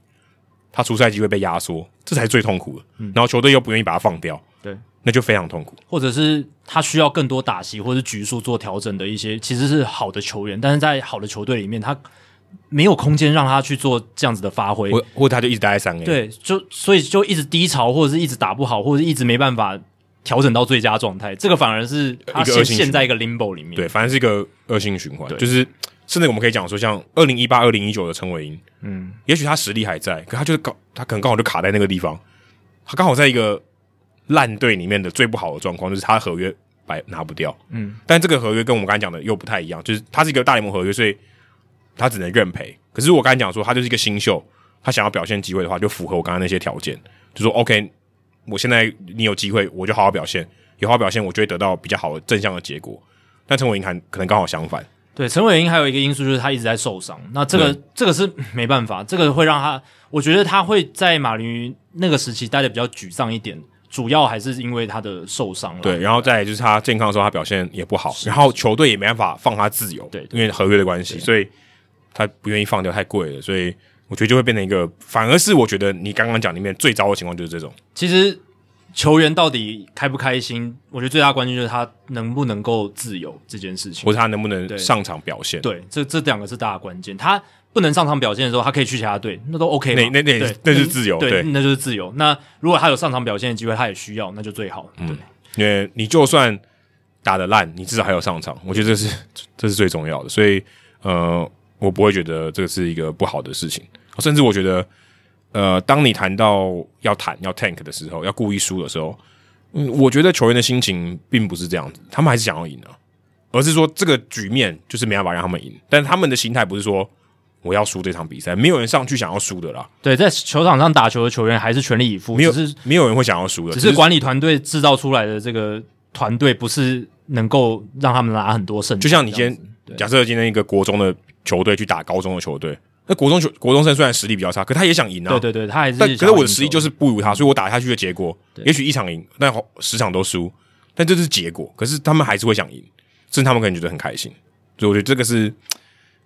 他出赛机会被压缩，这才是最痛苦的。然后球队又不愿意把他放掉。对。那就非常痛苦，或者是他需要更多打席或者局数做调整的一些，其实是好的球员，但是在好的球队里面，他没有空间让他去做这样子的发挥，或或他就一直待在三 A，对，就所以就一直低潮，或者是一直打不好，或者是一直没办法调整到最佳状态，这个反而是他现陷在一个 limbo 里面，对，反正是一个恶性循环，就是甚至我们可以讲说，像二零一八、二零一九的陈伟英，嗯，也许他实力还在，可他就是刚，他可能刚好就卡在那个地方，他刚好在一个。烂队里面的最不好的状况就是他的合约白拿不掉，嗯，但这个合约跟我们刚才讲的又不太一样，就是他是一个大联盟合约，所以他只能认赔。可是我刚才讲说，他就是一个新秀，他想要表现机会的话，就符合我刚刚那些条件，就说 OK，我现在你有机会，我就好好表现，有好好表现，我就会得到比较好的正向的结果。但陈伟霆还可能刚好相反，对，陈伟霆还有一个因素就是他一直在受伤，那这个、嗯、这个是没办法，这个会让他，我觉得他会在马林鱼那个时期待的比较沮丧一点。主要还是因为他的受伤了，对，然后再来就是他健康的时候，他表现也不好，然后球队也没办法放他自由，对，因为合约的关系，所以他不愿意放掉，太贵了，所以我觉得就会变成一个，反而是我觉得你刚刚讲里面最糟的情况就是这种。其实球员到底开不开心，我觉得最大关键就是他能不能够自由这件事情，或者他能不能上场表现，对，对，这这两个是大的关键，他。不能上场表现的时候，他可以去其他队，那都 OK 那。那那那那是自由，对，对，那就是自由。那如果他有上场表现的机会，他也需要，那就最好。对，嗯，因为你就算打的烂，你至少还有上场，我觉得这是 [laughs] 这是最重要的。所以，呃，我不会觉得这个是一个不好的事情。甚至我觉得，呃，当你谈到要谈要 tank 的时候，要故意输的时候，嗯，我觉得球员的心情并不是这样子，他们还是想要赢的，而是说这个局面就是没办法让他们赢。但是他们的心态不是说。我要输这场比赛，没有人上去想要输的啦。对，在球场上打球的球员还是全力以赴，没有，是没有人会想要输的。只是管理团队制造出来的这个团队不是能够让他们拿很多胜。就像你今天假设今天一个国中的球队去打高中的球队，那国中球国中生虽然实力比较差，可他也想赢啊。对对对，他还是。但可是我的实力就是不如他，所以我打下去的结果，也许一场赢，但十场都输，但这是结果。可是他们还是会想赢，甚至他们可能觉得很开心。所以我觉得这个是。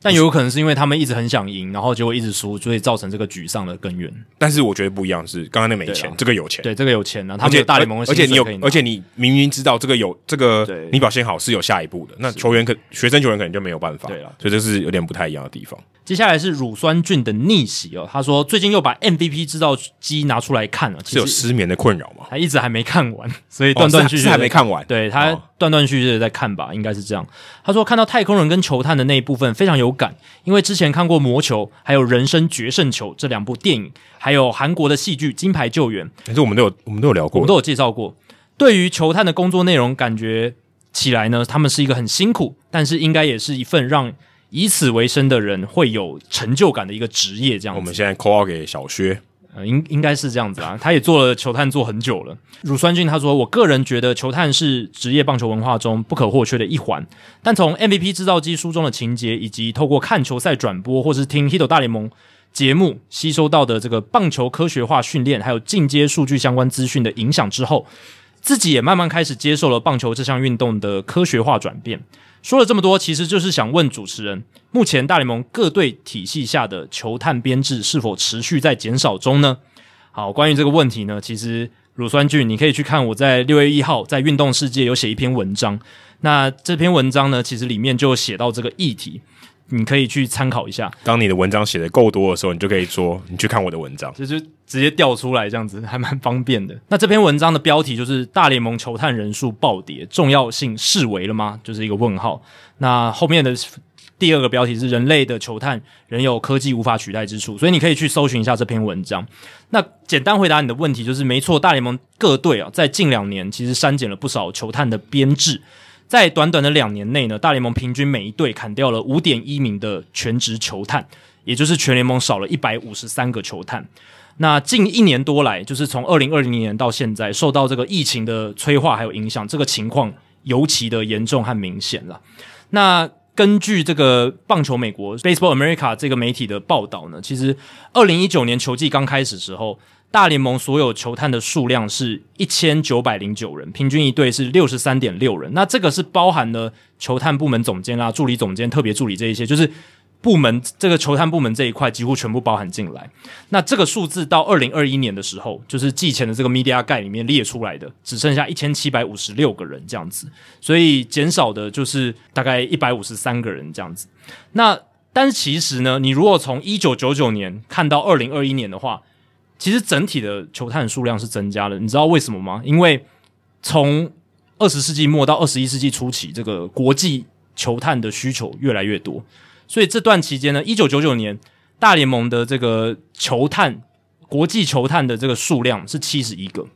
但有可能是因为他们一直很想赢，然后结果一直输，所以造成这个沮丧的根源。但是我觉得不一样是，刚刚那没钱，这个有钱，对这个有钱呢。他们有大联盟的，而且你有，而且你明明知道这个有这个，你表现好是有下一步的。那球员可学生球员可能就没有办法，对了，所以这是有点不太一样的地方。接下来是乳酸菌的逆袭哦，他说最近又把 MVP 制造机拿出来看了，是有失眠的困扰吗？他一直还没看完，所以断断续续、哦、还没看完。对他断断续续的在看吧，应该是这样。他说看到太空人跟球探的那一部分非常有感，因为之前看过魔球，还有人生决胜球这两部电影，还有韩国的戏剧《金牌救援》，可是我们都有我们都有聊过，我们都有介绍过。对于球探的工作内容，感觉起来呢，他们是一个很辛苦，但是应该也是一份让。以此为生的人会有成就感的一个职业，这样子。我们现在 call 给小薛，呃，应应该是这样子啊。他也做了球探做很久了。乳酸菌他说：“我个人觉得球探是职业棒球文化中不可或缺的一环。但从 MVP 制造机书中的情节，以及透过看球赛转播或是听 Hito 大联盟节目吸收到的这个棒球科学化训练，还有进阶数据相关资讯的影响之后。”自己也慢慢开始接受了棒球这项运动的科学化转变。说了这么多，其实就是想问主持人：目前大联盟各队体系下的球探编制是否持续在减少中呢？好，关于这个问题呢，其实乳酸菌你可以去看我在六月一号在运动世界有写一篇文章。那这篇文章呢，其实里面就写到这个议题。你可以去参考一下。当你的文章写的够多的时候，你就可以说你去看我的文章，就是直接调出来，这样子还蛮方便的。那这篇文章的标题就是“大联盟球探人数暴跌，重要性视为了吗？”就是一个问号。那后面的第二个标题是“人类的球探仍有科技无法取代之处”，所以你可以去搜寻一下这篇文章。那简单回答你的问题就是，没错，大联盟各队啊，在近两年其实删减了不少球探的编制。在短短的两年内呢，大联盟平均每一队砍掉了五点一名的全职球探，也就是全联盟少了一百五十三个球探。那近一年多来，就是从二零二零年到现在，受到这个疫情的催化还有影响，这个情况尤其的严重和明显了。那根据这个棒球美国 Baseball America 这个媒体的报道呢，其实二零一九年球季刚开始时候。大联盟所有球探的数量是一千九百零九人，平均一队是六十三点六人。那这个是包含了球探部门总监啦、助理总监、特别助理这一些，就是部门这个球探部门这一块几乎全部包含进来。那这个数字到二零二一年的时候，就是季前的这个 Media 盖里面列出来的，只剩下一千七百五十六个人这样子，所以减少的就是大概一百五十三个人这样子。那但是其实呢，你如果从一九九九年看到二零二一年的话，其实整体的球探数量是增加了，你知道为什么吗？因为从二十世纪末到二十一世纪初期，这个国际球探的需求越来越多，所以这段期间呢，一九九九年大联盟的这个球探，国际球探的这个数量是七十一个，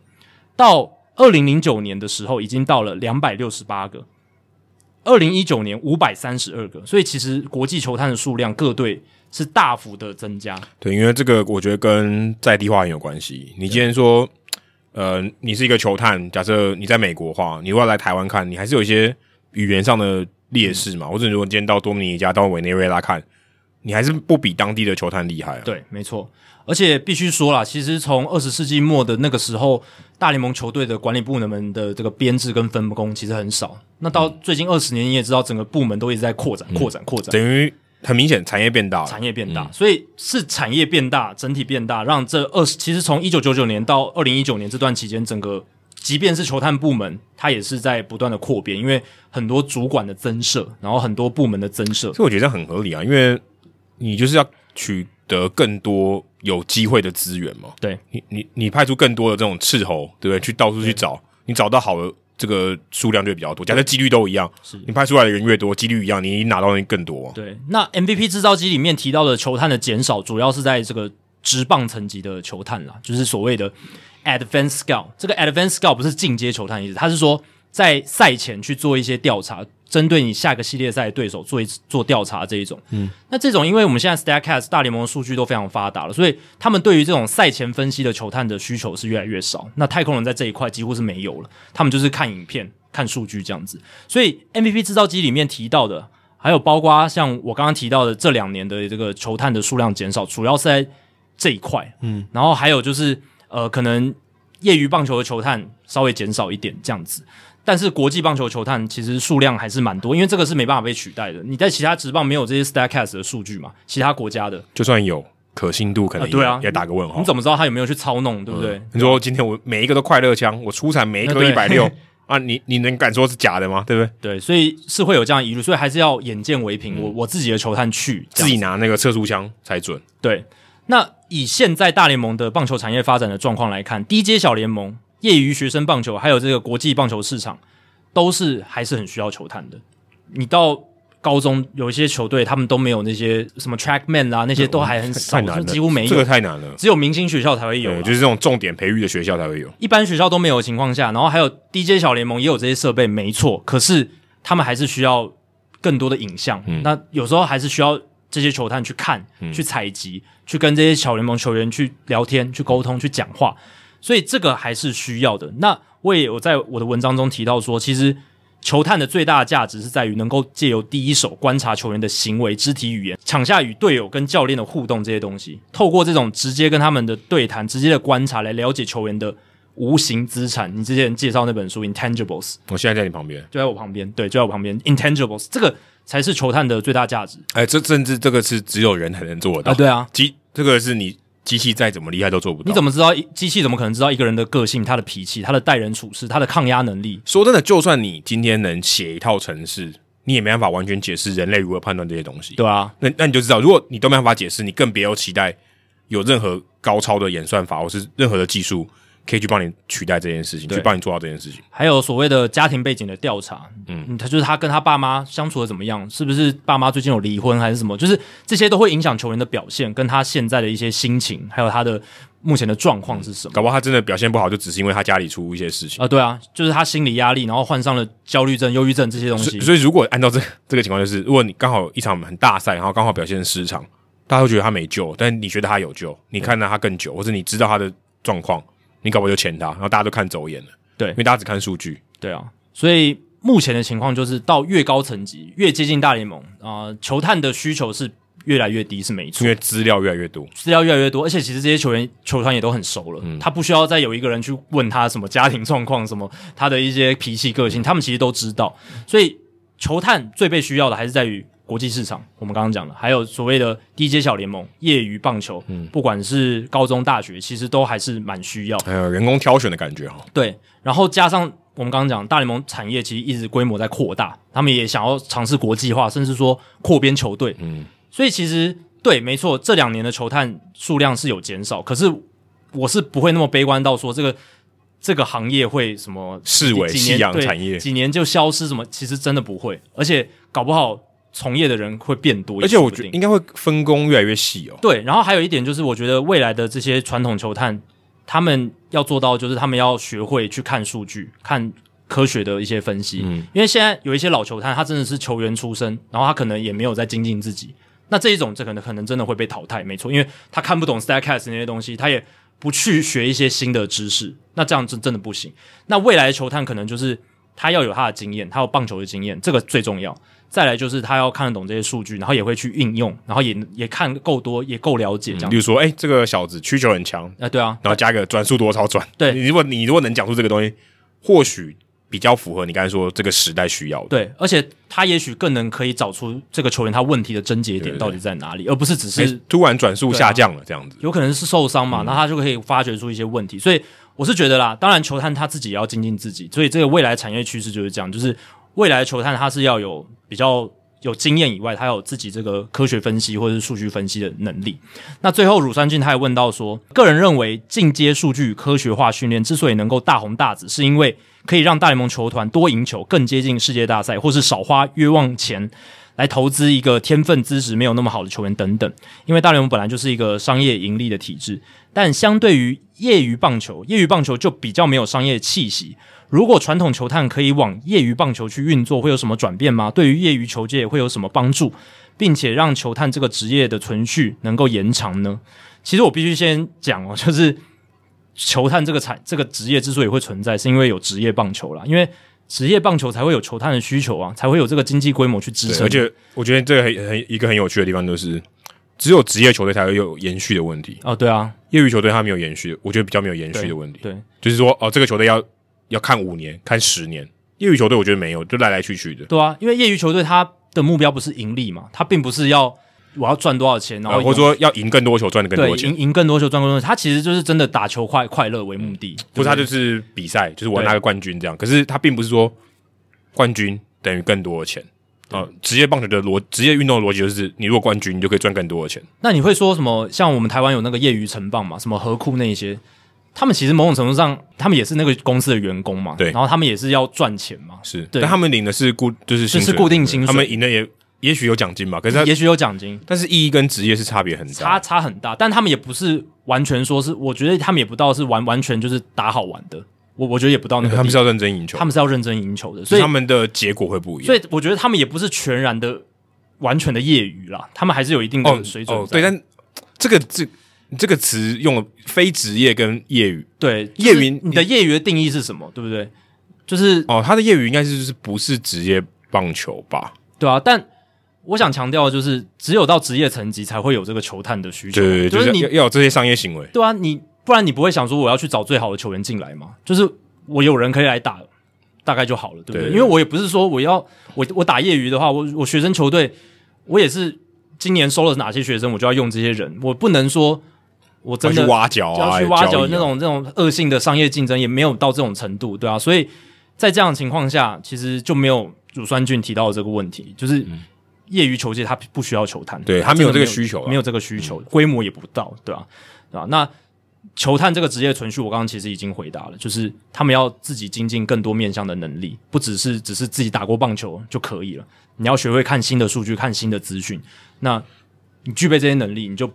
到二零零九年的时候已经到了两百六十八个，二零一九年五百三十二个，所以其实国际球探的数量各队。是大幅的增加，对，因为这个我觉得跟在地化很有关系。你今天说，呃，你是一个球探，假设你在美国的话，你如果要来台湾看，你还是有一些语言上的劣势嘛。嗯、或者如果你今天到多米尼加、到委内瑞拉看，你还是不比当地的球探厉害啊。对，没错。而且必须说啦，其实从二十世纪末的那个时候，大联盟球队的管理部门的这个编制跟分工其实很少。那到最近二十年，你也知道，整个部门都一直在扩展、扩展、扩展，等于。很明显，产业变大了，产业变大，嗯、所以是产业变大，整体变大，让这二十其实从一九九九年到二零一九年这段期间，整个即便是球探部门，它也是在不断的扩编，因为很多主管的增设，然后很多部门的增设，所以我觉得这很合理啊，因为你就是要取得更多有机会的资源嘛，对。你，你你派出更多的这种斥候，对不对？去到处去找，你找到好的。这个数量就会比较多，假设几率都一样，是你派出来的人越多，几率一样，你拿到的更多。对，那 MVP 制造机里面提到的球探的减少，主要是在这个直棒层级的球探啦，就是所谓的 Advanced Scout。这个 Advanced Scout 不是进阶球探意思，他是说在赛前去做一些调查。针对你下个系列赛的对手做一做调查这一种，嗯，那这种因为我们现在 Statcast 大联盟的数据都非常发达了，所以他们对于这种赛前分析的球探的需求是越来越少。那太空人在这一块几乎是没有了，他们就是看影片、看数据这样子。所以 MVP 制造机里面提到的，还有包括像我刚刚提到的这两年的这个球探的数量减少，主要是在这一块，嗯，然后还有就是呃，可能业余棒球的球探稍微减少一点这样子。但是国际棒球球探其实数量还是蛮多，因为这个是没办法被取代的。你在其他职棒没有这些 Statcast 的数据嘛？其他国家的就算有可信度，可能对啊，也打个问号。你怎么知道他有没有去操弄？对不对？嗯、你说今天我每一个都快乐枪，我出产每一颗一百六 [laughs] 啊，你你能敢说是假的吗？对不对？对，所以是会有这样疑虑，所以还是要眼见为凭。嗯、我我自己的球探去自己拿那个测速枪才准。对，那以现在大联盟的棒球产业发展的状况来看，低阶小联盟。业余学生棒球，还有这个国际棒球市场，都是还是很需要球探的。你到高中有一些球队，他们都没有那些什么 trackman 啊，那些都还很少，几乎没有。这个太难了，只有明星学校才会有，就是这种重点培育的学校才会有。一般学校都没有的情况下，然后还有 DJ 小联盟也有这些设备，没错。可是他们还是需要更多的影像，嗯、那有时候还是需要这些球探去看、嗯、去采集、去跟这些小联盟球员去聊天、去沟通、去讲话。所以这个还是需要的。那我也有在我的文章中提到说，其实球探的最大的价值是在于能够借由第一手观察球员的行为、肢体语言、场下与队友跟教练的互动这些东西，透过这种直接跟他们的对谈、直接的观察来了解球员的无形资产。你之前介绍那本书《Intangibles》，我现在在你旁边，就在我旁边，对，就在我旁边，《Intangibles》这个才是球探的最大价值。哎，这甚至这个是只有人才能做得到。啊，对啊，即这个是你机器再怎么厉害都做不到。你怎么知道机器怎么可能知道一个人的个性、他的脾气、他的待人处事、他的抗压能力？说真的，就算你今天能写一套程式，你也没办法完全解释人类如何判断这些东西。对啊，那那你就知道，如果你都没办法解释，你更别有期待有任何高超的演算法或是任何的技术可以去帮你取代这件事情，去帮你做到这件事情。还有所谓的家庭背景的调查，嗯，他就是他跟他爸妈相处的怎么样，是不是爸妈最近有离婚还是什么？就是这些都会影响球员的表现，跟他现在的一些心情，还有他的目前的状况是什么？搞不好他真的表现不好，就只是因为他家里出一些事情啊。对啊，就是他心理压力，然后患上了焦虑症、忧郁症这些东西。所以，所以如果按照这这个情况，就是如果你刚好一场很大赛，然后刚好表现失常，大家会觉得他没救，但你觉得他有救，你看到他更久，或者你知道他的状况。你搞不好就签他，然后大家都看走眼了。对，因为大家只看数据。对啊，所以目前的情况就是，到越高层级，越接近大联盟啊、呃，球探的需求是越来越低，是没错。因为资料越来越多，资料越来越多，而且其实这些球员球团也都很熟了，嗯、他不需要再有一个人去问他什么家庭状况，什么他的一些脾气个性，他们其实都知道。所以球探最被需要的还是在于。国际市场，我们刚刚讲的，还有所谓的低阶小联盟、业余棒球，嗯，不管是高中、大学，其实都还是蛮需要。还有人工挑选的感觉哈。对，然后加上我们刚刚讲，大联盟产业其实一直规模在扩大，他们也想要尝试国际化，甚至说扩编球队。嗯，所以其实对，没错，这两年的球探数量是有减少，可是我是不会那么悲观到说这个这个行业会什么视为夕阳产业，几年就消失什么？其实真的不会，而且搞不好。从业的人会变多，而且我觉得应该会分工越来越细哦。对，然后还有一点就是，我觉得未来的这些传统球探，他们要做到就是他们要学会去看数据、看科学的一些分析。嗯，因为现在有一些老球探，他真的是球员出身，然后他可能也没有在精进自己。那这一种，这可能可能真的会被淘汰，没错，因为他看不懂 Statcast 那些东西，他也不去学一些新的知识，那这样真真的不行。那未来的球探可能就是他要有他的经验，他有棒球的经验，这个最重要。再来就是他要看得懂这些数据，然后也会去应用，然后也也看够多，也够了解这样。嗯、比如说，哎、欸，这个小子需求很强，哎、呃，对啊，然后加个转速多少转，对，你如果你如果能讲出这个东西，或许比较符合你刚才说这个时代需要的。对，而且他也许更能可以找出这个球员他问题的症结点到底在哪里，而不是只是、欸、突然转速下降了这样子，有可能是受伤嘛，那、嗯、他就可以发掘出一些问题。所以我是觉得啦，当然球探他自己也要精进自己，所以这个未来产业趋势就是这样，就是未来的球探他是要有比较。有经验以外，他有自己这个科学分析或者是数据分析的能力。那最后乳酸菌他也问到说，个人认为进阶数据科学化训练之所以能够大红大紫，是因为可以让大联盟球团多赢球，更接近世界大赛，或是少花冤枉钱来投资一个天分资质没有那么好的球员等等。因为大联盟本来就是一个商业盈利的体制，但相对于业余棒球，业余棒球就比较没有商业气息。如果传统球探可以往业余棒球去运作，会有什么转变吗？对于业余球界会有什么帮助，并且让球探这个职业的存续能够延长呢？其实我必须先讲哦，就是球探这个产这个职业之所以会存在，是因为有职业棒球啦，因为职业棒球才会有球探的需求啊，才会有这个经济规模去支撑。而且我觉得这个很很一个很有趣的地方就是，只有职业球队才会有延续的问题哦。对啊，业余球队它没有延续，我觉得比较没有延续的问题。对，对就是说哦，这个球队要。要看五年，看十年。业余球队我觉得没有，就来来去去的。对啊，因为业余球队他的目标不是盈利嘛，他并不是要我要赚多少钱，然后、呃、或者说要赢更多球，赚的更多钱，赢赢更多球，赚更多钱。他其实就是真的打球快快乐为目的，不是他就是比赛，就是我拿个冠军这样。可是他并不是说冠军等于更多的钱啊。职业棒球的逻，职业运动的逻辑就是，你如果冠军，你就可以赚更多的钱。那你会说什么？像我们台湾有那个业余城棒嘛，什么河库那一些。他们其实某种程度上，他们也是那个公司的员工嘛，对，然后他们也是要赚钱嘛，是，对，但他们领的是固，就是就，是固定薪水，他们赢的也也许有奖金吧，可是他也许有奖金，但是意义跟职业是差别很大，差差很大，但他们也不是完全说是，我觉得他们也不到是完完全就是打好玩的，我我觉得也不到那个，他们是要认真赢球，他们是要认真赢球的，所以他们的结果会不一样，所以我觉得他们也不是全然的完全的业余啦，他们还是有一定的水准，哦，哦，对，但这个这。你这个词用了非职业跟业余，对，业余你的业余的定义是什么？对不对？就是哦，他的业余应该是就是不是职业棒球吧？对啊，但我想强调的就是，只有到职业层级才会有这个球探的需求，对，就是你要，要有这些商业行为，对啊，你。不然你不会想说我要去找最好的球员进来嘛？就是我有人可以来打，大概就好了，对不对？对，因为我也不是说我要我我打业余的话，我我学生球队，我也是今年收了哪些学生，我就要用这些人，我不能说我真的挖角啊，要去挖角那种那种恶性的商业竞争，也没有到这种程度，对啊。所以在这样的情况下，其实就没有乳酸菌提到的这个问题，就是业余球界他不需要球探，对他没有这个需求，没有这个需求，规模也不到，对吧？对吧？那。球探这个职业存续，我刚刚其实已经回答了，就是他们要自己精进更多面向的能力，不只是只是自己打过棒球就可以了。你要学会看新的数据，看新的资讯。那你具备这些能力，你就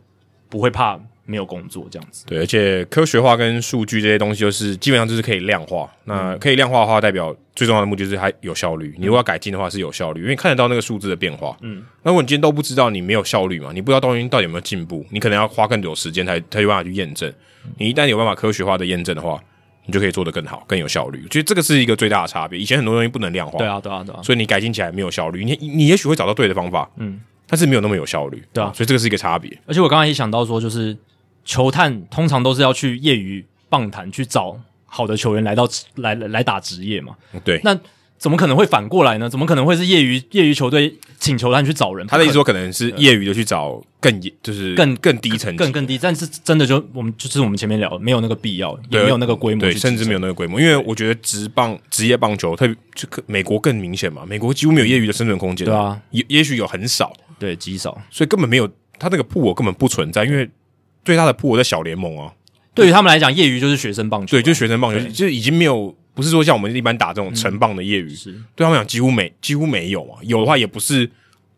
不会怕没有工作这样子。对，而且科学化跟数据这些东西，就是基本上就是可以量化。那可以量化的话，代表最重要的目的就是它有效率。你如果要改进的话，是有效率，因为看得到那个数字的变化。嗯，那如果你今天都不知道，你没有效率嘛？你不知道东西到底有没有进步，你可能要花更久时间才才有办法去验证。你一旦有办法科学化的验证的话，你就可以做得更好、更有效率。我觉得这个是一个最大的差别。以前很多东西不能量化，对啊，对啊，对啊，所以你改进起来没有效率。你你也许会找到对的方法，嗯，但是没有那么有效率，对啊。所以这个是一个差别。而且我刚才也想到说，就是球探通常都是要去业余棒坛去找好的球员来到来来打职业嘛，对。那怎么可能会反过来呢？怎么可能会是业余业余球队请球探去找人？他的意思说，可能是业余的去找更就是更更低层、更更低，但是真的就我们就是我们前面聊的，没有那个必要，也没有那个规模，对，甚至没有那个规模。因为我觉得职棒职业棒球，特别就美国更明显嘛，美国几乎没有业余的生存空间，对啊，也也许有很少，对，极少，所以根本没有他那个 pool 根本不存在，因为最大的 pool 在小联盟啊。对于他们来讲，业余就是学生棒球，对，就是学生棒球，就是已经没有。不是说像我们一般打这种成棒的业余，嗯、是。对他们讲几乎没几乎没有啊，有的话也不是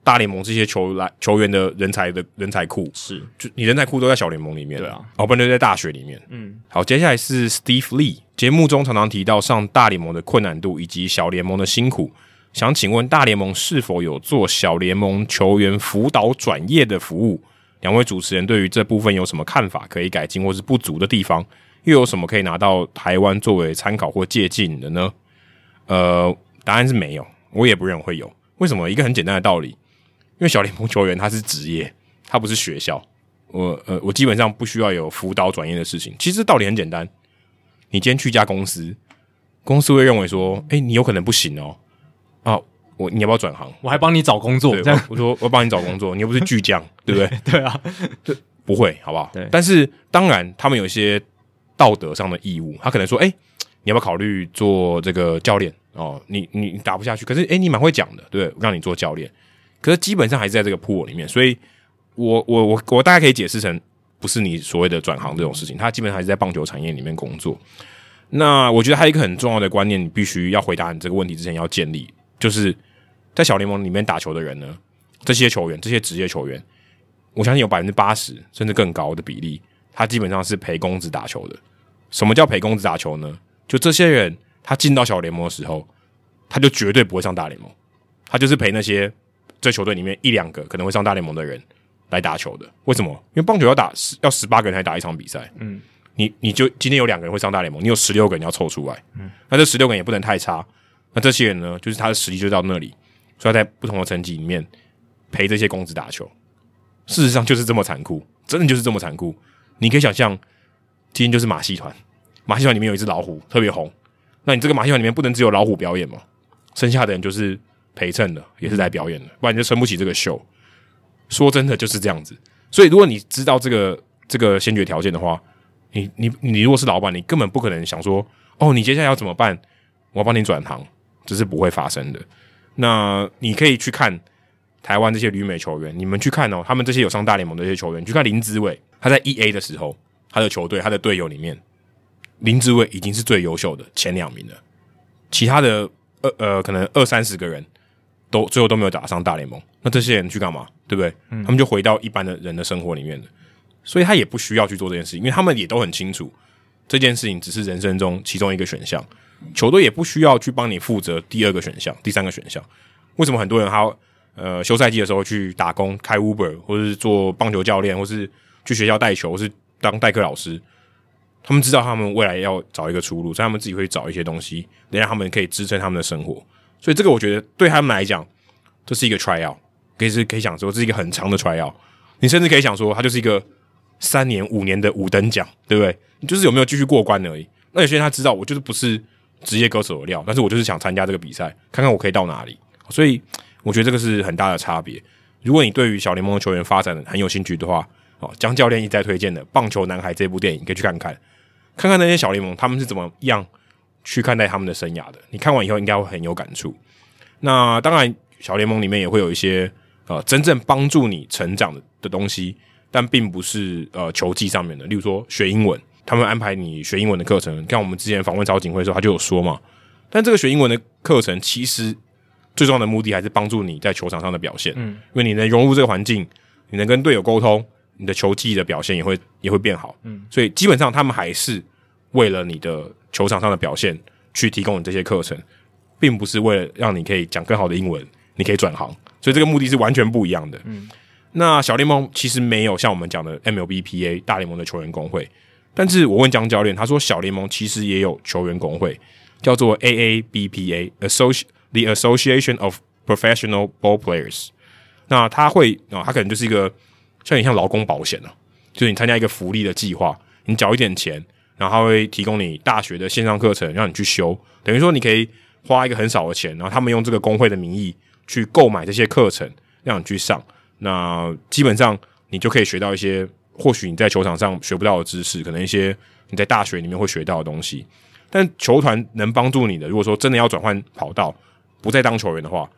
大联盟这些球来球员的人才的人才库，是。就你人才库都在小联盟里面，对啊，哦，不然就在大学里面，嗯，好，接下来是 Steve Lee，节目中常常提到上大联盟的困难度以及小联盟的辛苦，想请问大联盟是否有做小联盟球员辅导转业的服务？两位主持人对于这部分有什么看法？可以改进或是不足的地方？又有什么可以拿到台湾作为参考或借鉴的呢？呃，答案是没有，我也不认为会有。为什么？一个很简单的道理，因为小联盟球员他是职业，他不是学校。我呃，我基本上不需要有辅导转业的事情。其实道理很简单，你今天去一家公司，公司会认为说，哎、你有可能不行哦。啊，我你要不要转行？我还帮你找工作，这样我，我说我帮你找工作，你又不是巨匠，[laughs] 对不对？对啊，对，不会，好不好？对。但是当然，他们有一些。道德上的义务，他可能说：“哎、欸，你要不要考虑做这个教练？哦，你你你打不下去，可是哎、欸，你蛮会讲的，对，让你做教练。可是基本上还是在这个 pool 里面，所以我我我我大概可以解释成，不是你所谓的转行这种事情，他基本上还是在棒球产业里面工作。那我觉得还有一个很重要的观念，你必须要回答你这个问题之前要建立，就是在小联盟里面打球的人呢，这些球员，这些职业球员，我相信有百分之八十甚至更高的比例。”他基本上是陪公子打球的。什么叫陪公子打球呢？就这些人，他进到小联盟的时候，他就绝对不会上大联盟。他就是陪那些这球队里面一两个可能会上大联盟的人来打球的。为什么？因为棒球要打十要十八个人才打一场比赛。嗯，你你就今天有两个人会上大联盟，你有十六个人要凑出来。嗯，那这十六个人也不能太差。那这些人呢，就是他的实力就到那里，所以在不同的层级里面陪这些公子打球。事实上就是这么残酷，真的就是这么残酷。你可以想象，今天就是马戏团，马戏团里面有一只老虎特别红，那你这个马戏团里面不能只有老虎表演嘛？剩下的人就是陪衬的，也是来表演的，不然你就撑不起这个秀。说真的就是这样子。所以如果你知道这个这个先决条件的话，你你你如果是老板，你根本不可能想说，哦，你接下来要怎么办？我帮你转行，这是不会发生的。那你可以去看台湾这些旅美球员，你们去看哦，他们这些有上大联盟的这些球员，你去看林子伟。他在 E A 的时候，他的球队、他的队友里面，林志伟已经是最优秀的前两名了。其他的二呃，可能二三十个人都最后都没有打上大联盟。那这些人去干嘛？对不对？嗯、他们就回到一般的人的生活里面了。所以他也不需要去做这件事情，因为他们也都很清楚，这件事情只是人生中其中一个选项。球队也不需要去帮你负责第二个选项、第三个选项。为什么很多人他呃休赛季的时候去打工、开 Uber，或者是做棒球教练，或是去学校带球是当代课老师，他们知道他们未来要找一个出路，所以他们自己会找一些东西，能让他们可以支撑他们的生活。所以这个我觉得对他们来讲，这是一个 tryout，可以是可以想说这是一个很长的 tryout。你甚至可以想说，它就是一个三年五年的五等奖，对不对？你就是有没有继续过关而已。那有些人他知道我就是不是职业歌手的料，但是我就是想参加这个比赛，看看我可以到哪里。所以我觉得这个是很大的差别。如果你对于小联盟的球员发展很有兴趣的话，哦，江教练一再推荐的《棒球男孩》这部电影可以去看看，看看那些小联盟他们是怎么样去看待他们的生涯的。你看完以后应该会很有感触。那当然，小联盟里面也会有一些呃真正帮助你成长的的东西，但并不是呃球技上面的。例如说学英文，他们安排你学英文的课程。像我们之前访问曹景辉的时候，他就有说嘛。但这个学英文的课程其实最重要的目的还是帮助你在球场上的表现。嗯，因为你能融入这个环境，你能跟队友沟通。你的球技的表现也会也会变好，嗯，所以基本上他们还是为了你的球场上的表现去提供你这些课程，并不是为了让你可以讲更好的英文，你可以转行，所以这个目的是完全不一样的。嗯，那小联盟其实没有像我们讲的 MLBPA 大联盟的球员工会，但是我问江教练，他说小联盟其实也有球员工会，叫做 AABPA，Associ the Association of Professional Ball Players，那他会啊、他可能就是一个。像你像劳工保险啊，就是你参加一个福利的计划，你缴一点钱，然后他会提供你大学的线上课程让你去修，等于说你可以花一个很少的钱，然后他们用这个工会的名义去购买这些课程让你去上，那基本上你就可以学到一些或许你在球场上学不到的知识，可能一些你在大学里面会学到的东西。但球团能帮助你的，如果说真的要转换跑道，不再当球员的话，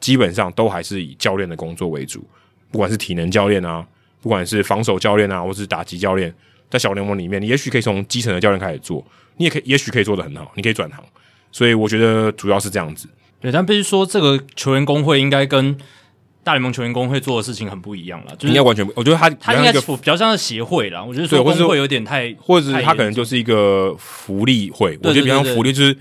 基本上都还是以教练的工作为主。不管是体能教练啊，不管是防守教练啊，或是打击教练，在小联盟里面，你也许可以从基层的教练开始做，你也可以，也许可以做得很好，你可以转行。所以我觉得主要是这样子。对，但必须说，这个球员工会应该跟大联盟球员工会做的事情很不一样了。就是、应该完全不，我觉得他他应该比较像是协会啦。我觉得说工会有点太，或者是他可能就是一个福利会。我觉得比较福利就是。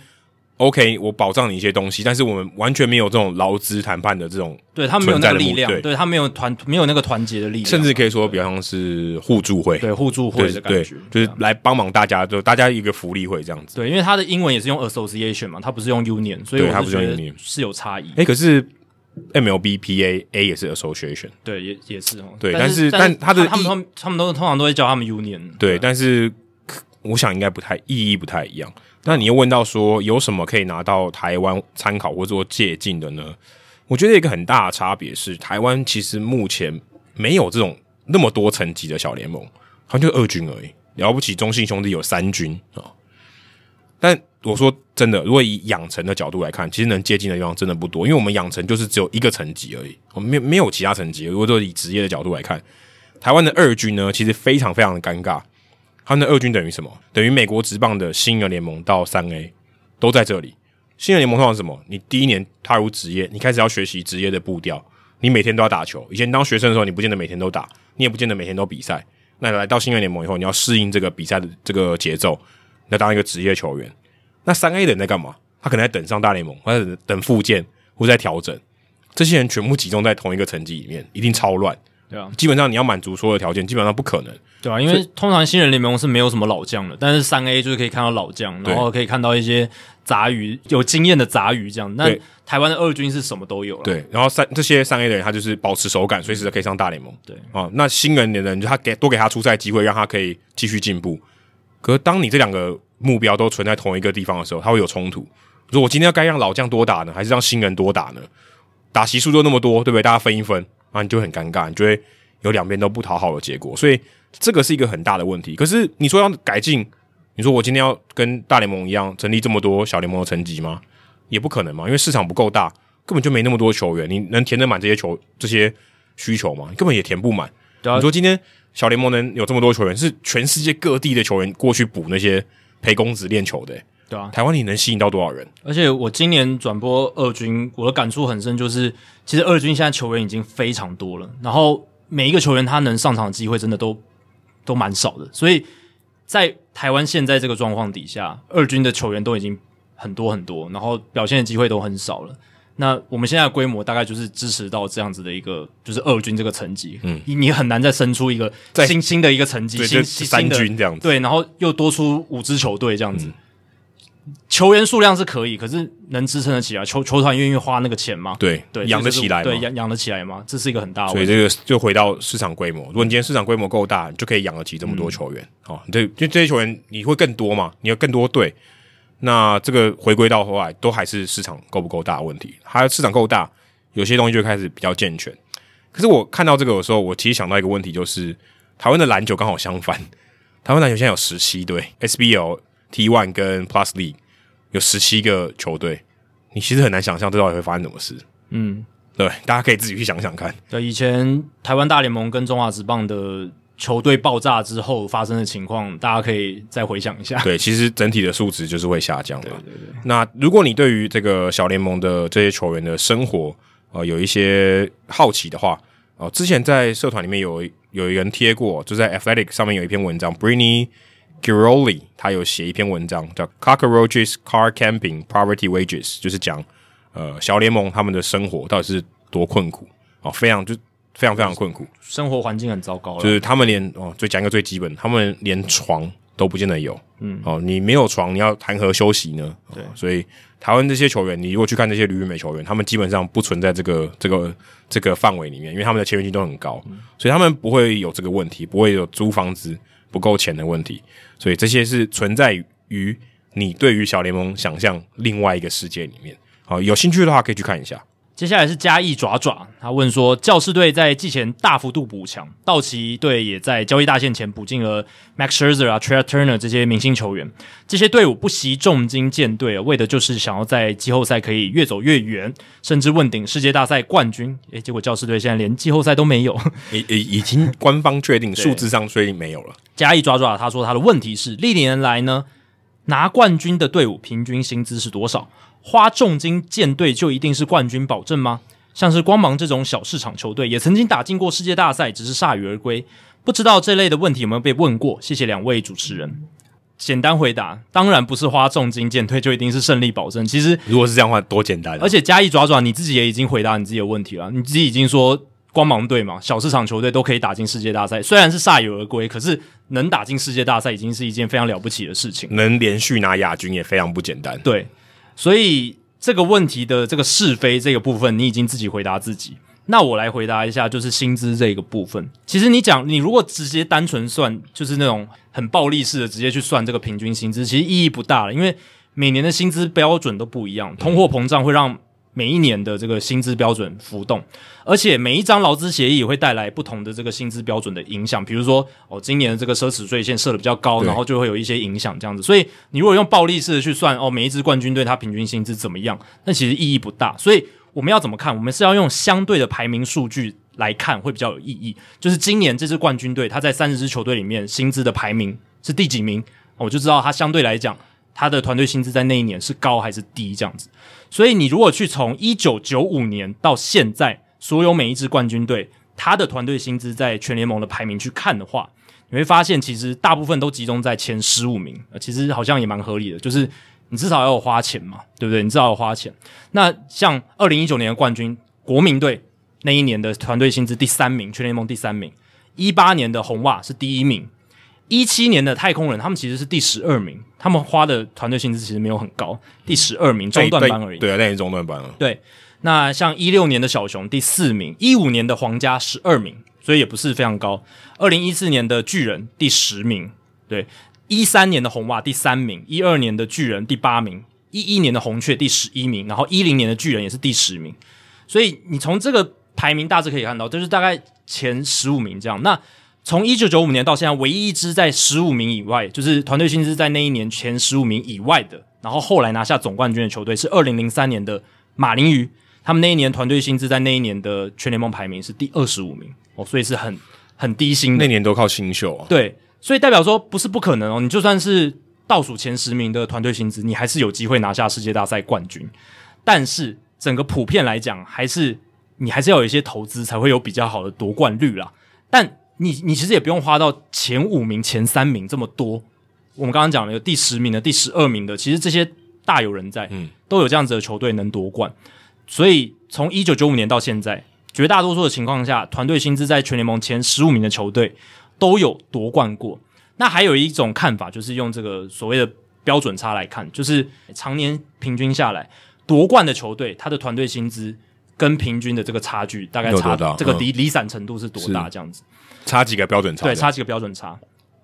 OK，我保障你一些东西，但是我们完全没有这种劳资谈判的这种，对他没有那个力量，对他没有团，没有那个团结的力量，甚至可以说比较像是互助会，对互助会的感觉，就是来帮忙大家，就大家一个福利会这样子。对，因为他的英文也是用 association 嘛，他不是用 union，所以他不是用 union 是有差异。哎，可是 MLBPA A 也是 association，对，也也是哦。对，但是但他的他们他们都通常都会叫他们 union，对，但是我想应该不太意义不太一样。那你又问到说有什么可以拿到台湾参考或者说借鉴的呢？我觉得一个很大的差别是，台湾其实目前没有这种那么多层级的小联盟，好像就二军而已。了不起，中信兄弟有三军啊。但我说真的，如果以养成的角度来看，其实能接近的地方真的不多，因为我们养成就是只有一个层级而已，我们没没有其他层级。如果说以职业的角度来看，台湾的二军呢，其实非常非常的尴尬。他们的二军等于什么？等于美国职棒的新人联盟到三 A 都在这里。新人联盟通常是什么？你第一年踏入职业，你开始要学习职业的步调，你每天都要打球。以前当学生的时候，你不见得每天都打，你也不见得每天都比赛。那来到新人联盟以后，你要适应这个比赛的这个节奏，要当一个职业球员。那三 A 的人在干嘛？他可能在等上大联盟，或者等复健，或者在调整。这些人全部集中在同一个层级里面，一定超乱。对啊，基本上你要满足所有的条件，基本上不可能。对啊，因为通常新人联盟是没有什么老将的，但是三 A 就是可以看到老将，然后可以看到一些杂鱼，有经验的杂鱼这样。那台湾的二军是什么都有了。对，然后三这些三 A 的人，他就是保持手感，随时都可以上大联盟。对啊，那新人的人就他给多给他出赛机会，让他可以继续进步。可是当你这两个目标都存在同一个地方的时候，它会有冲突。如果我今天要该让老将多打呢，还是让新人多打呢？打席数就那么多，对不对？大家分一分啊，你就很尴尬，你就会。有两边都不讨好的结果，所以这个是一个很大的问题。可是你说要改进，你说我今天要跟大联盟一样成立这么多小联盟的层级吗？也不可能嘛，因为市场不够大，根本就没那么多球员，你能填得满这些球这些需求吗？根本也填不满。啊，你说今天小联盟能有这么多球员，是全世界各地的球员过去补那些陪公子练球的，对啊。台湾你能吸引到多少人？而且我今年转播二军，我的感触很深，就是其实二军现在球员已经非常多了，然后。每一个球员他能上场的机会真的都都蛮少的，所以在台湾现在这个状况底下，二军的球员都已经很多很多，然后表现的机会都很少了。那我们现在的规模大概就是支持到这样子的一个，就是二军这个层级，嗯，你很难再生出一个新新的一个层级，新新三军这样子，对，然后又多出五支球队这样子，球员数量是可以，可是能支撑得起来？球球团愿意花那个钱吗？对对，养得起来吗？对，养养得起来吗？这是一个很大的问题。所以这个就回到市场规模。如果你今天市场规模够大，你就可以养得起这么多球员。哦，就这些球员你会更多嘛？你有更多队，那这个回归到后来都还是市场够不够大的问题。还有市场够大，有些东西就开始比较健全。可是我看到这个的时候，我其实想到一个问题，就是台湾的篮球刚好相反。台湾篮球现在有十七队，SBL T One 跟 Plus League。有十七个球队，你其实很难想象这到底会发生什么事。嗯，对，大家可以自己去想想看。对，以前台湾大联盟跟中华职棒的球队爆炸之后发生的情况，大家可以再回想一下。对，其实整体的数值就是会下降的。对对对。那如果你对于这个小联盟的这些球员的生活，呃，有一些好奇的话，哦、呃，之前在社团里面有有一个人贴过，就在 Athletic 上面有一篇文章，Britney Giroli 他有写一篇文章叫《Cockroaches Car Camping Poverty Wages》，就是讲呃小联盟他们的生活到底是多困苦哦，非常就非常非常困苦，生活环境很糟糕，就是他们连哦，最讲一个最基本，他们连床都不见得有，嗯哦，你没有床，你要谈何休息呢？对，所以台湾这些球员，你如果去看这些旅美球员，他们基本上不存在这个这个这个范围里面，因为他们的签约金都很高，嗯，所以他们不会有这个问题，不会有租房子不够钱的问题。所以这些是存在于你对于小联盟想象另外一个世界里面。好，有兴趣的话可以去看一下。接下来是嘉义爪爪，他问说，教士队在季前大幅度补强，道奇队也在交易大限前补进了 Max Scherzer 啊、Trey Turner 这些明星球员。这些队伍不惜重金建队，为的就是想要在季后赛可以越走越远，甚至问鼎世界大赛冠军。诶，结果教士队现在连季后赛都没有，已已已经官方确定，数字上确定没有了。嘉义爪爪他说他的问题是历年来呢，拿冠军的队伍平均薪资是多少？花重金建队就一定是冠军保证吗？像是光芒这种小市场球队也曾经打进过世界大赛，只是铩羽而归。不知道这类的问题有没有被问过？谢谢两位主持人。简单回答，当然不是花重金建队就一定是胜利保证。其实如果是这样的话，多简单啊。而且加一爪爪你自己也已经回答你自己的问题了，你自己已经说。光芒队嘛，小市场球队都可以打进世界大赛，虽然是铩羽而归，可是能打进世界大赛已经是一件非常了不起的事情。能连续拿亚军也非常不简单。对，所以这个问题的这个是非这个部分，你已经自己回答自己。那我来回答一下，就是薪资这个部分。其实你讲，你如果直接单纯算，就是那种很暴力式的直接去算这个平均薪资，其实意义不大了，因为每年的薪资标准都不一样，通货膨胀会让。每一年的这个薪资标准浮动，而且每一张劳资协议也会带来不同的这个薪资标准的影响。比如说，哦，今年的这个奢侈税线设的比较高，然后就会有一些影响这样子。所以，你如果用暴力式的去算，哦，每一支冠军队它平均薪资怎么样，那其实意义不大。所以，我们要怎么看？我们是要用相对的排名数据来看，会比较有意义。就是今年这支冠军队，它在三十支球队里面薪资的排名是第几名，我就知道它相对来讲。他的团队薪资在那一年是高还是低？这样子，所以你如果去从一九九五年到现在，所有每一支冠军队他的团队薪资在全联盟的排名去看的话，你会发现其实大部分都集中在前十五名，其实好像也蛮合理的，就是你至少要有花钱嘛，对不对？你至少要花钱。那像二零一九年的冠军国民队那一年的团队薪资第三名，全联盟第三名；一八年的红袜是第一名。一七年的太空人，他们其实是第十二名，他们花的团队薪资其实没有很高，第十二名中段班而已。对，啊，那是中段班了。对，那像一六年的小熊第四名，一五年的皇家十二名，所以也不是非常高。二零一四年的巨人第十名，对，一三年的红袜第三名，一二年的巨人第八名，一一年的红雀第十一名，然后一零年的巨人也是第十名。所以你从这个排名大致可以看到，就是大概前十五名这样。那从一九九五年到现在，唯一一支在十五名以外，就是团队薪资在那一年前十五名以外的，然后后来拿下总冠军的球队是二零零三年的马林鱼，他们那一年团队薪资在那一年的全联盟排名是第二十五名哦，所以是很很低薪的。那年都靠新秀啊。对，所以代表说不是不可能哦，你就算是倒数前十名的团队薪资，你还是有机会拿下世界大赛冠军。但是整个普遍来讲，还是你还是要有一些投资才会有比较好的夺冠率啦。但你你其实也不用花到前五名、前三名这么多。我们刚刚讲了有第十名的、第十二名的，其实这些大有人在，嗯，都有这样子的球队能夺冠。所以从一九九五年到现在，绝大多数的情况下，团队薪资在全联盟前十五名的球队都有夺冠过。那还有一种看法，就是用这个所谓的标准差来看，就是常年平均下来夺冠的球队，他的团队薪资跟平均的这个差距大概差这个离离散程度是多大？这样子差几个标准差？对，差几个标准差。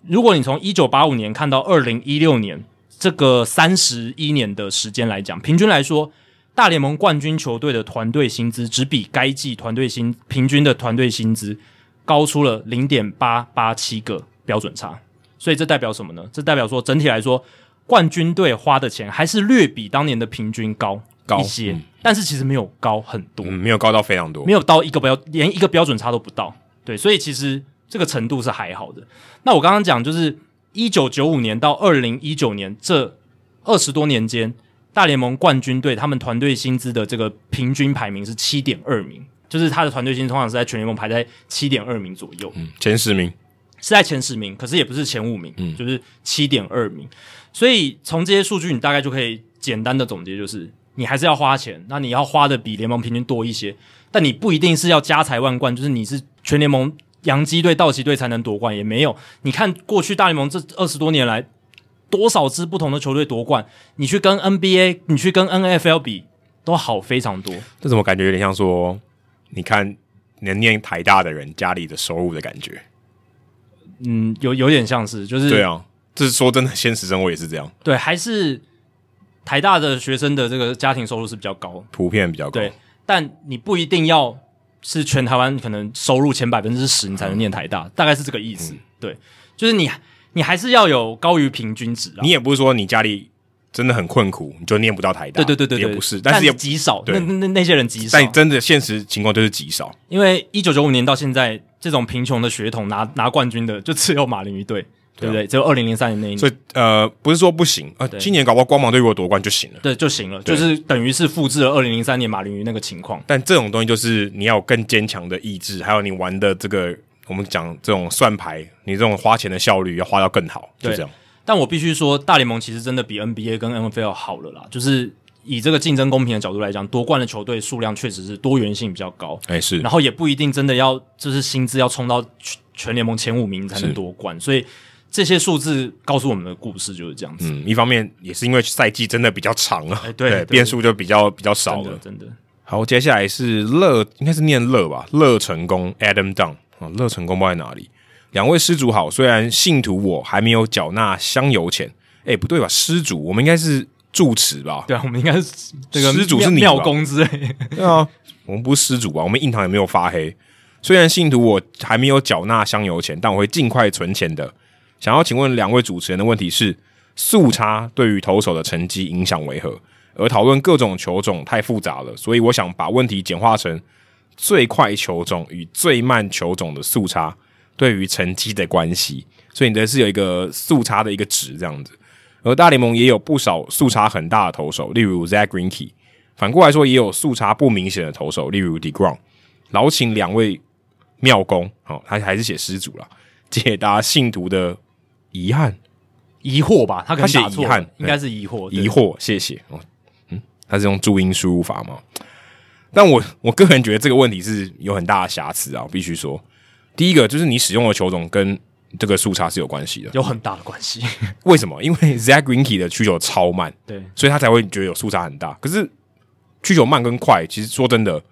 如果你从一九八五年看到二零一六年这个三十一年的时间来讲，平均来说，大联盟冠军球队的团队薪资只比该季团队薪平均的团队薪资高出了零点八八七个标准差。所以这代表什么呢？这代表说整体来说，冠军队花的钱还是略比当年的平均高高一些，嗯、但是其实没有高很多，嗯，没有高到非常多，没有到一个标连一个标准差都不到。对，所以其实。这个程度是还好的。那我刚刚讲就是一九九五年到二零一九年这二十多年间，大联盟冠军队他们团队薪资的这个平均排名是七点二名，就是他的团队薪资通常是在全联盟排在七点二名左右。嗯，前十名是在前十名，可是也不是前五名，嗯，就是七点二名。所以从这些数据，你大概就可以简单的总结，就是你还是要花钱，那你要花的比联盟平均多一些，但你不一定是要家财万贯，就是你是全联盟。洋基队、道奇队才能夺冠，也没有。你看过去大联盟这二十多年来，多少支不同的球队夺冠，你去跟 NBA，你去跟 NFL 比，都好非常多。这怎么感觉有点像说，你看能念台大的人家里的收入的感觉？嗯，有有点像是，就是对啊，这是说真的，现实生活也是这样。对，还是台大的学生的这个家庭收入是比较高，普遍比较高。对，但你不一定要。是全台湾可能收入前百分之十，你才能念台大，嗯、大概是这个意思。嗯、对，就是你，你还是要有高于平均值啊。你也不是说你家里真的很困苦，你就念不到台大。对对对对，也不是，但是也极少。对那那那些人极少。但真的现实情况就是极少。因为一九九五年到现在，这种贫穷的血统拿拿冠军的，就只有马林鱼队。对不对？只有二零零三年那一年，所以呃，不是说不行啊。今年搞不好光芒队如果夺冠就行了，对，就行了，就是等于是复制了二零零三年马林鱼那个情况。但这种东西就是你要有更坚强的意志，还有你玩的这个，我们讲这种算牌，你这种花钱的效率要花到更好，就这样。但我必须说，大联盟其实真的比 NBA 跟 NFL 好了啦。就是以这个竞争公平的角度来讲，夺冠的球队数量确实是多元性比较高。哎，是。然后也不一定真的要就是薪资要冲到全联盟前五名才能夺冠，所以。这些数字告诉我们的故事就是这样子。嗯，一方面也是因为赛季真的比较长啊，欸、对，对，变数就比较比较少了，真的。真的好，接下来是乐，应该是念乐吧？乐成功，Adam Down 啊，乐成功不知道在哪里？两位施主好，虽然信徒我还没有缴纳香油钱，哎、欸，不对吧？施主，我们应该是住持吧？对啊，我们应该是这个施主是庙公之类。对啊，我们不是施主吧？我们印堂也没有发黑。虽然信徒我还没有缴纳香油钱，但我会尽快存钱的。想要请问两位主持人的问题是：速差对于投手的成绩影响为何？而讨论各种球种太复杂了，所以我想把问题简化成最快球种与最慢球种的速差对于成绩的关系。所以你的是有一个速差的一个值这样子。而大联盟也有不少速差很大的投手，例如 Zack Greinke。反过来说，也有速差不明显的投手，例如 deGrom。劳请两位妙公，哦，他还是写施主啦，解答信徒的。遗憾、疑惑吧，他可能写遗憾，应该是疑惑，疑惑。谢谢哦，嗯，他是用注音输入法吗？但我我个人觉得这个问题是有很大的瑕疵啊，必须说，第一个就是你使用的球种跟这个速差是有关系的，有很大的关系。[laughs] 为什么？因为 Zack Greinke 的曲球超慢，对，所以他才会觉得有速差很大。可是曲球慢跟快，其实说真的，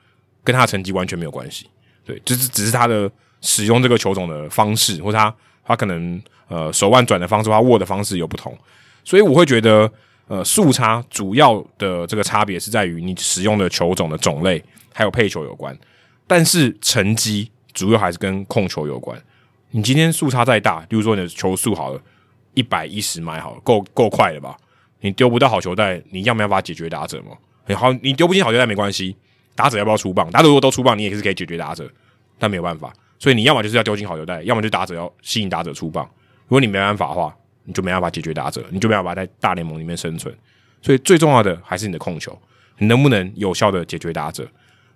跟他的成绩完全没有关系。对，就是只是他的使用这个球种的方式，或者他他可能。呃，手腕转的方式，它握的方式有不同，所以我会觉得，呃，速差主要的这个差别是在于你使用的球种的种类，还有配球有关。但是成绩主要还是跟控球有关。你今天速差再大，比如说你的球速好了，一百一十迈好了，够够快了吧？你丢不到好球带，你要没办法解决打者吗？欸、好，你丢不进好球带没关系，打者要不要出棒？打者如果都出棒，你也是可以解决打者，但没有办法。所以你要么就是要丢进好球带，要么就打者要吸引打者出棒。如果你没办法的话，你就没办法解决打者，你就没办法在大联盟里面生存。所以最重要的还是你的控球，你能不能有效的解决打者？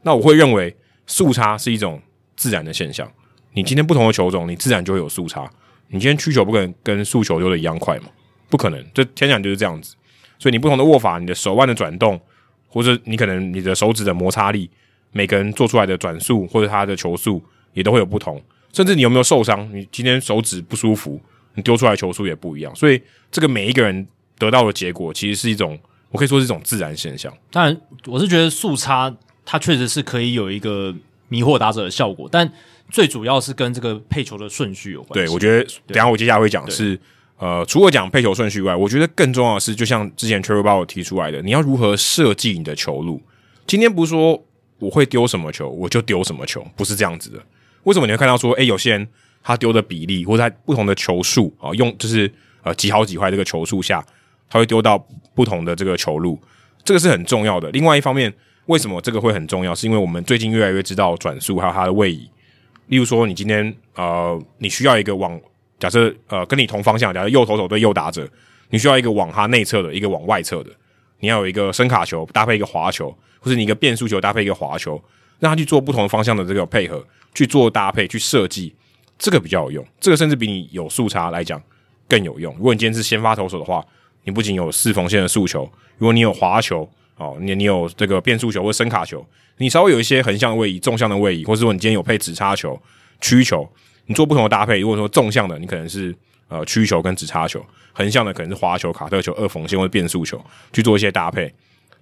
那我会认为速差是一种自然的现象。你今天不同的球种，你自然就会有速差。你今天曲球不可能跟速球丢的一样快嘛？不可能，这天然就是这样子。所以你不同的握法，你的手腕的转动，或者你可能你的手指的摩擦力，每个人做出来的转速或者他的球速也都会有不同。甚至你有没有受伤？你今天手指不舒服？你丢出来球速也不一样，所以这个每一个人得到的结果，其实是一种我可以说是一种自然现象。当然，我是觉得速差它确实是可以有一个迷惑打者的效果，但最主要是跟这个配球的顺序有关系。对，我觉得等一下我接下来会讲是呃，除了讲配球顺序外，我觉得更重要的是，就像之前 Trevor Bauer 提出来的，你要如何设计你的球路。今天不是说我会丢什么球，我就丢什么球，不是这样子的。为什么你会看到说，诶，有些人他丢的比例，或者在不同的球数啊，用就是呃几好几坏这个球数下，他会丢到不同的这个球路，这个是很重要的。另外一方面，为什么这个会很重要？是因为我们最近越来越知道转速还有它的位移。例如说，你今天呃，你需要一个往假设呃跟你同方向，假设右投手对右打者，你需要一个往他内侧的，一个往外侧的，你要有一个声卡球搭配一个滑球，或者你一个变速球搭配一个滑球，让他去做不同方向的这个配合。去做搭配，去设计，这个比较有用。这个甚至比你有速差来讲更有用。如果你今天是先发投手的话，你不仅有四缝线的速球，如果你有滑球哦，你你有这个变速球或伸卡球，你稍微有一些横向的位移、纵向的位移，或者说你今天有配直插球、曲球，你做不同的搭配。如果说纵向的，你可能是呃曲球跟直插球；横向的可能是滑球、卡特球、二缝线或者变速球，去做一些搭配，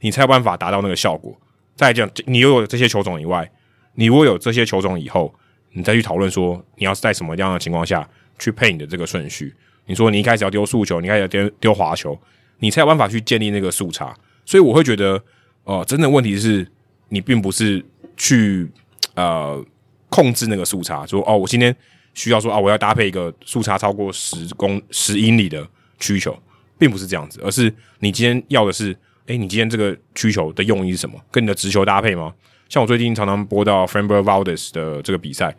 你才有办法达到那个效果。再讲，你又有这些球种以外。你如果有这些球种以后，你再去讨论说你要是在什么样的情况下去配你的这个顺序。你说你一开始要丢速球，你开始要丢丢滑球，你才有办法去建立那个速差。所以我会觉得，呃，真的问题是你并不是去呃控制那个速差，说哦，我今天需要说啊，我要搭配一个速差超过十公十英里的曲球，并不是这样子，而是你今天要的是，诶，你今天这个曲球的用意是什么？跟你的直球搭配吗？像我最近常常播到 Framber Valdes 的这个比赛，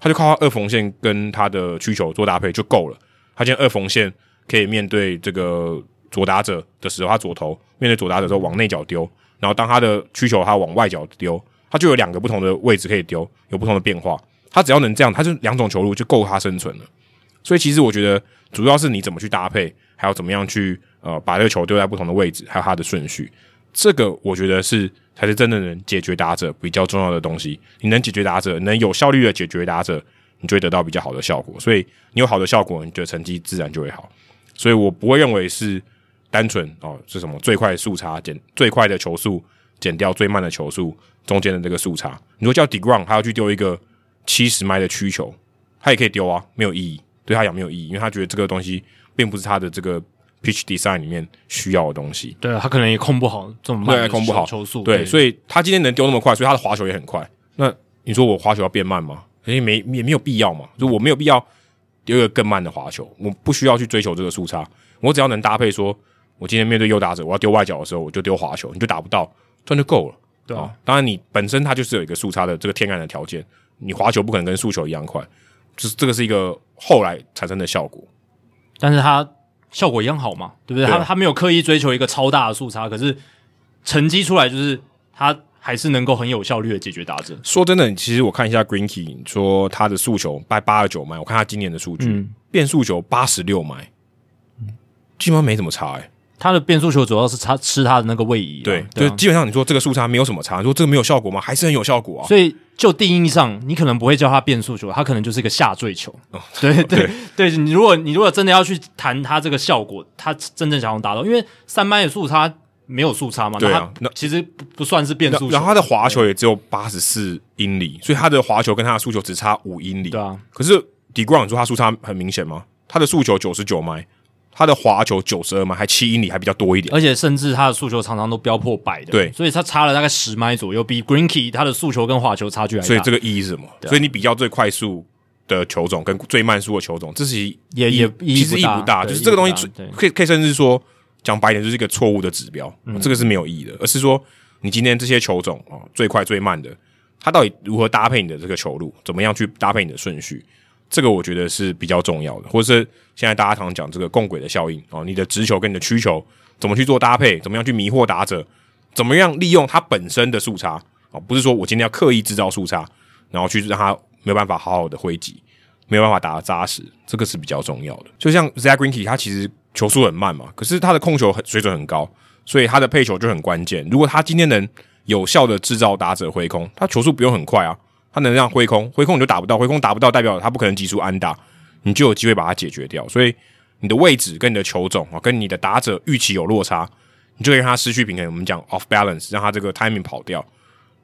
他就靠他二缝线跟他的曲球做搭配就够了。他今天二缝线可以面对这个左打者的时候，他左投面对左打者的时候往内角丢，然后当他的曲球他往外角丢，他就有两个不同的位置可以丢，有不同的变化。他只要能这样，他就两种球路就够他生存了。所以其实我觉得主要是你怎么去搭配，还有怎么样去呃把这个球丢在不同的位置，还有它的顺序。这个我觉得是才是真的能解决打者比较重要的东西。你能解决打者，能有效率的解决打者，你就会得到比较好的效果。所以你有好的效果，你的成绩自然就会好。所以我不会认为是单纯哦是什么最快的速差减最快的球速减掉最慢的球速中间的这个速差。你说叫 deGrom 他要去丢一个七十迈的曲球，他也可以丢啊，没有意义，对他讲没有意义，因为他觉得这个东西并不是他的这个。Pitch Design 里面需要的东西，对啊，他可能也控不好这么慢的球，球速，对，所以他今天能丢那么快，所以他的滑球也很快。那你说我滑球要变慢吗？肯定没也没有必要嘛。就我没有必要丢一个更慢的滑球，我不需要去追求这个速差，我只要能搭配说，我今天面对右打者，我要丢外角的时候，我就丢滑球，你就打不到，这样就够了，对啊。当然，你本身它就是有一个速差的这个天然的条件，你滑球不可能跟速球一样快，就是这个是一个后来产生的效果，但是它。效果一样好嘛，对不对？他他没有刻意追求一个超大的速差，可是成绩出来就是他还是能够很有效率的解决打者。说真的，其实我看一下 Greenkey 说他的速球八八十九迈，我看他今年的数据，嗯、变速球八十六迈，基本上没怎么差哎、欸。他的变速球主要是他吃他的那个位移，对，对啊、就基本上你说这个速差没有什么差，说这个没有效果吗？还是很有效果啊。所以就定义上，你可能不会叫他变速球，他可能就是一个下坠球。哦、[laughs] 对对对，对，你如果你如果真的要去谈他这个效果，他真正想要达到，因为三麦的速差没有速差嘛，对啊，那其实不不算是变速球。然后他的滑球也只有八十四英里，所以他的滑球跟他的速球只差五英里。对啊，可是 deGrom 你说他速差很明显吗？他的速球九十九迈。他的滑球九十二迈，还七英里，还比较多一点。而且甚至他的速球常常都飙破百的。对，所以他差了大概十迈左右，比 Greenkey 他的速球跟滑球差距还大。所以这个意义是什么？啊、所以你比较最快速的球种跟最慢速的球种，这是也也其实意义不大。就是这个东西可以可以甚至说讲白一点，就是一个错误的指标。嗯、这个是没有意义的，而是说你今天这些球种啊，最快最慢的，它到底如何搭配你的这个球路，怎么样去搭配你的顺序？这个我觉得是比较重要的，或者是现在大家常常讲这个共轨的效应哦，你的直球跟你的曲球怎么去做搭配，怎么样去迷惑打者，怎么样利用它本身的速差哦，不是说我今天要刻意制造速差，然后去让它没有办法好好的挥击，没有办法打得扎实，这个是比较重要的。就像 Zack Greinke，他其实球速很慢嘛，可是他的控球很水准很高，所以他的配球就很关键。如果他今天能有效的制造打者挥空，他球速不用很快啊。他能让挥空，挥空你就打不到，挥空打不到代表他不可能击出安打，你就有机会把它解决掉。所以你的位置跟你的球种啊，跟你的打者预期有落差，你就会让他失去平衡。我们讲 off balance，让他这个 timing 跑掉，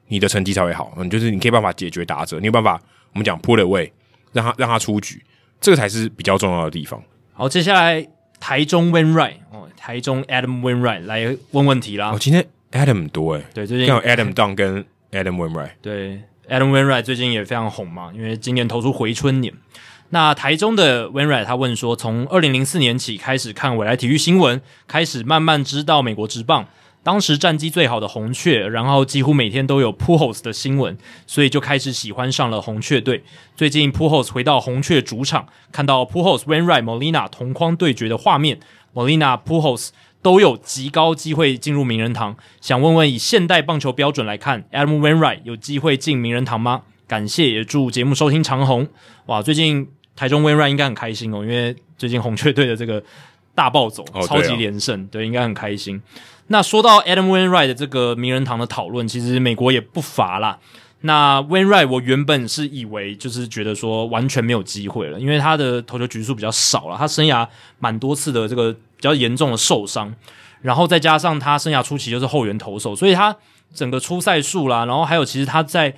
你的成绩才会好。嗯，就是你可以办法解决打者，你有办法我们讲 pull away，让他让他出局，这个才是比较重要的地方。好，接下来台中 Wainwright 哦，台中 Adam Wainwright 来问问题啦。哦，今天 Adam 很多诶，对，最近有 Adam Down 跟 Adam Wainwright，对 Adam Wainwright 最近也非常红嘛，因为今年投出回春年。那台中的 Wainwright 他问说，从二零零四年起开始看未来体育新闻，开始慢慢知道美国职棒，当时战绩最好的红雀，然后几乎每天都有 Pujols 的新闻，所以就开始喜欢上了红雀队。最近 Pujols 回到红雀主场，看到 Pujols Wainwright Molina 同框对决的画面，Molina Pujols 都有极高机会进入名人堂。想问问，以现代棒球标准来看，Adam Wainwright 有机会进名人堂吗？感谢，也祝节目收听长虹。哇，最近台中 Wainwright 应该很开心哦，因为最近红雀队的这个大暴走，哦、超级连胜，对，应该很开心。那说到 Adam Wainwright 的这个名人堂的讨论，其实美国也不乏啦。那 Wainwright 我原本是以为就是觉得说完全没有机会了，因为他的投球局数比较少了，他生涯蛮多次的这个比较严重的受伤，然后再加上他生涯初期就是后援投手，所以他整个出赛数啦，然后还有其实他在。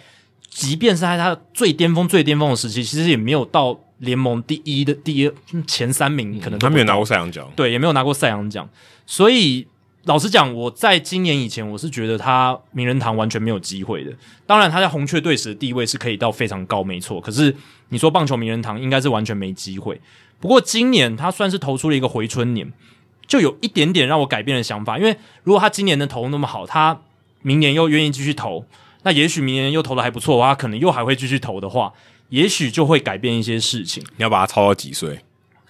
即便是在他最巅峰、最巅峰的时期，其实也没有到联盟第一的第一前三名，可能他没有拿过赛扬奖，对，也没有拿过赛扬奖。所以老实讲，我在今年以前，我是觉得他名人堂完全没有机会的。当然，他在红雀队时的地位是可以到非常高，没错。可是你说棒球名人堂，应该是完全没机会。不过今年他算是投出了一个回春年，就有一点点让我改变了想法。因为如果他今年能投那么好，他明年又愿意继续投。那也许明年又投的还不错的话，可能又还会继续投的话，也许就会改变一些事情。你要把他超到几岁？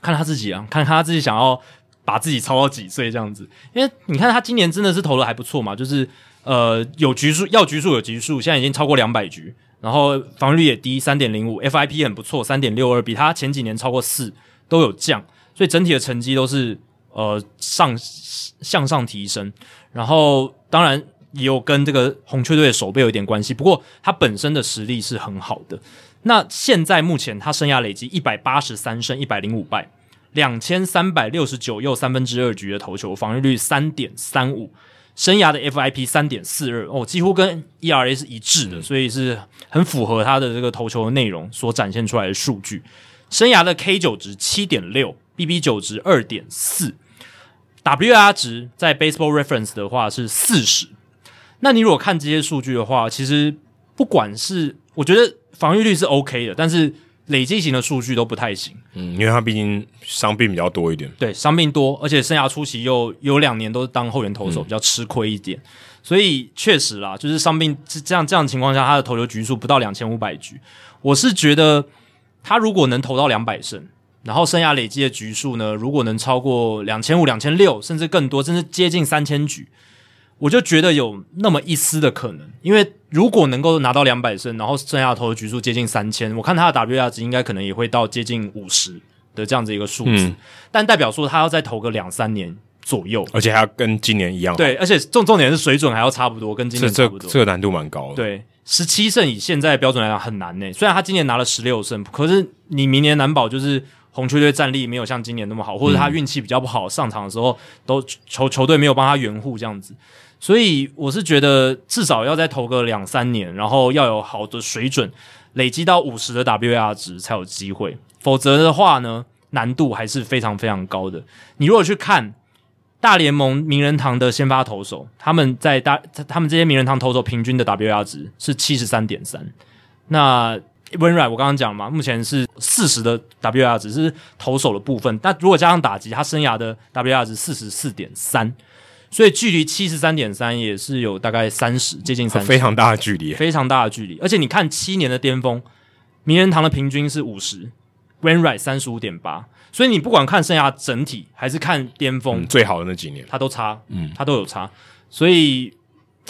看他自己啊，看看他自己想要把自己超到几岁这样子。因为你看他今年真的是投的还不错嘛，就是呃有局数要局数有局数，现在已经超过两百局，然后防御率也低三点零五，FIP 很不错三点六二，比他前几年超过四都有降，所以整体的成绩都是呃上向上提升。然后当然。也有跟这个红雀队的守备有一点关系，不过他本身的实力是很好的。那现在目前他生涯累积一百八十三胜一百零五败，两千三百六十九又三分之二局的投球，防御率三点三五，生涯的 FIP 三点四二哦，几乎跟 ERA 是一致的，所以是很符合他的这个投球的内容所展现出来的数据。生涯的 K 九值七点六，BB 九值二点四，WAR 值在 Baseball Reference 的话是四十。那你如果看这些数据的话，其实不管是我觉得防御率是 OK 的，但是累积型的数据都不太行。嗯，因为他毕竟伤病比较多一点。对，伤病多，而且生涯初期又有两年都是当后援投手，比较吃亏一点。嗯、所以确实啦，就是伤病这样这样的情况下，他的投球局数不到两千五百局。我是觉得他如果能投到两百胜，然后生涯累积的局数呢，如果能超过两千五、两千六，甚至更多，甚至接近三千局。我就觉得有那么一丝的可能，因为如果能够拿到两百胜，然后剩下投的局数接近三千，我看他的 WAR 值应该可能也会到接近五十的这样子一个数字，嗯、但代表说他要再投个两三年左右，而且还要跟今年一样，对，而且重重点是水准还要差不多，跟今年差不多，这个难度蛮高的，对，十七胜以现在的标准来讲很难呢。虽然他今年拿了十六胜，可是你明年难保就是红雀队战力没有像今年那么好，或者他运气比较不好，上场的时候都球球队没有帮他援护这样子。所以我是觉得至少要再投个两三年，然后要有好的水准，累积到五十的 WAR 值才有机会。否则的话呢，难度还是非常非常高的。你如果去看大联盟名人堂的先发投手，他们在大他们这些名人堂投手平均的 WAR 值是七十三点三。那 Wainwright 我刚刚讲嘛，目前是四十的 WAR 值是投手的部分，但如果加上打击，他生涯的 WAR 值四十四点三。所以距离七十三点三也是有大概三十，接近三十，非常大的距离，非常大的距离。而且你看七年的巅峰，名人堂的平均是五十，Wainwright 三十五点八。所以你不管看生涯整体，还是看巅峰，嗯，最好的那几年，他都差，嗯，他都有差。所以，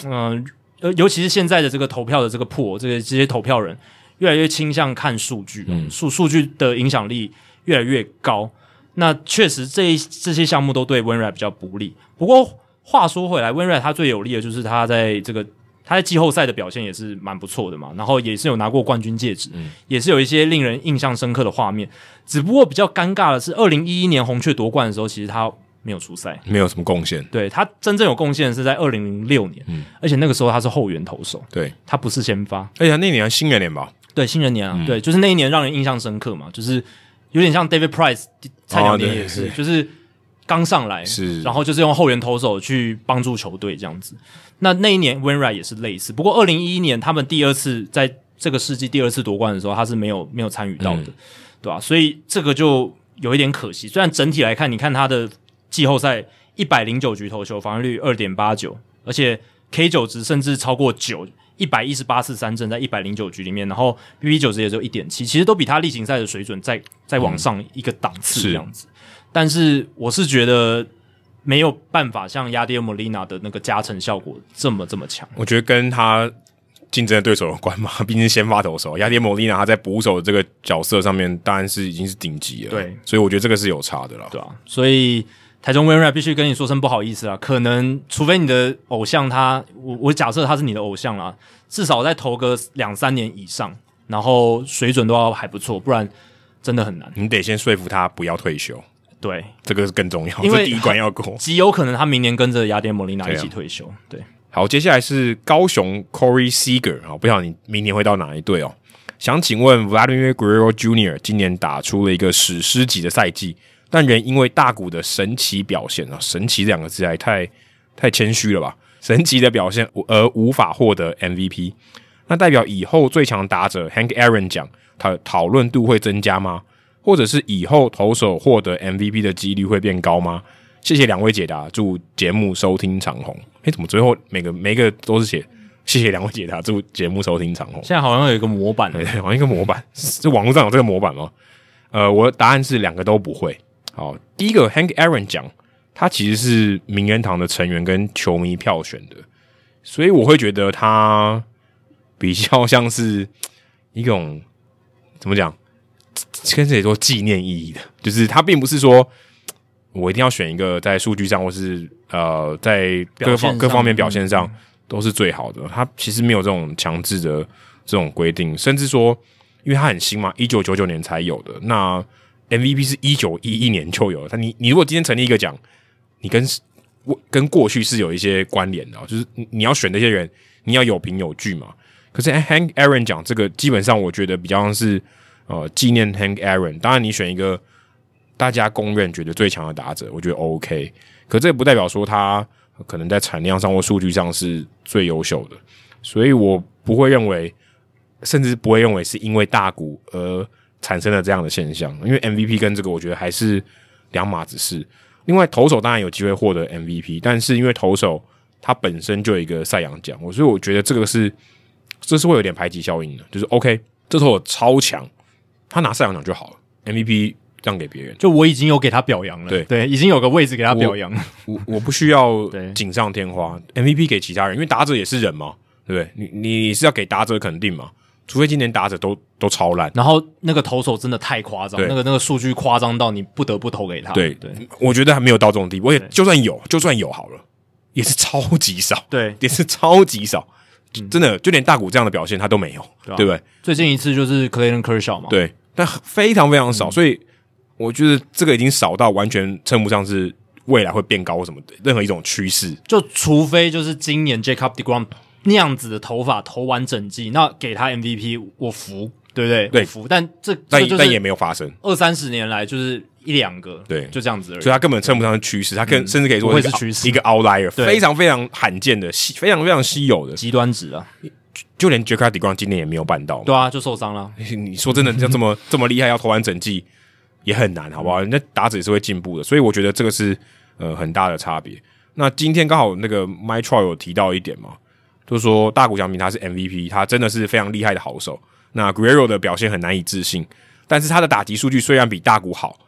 嗯，呃，尤其是现在的这个投票的这个 pool，这个这些投票人越来越倾向看数据，嗯，数数据的影响力越来越高。那确实这一这些项目都对 Wainwright 比较不利。不过。话说回来，Wainwright 他最有利的就是他在这个他在季后赛的表现也是蛮不错的嘛，然后也是有拿过冠军戒指，嗯、也是有一些令人印象深刻的画面。只不过比较尴尬的是，二零一一年红雀夺冠的时候，其实他没有出赛，没有什么贡献。对，他真正有贡献是在二零零六年，嗯，而且那个时候他是后援投手，对，他不是先发。而且那年新人年吧？对，新人年啊，嗯、对，就是那一年让人印象深刻嘛，就是有点像 David Price 菜鸟年也是，哦、就是。刚上来是，然后就是用后援投手去帮助球队这样子。那那一年 Wainwright 也是类似，不过二零一一年他们第二次在这个世纪第二次夺冠的时候，他是没有没有参与到的，嗯、对吧、啊？所以这个就有一点可惜。虽然整体来看，你看他的季后赛一百零九局投球，防御率二点八九，而且 K 九值甚至超过九，一百一十八次三振在一百零九局里面，然后 BB 九值也只有一点七，其实都比他例行赛的水准再再往上一个档次这样子。嗯但是我是觉得没有办法像亚迪尔莫利纳的那个加成效果这么这么强。我觉得跟他竞争的对手有关嘛，毕竟先发投手，亚迪尔莫利纳他在捕手的这个角色上面当然是已经是顶级了。对，所以我觉得这个是有差的啦。对啊，所以台中 Wainwright 必须跟你说声不好意思啊，可能除非你的偶像他，我我假设他是你的偶像啦，至少再投个两三年以上，然后水准都要还不错，不然真的很难。你得先说服他不要退休。对，这个是更重要，因为第一关要过，极有可能他明年跟着雅典莫利纳一起退休。[laughs] 对，啊、对，好，接下来是高雄 Corey Seager 啊，不晓得你明年会到哪一队哦？想请问 Vladimir Guerrero Jr. 今年打出了一个史诗级的赛季，但人因为大谷的神奇表现啊，神奇这两个字还太太谦虚了吧？神奇的表现而无法获得 MVP，那代表以后最强打者 Hank Aaron 奖，他讨论度会增加吗？或者是以后投手获得 MVP 的几率会变高吗？谢谢两位解答，祝节目收听长虹。诶，怎么最后每个每个都是写谢谢两位解答，祝节目收听长虹。现在好像有一个模板，对，[laughs] 好像一个模板，是网络上有这个模板吗？呃，我的答案是两个都不会。好，第一个 Hank Aaron 奖，他其实是名人堂的成员跟球迷票选的，所以我会觉得他比较像是一种怎么讲？跟这里说纪念意义的，就是他并不是说我一定要选一个在数据上或是呃在各方各方面表现上都是最好的。他其实没有这种强制的这种规定，甚至说，因为他很新嘛，一九九九年才有的。那 MVP 是一九一一年就有了。他你你如果今天成立一个奖，你跟跟过去是有一些关联的，就是你要选这些人，你要有凭有据嘛。可是 Hank Aaron 讲这个，基本上我觉得比较像是。呃，纪念 Hank Aaron，当然你选一个大家公认觉得最强的打者，我觉得 OK。可这不代表说他可能在产量上或数据上是最优秀的，所以我不会认为，甚至不会认为是因为大谷而产生了这样的现象。因为 MVP 跟这个我觉得还是两码子事。另外，投手当然有机会获得 MVP，但是因为投手他本身就有一个赛扬奖，我所以我觉得这个是这是会有点排挤效应的。就是 OK，这投手超强。他拿赛扬奖就好了，MVP 让给别人。就我已经有给他表扬了，对对，已经有个位置给他表扬了。我我不需要 [laughs] 锦上添花，MVP 给其他人，因为打者也是人嘛，对不对？你你是要给打者肯定嘛？除非今年打者都都超烂，然后那个投手真的太夸张，那个那个数据夸张到你不得不投给他。对对，我觉得还没有到这种地步，而且就算有，就算有好了，也是超级少，对，也是超级少。真的，就连大谷这样的表现他都没有，对不对？最近一次就是 Clayton Kershaw 嘛，对。但非常非常少，所以我觉得这个已经少到完全称不上是未来会变高什么的任何一种趋势。就除非就是今年 Jacob deGrom 那样子的头发投完整季，那给他 MVP 我服，对不对？对，服。但这但但也没有发生，二三十年来就是一两个，对，就这样子而已。所以他根本称不上是趋势，他更甚至可以说会是趋势，一个 outlier，非常非常罕见的稀，非常非常稀有的极端值啊。就连 Jacob deGrom 今年也没有办到，对啊，就受伤了。你说真的，像这么 [laughs] 这么厉害，要投完整季也很难，好不好？人家打者也是会进步的，所以我觉得这个是呃很大的差别。那今天刚好那个 Mike Trout 有提到一点嘛，就是说大谷翔平他是 MVP，他真的是非常厉害的好手。那 Guerrero 的表现很难以置信，但是他的打击数据虽然比大谷好，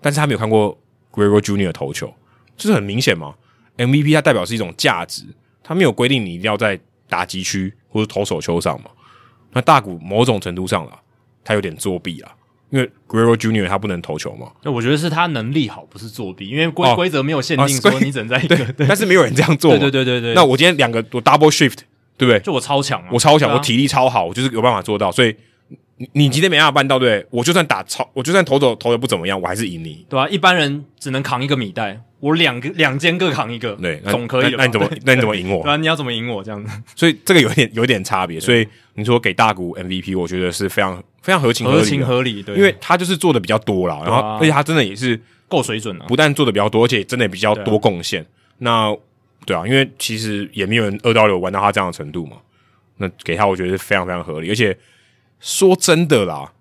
但是他没有看过 Guerrero Junior 投球，这是很明显嘛。MVP 它代表是一种价值，他没有规定你一定要在打击区或者投手丘上嘛？那大谷某种程度上啦，他有点作弊啊，因为 Guerrero Junior 他不能投球嘛。那我觉得是他能力好，不是作弊，因为规规则没有限定说你只能在一个，对，但是没有人这样做。[laughs] 对对对对对。那我今天两个我 double shift 对不对？就我超强啊，我超强，啊、我体力超好，我就是有办法做到。所以你你今天没办法办到，对不对？我就算打超，我就算投走投的不怎么样，我还是赢你，对吧、啊？一般人只能扛一个米袋，我两个两肩各扛一个，对，总可以了。那你怎么 [laughs] 那你怎么赢我？对啊，你要怎么赢我这样子？所以这个有点有点差别。所以你说给大谷 MVP，我觉得是非常非常合情合理，合情合理，对，因为他就是做的比较多了，然后、啊、而且他真的也是够水准了，不但做的比较多，而且真的也比较多贡献。那对啊，因为其实也没有人二刀流玩到他这样的程度嘛。那给他，我觉得是非常非常合理。而且说真的啦，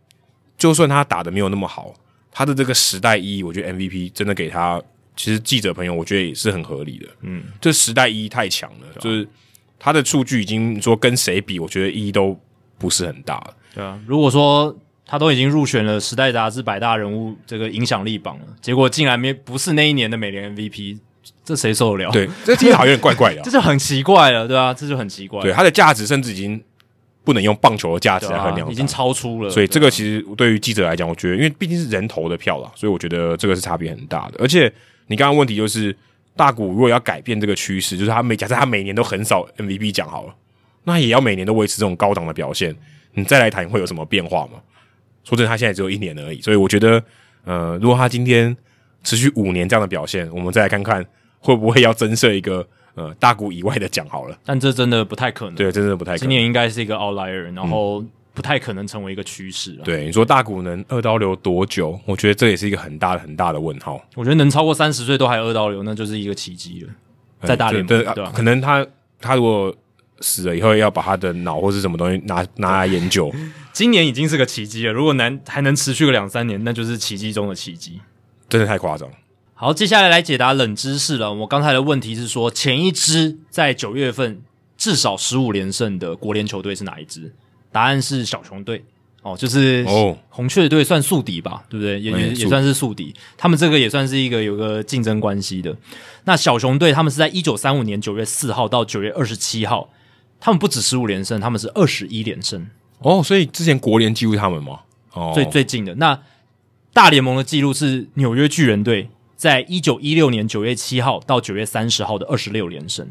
就算他打的没有那么好，他的这个时代一，我觉得 MVP 真的给他，其实记者朋友我觉得也是很合理的。嗯，这时代一太强了，啊、就是他的数据已经说跟谁比，我觉得意义都不是很大。对啊，如果说他都已经入选了《时代》杂志百大人物这个影响力榜了，结果竟然没不是那一年的美联 MVP。这谁受得了？对，这听起来好像有点怪怪的、啊，[laughs] 这就很奇怪了，对吧、啊？这就很奇怪。对，它的价值甚至已经不能用棒球的价值来衡量、啊，已经超出了。所以这个其实对于记者来讲，我觉得，因为毕竟是人投的票啦，所以我觉得这个是差别很大的。而且你刚刚问题就是，大股如果要改变这个趋势，就是他每假设他每年都很少 MVP 奖好了，那也要每年都维持这种高档的表现，你再来谈会有什么变化吗？说真的，他现在只有一年而已，所以我觉得，呃，如果他今天持续五年这样的表现，我们再来看看。会不会要增设一个呃大股以外的奖好了？但这真的不太可能。对，真的不太可能。今年应该是一个 outlier，然后不太可能成为一个趋势了。对，你说大股能二刀流多久？我觉得这也是一个很大的很大的问号。我觉得能超过三十岁都还二刀流，那就是一个奇迹了。在大联盟，对，对吧？可能他他如果死了以后，要把他的脑或是什么东西拿拿来研究。[laughs] 今年已经是个奇迹了。如果能还能持续个两三年，那就是奇迹中的奇迹。真的太夸张。好，接下来来解答冷知识了。我刚才的问题是说，前一支在九月份至少十五连胜的国联球队是哪一支？答案是小熊队。哦，就是哦，红雀队算宿敌吧，对不对？也也也算是宿敌。他们这个也算是一个有个竞争关系的。那小熊队他们是在一九三五年九月四号到九月二十七号，他们不止十五连胜，他们是二十一连胜。哦，所以之前国联记录他们吗？哦，最最近的那大联盟的记录是纽约巨人队。在一九一六年九月七号到九月三十号的二十六连胜，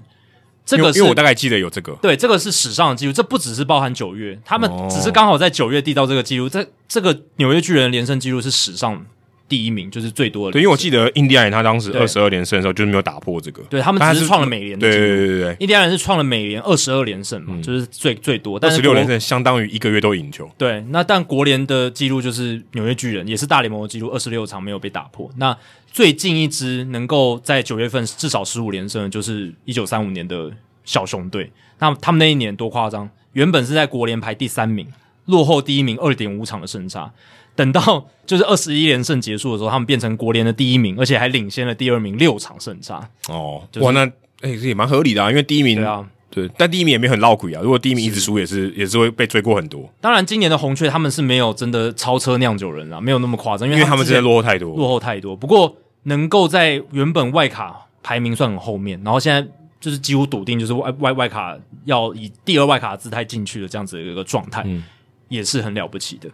这个是因为我大概记得有这个，对，这个是史上的记录，这不只是包含九月，他们只是刚好在九月缔造这个记录，这这个纽约巨人连胜记录是史上。第一名就是最多的，对，因为我记得印第安人他当时二十二连胜的时候，就是没有打破这个，对他们只是创了美联的记录，对对对。对，印第安人是创了美联二十二连胜嘛，就是最最多，但是二十六连胜相当于一个月都赢球，对，那但国联的记录就是纽约巨人，也是大联盟的记录，二十六场没有被打破。那最近一支能够在九月份至少十五连胜的，就是一九三五年的小熊队。那他们那一年多夸张，原本是在国联排第三名，落后第一名二点五场的胜差。等到 [laughs] 就是二十一连胜结束的时候，他们变成国联的第一名，而且还领先了第二名六场胜差。哦，就是、哇，那哎、欸，这也蛮合理的啊，因为第一名对啊，对，但第一名也没很闹鬼啊。如果第一名一直输，也是，是也是会被追过很多。当然，今年的红雀他们是没有真的超车酿酒人啊，没有那么夸张，因为他们真的落后太多，落后太多。不过能够在原本外卡排名算很后面，然后现在就是几乎笃定就是外外外卡要以第二外卡的姿态进去的这样子的一个状态，嗯，也是很了不起的。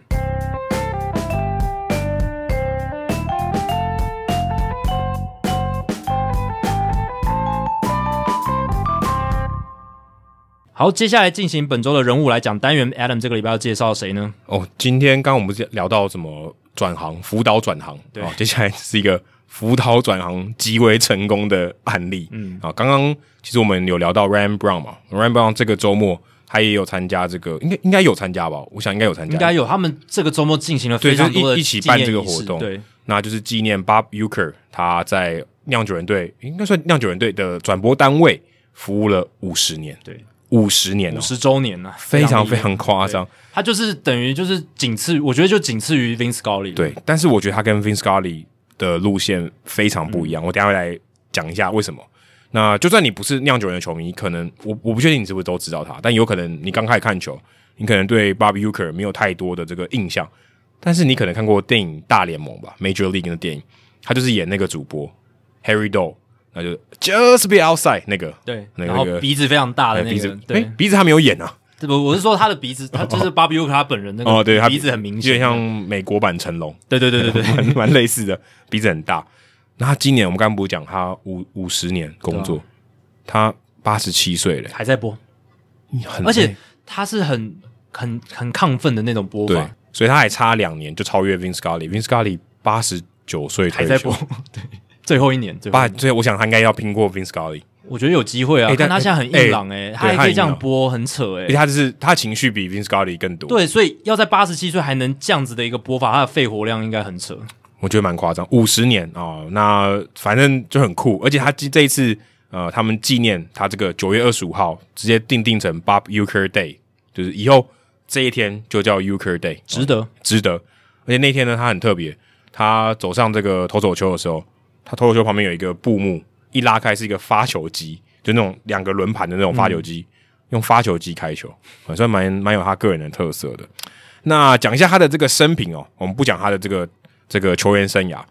好，接下来进行本周的人物来讲单元。Adam 这个礼拜要介绍谁呢？哦，今天刚刚我们是聊到什么转行，辅导转行，对、哦，接下来是一个辅导转行极为成功的案例。嗯，啊、哦，刚刚其实我们有聊到 Ryan Brown 嘛，Ryan Brown 这个周末他也有参加这个，应该应该有参加吧？我想应该有参加，应该有。他们这个周末进行了非常多的、就是、一,一起办这个活动，对，那就是纪念 Bob Uecker 他在酿酒人队，应该算酿酒人队的转播单位服务了五十年，对。五十年了，五十周年了，非常非常夸张。他就是等于就是仅次，我觉得就仅次于 Vince Scully。对，但是我觉得他跟 Vince Scully 的路线非常不一样。嗯、我等下会来讲一下为什么。那就算你不是酿酒人的球迷，可能我我不确定你是不是都知道他，但有可能你刚开始看球，你可能对 Bob Uecker 没有太多的这个印象，但是你可能看过电影《大联盟》吧，Major League 的电影，他就是演那个主播 Harry Doyle。那就 Just be outside 那个，对，那个、然后鼻子非常大的那个，鼻子，对，鼻子他没有演啊，对不？我是说他的鼻子，他 [laughs] 就是 Bob Uecker 他本人那个，哦，对，他鼻子很明显，有点像美国版成龙，对对对对对，[laughs] 蛮蛮类似的，鼻子很大。那他今年我们刚刚不是讲他五五十年工作，啊、他八十七岁了，还在播，很而且他是很很很亢奋的那种播法，所以他还差两年就超越 Vince Scully。Vince Scully 八十九岁还在播，[laughs] 对，最后一年，八，所以我想他应该要拼过 Vince Scully。我觉得有机会啊，但他现在很硬朗诶，他还可以这样播，很扯诶。他就是他情绪比 Vince Scully 更多，对，所以要在八十七岁还能这样子的一个播法，他的肺活量应该很扯。我觉得蛮夸张，五十年哦，那反正就很酷，而且他这这一次呃，他们纪念他这个九月二十五号，直接定定成 Bob Uecker Day，就是以后这一天就叫 Uecker Day，值得，哦，值得。而且那天呢，他很特别，他走上这个投手球的时候，他投手丘旁边有一个布幕。一拉开是一个发球机，就那种两个轮盘的那种发球机，用发球机开球，还算蛮蛮有他个人的特色的。那讲一下他的这个生平哦，我们不讲他的这个这个球员生涯。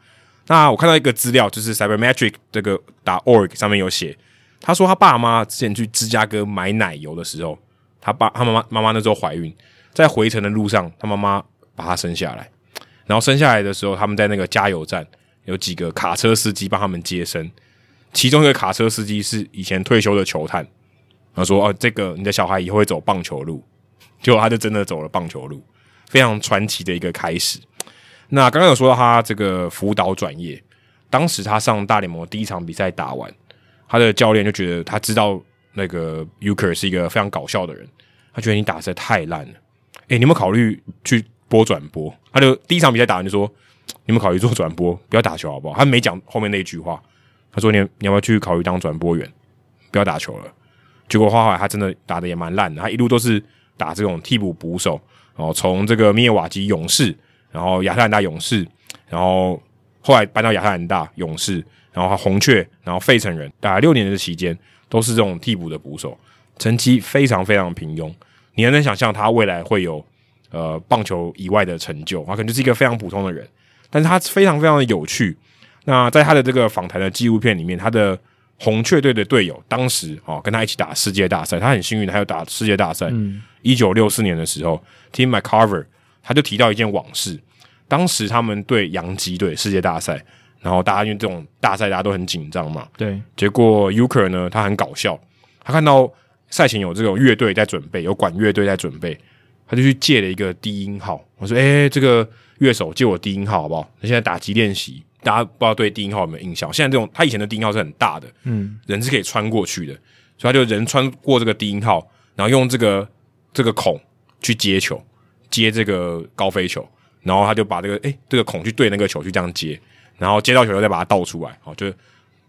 那我看到一个资料，就是 Cybermetric 这个打 org 上面有写，他说他爸妈之前去芝加哥买奶油的时候，他爸他妈妈妈妈那时候怀孕，在回程的路上，他妈妈把他生下来，然后生下来的时候，他们在那个加油站有几个卡车司机帮他们接生。其中一个卡车司机是以前退休的球探，他说：“哦，这个你的小孩以后会走棒球路。”结果他就真的走了棒球路，非常传奇的一个开始。那刚刚有说到他这个辅导转业，当时他上大联盟第一场比赛打完，他的教练就觉得他知道那个 Uker 是一个非常搞笑的人，他觉得你打的太烂了。诶，你有没有考虑去播转播？他就第一场比赛打完就说：“你们考虑做转播？不要打球好不好？”他没讲后面那一句话。他说你：“你要不要去考虑当转播员？不要打球了。”结果后来他真的打得也蛮烂的，他一路都是打这种替补捕手，然后从这个密尔瓦基勇士，然后亚特兰大勇士，然后后来搬到亚特兰大勇士，然后红雀，然后费城人，打了六年的期间都是这种替补的捕手，成绩非常非常平庸。你还能想象他未来会有呃棒球以外的成就？他可能就是一个非常普通的人，但是他非常非常的有趣。那在他的这个访谈的纪录片里面，他的红雀队的队友当时哦跟他一起打世界大赛，他很幸运，他有打世界大赛。一九六四年的时候，Tim McCarver 他就提到一件往事，当时他们对洋基队世界大赛，然后大家因为这种大赛大家都很紧张嘛，对，结果 Uecker 呢他很搞笑，他看到赛前有这种乐队在准备，有管乐队在准备，他就去借了一个低音号，我说：“诶、欸，这个乐手借我低音号好不好？他现在打击练习。”大家不知道对低音号有没有印象？现在这种他以前的低音号是很大的，嗯，人是可以穿过去的，所以他就人穿过这个低音号，然后用这个这个孔去接球，接这个高飞球，然后他就把这个诶、欸、这个孔去对那个球去这样接，然后接到球后再把它倒出来，哦，就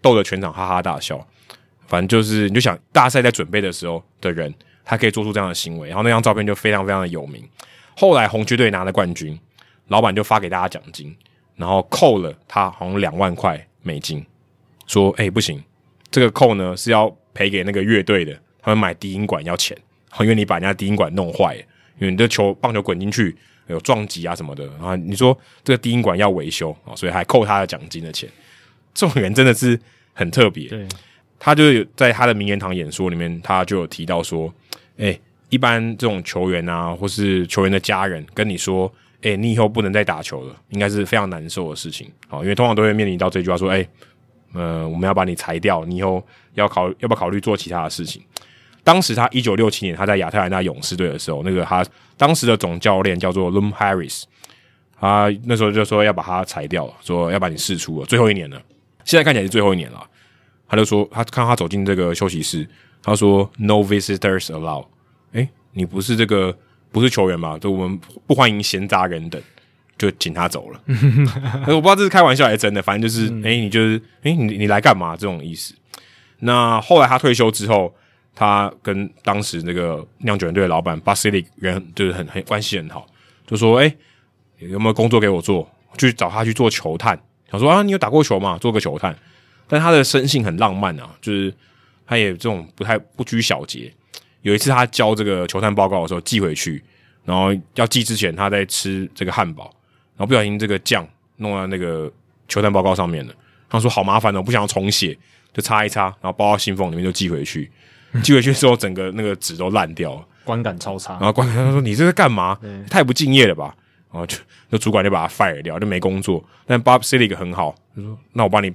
逗得全场哈哈大笑。反正就是你就想大赛在准备的时候的人，他可以做出这样的行为，然后那张照片就非常非常的有名。后来红雀队拿了冠军，老板就发给大家奖金。然后扣了他好像两万块美金，说：“哎、不行，这个扣呢是要赔给那个乐队的，他们买低音管要钱，因为你把人家低音管弄坏了，因为你的球棒球滚进去有撞击啊什么的，然后你说这个低音管要维修啊，所以还扣他的奖金的钱。这种人真的是很特别。对，他就有在他的名人堂演说里面，他就有提到说：，哎、一般这种球员啊，或是球员的家人跟你说。”哎、你以后不能再打球了，应该是非常难受的事情。好，因为通常都会面临到这句话，说：“哎、呃，我们要把你裁掉，你以后要考要不要考虑做其他的事情？”当时他一九六七年他在亚特兰大勇士队的时候，那个他当时的总教练叫做 Lum Harris，他那时候就说要把他裁掉，说要把你释出了，最后一年了。现在看起来是最后一年了，他就说他看他走进这个休息室，他说：“No visitors allowed。”哎，你不是这个。不是球员嘛？就我们不欢迎闲杂人等，就请他走了。[laughs] 我不知道这是开玩笑还是真的，反正就是，哎、欸，你就是，哎、欸，你你来干嘛？这种意思。那后来他退休之后，他跟当时那个酿酒人队的老板 Basilic 人就是很很关系很好，就说，哎、欸，有没有工作给我做？去找他去做球探。想说啊，你有打过球嘛？做个球探。但他的生性很浪漫啊，就是他也这种不太不拘小节。有一次，他交这个球探报告的时候寄回去，然后要寄之前，他在吃这个汉堡，然后不小心这个酱弄到那个球探报告上面了。他说：“好麻烦哦，不想要重写，就擦一擦，然后包到信封里面就寄回去。寄回去之后，整个那个纸都烂掉了，观感超差。然后观感他说：‘你这是干嘛？太不敬业了吧？’然后就那主管就把他 fire 掉，就没工作。但 Bob Selig 很好，他说：‘那我帮你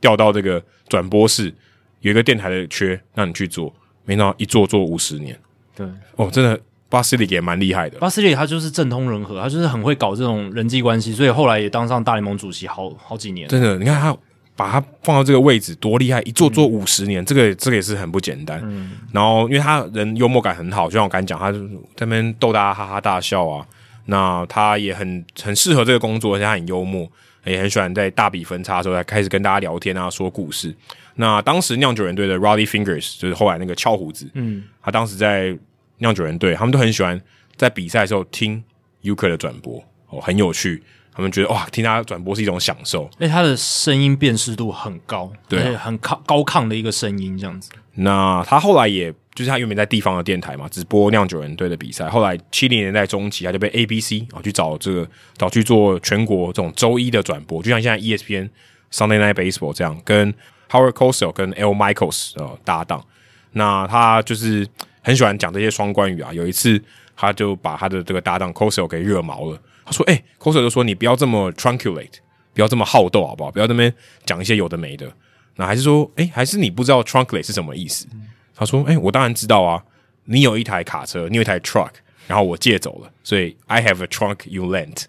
调到这个转播室，有一个电台的缺，让你去做。’没想到一做做五十年，对，哦，真的。巴斯利也蛮厉害的，巴斯利他就是政通人和，他就是很会搞这种人际关系，所以后来也当上大联盟主席好好几年。真的，你看他把他放到这个位置多厉害，一做做五十年，嗯、这个这个也是很不简单。嗯，然后因为他人幽默感很好，就像我刚才讲，他在那边逗大家哈哈大笑啊。那他也很很适合这个工作，而且他很幽默，也很喜欢在大比分差的时候才开始跟大家聊天啊，说故事。那当时酿酒人队的 Rollie Fingers 就是后来那个翘胡子，嗯，他当时在。酿酒人队，他们都很喜欢在比赛的时候听 Uecker 的转播，哦，很有趣。他们觉得哇，听他转播是一种享受。哎，他的声音辨识度很高，对，很高高亢的一个声音，这样子。那他后来也就是他原本在地方的电台嘛，只播酿酒人队的比赛。后来七零年代中期，他就被 ABC 啊去找这个找去做全国这种周一的转播，就像现在 ESPN Sunday Night Baseball 这样，跟 Howard Cosell 跟 L Michaels 呃搭档。那他就是。很喜欢讲这些双关语啊！有一次，他就把他的这个搭档 Cosell 给惹毛了。他说：“哎、欸、Cosell 就说你不要这么 trunculate，不要这么好斗，好不好？不要这边讲一些有的没的。那还是说，哎、还是你不知道 trunculate 是什么意思？”他说：“哎、欸，我当然知道啊！你有一台卡车，你有一台 truck，然后我借走了，所以 I have a trunk you lent。”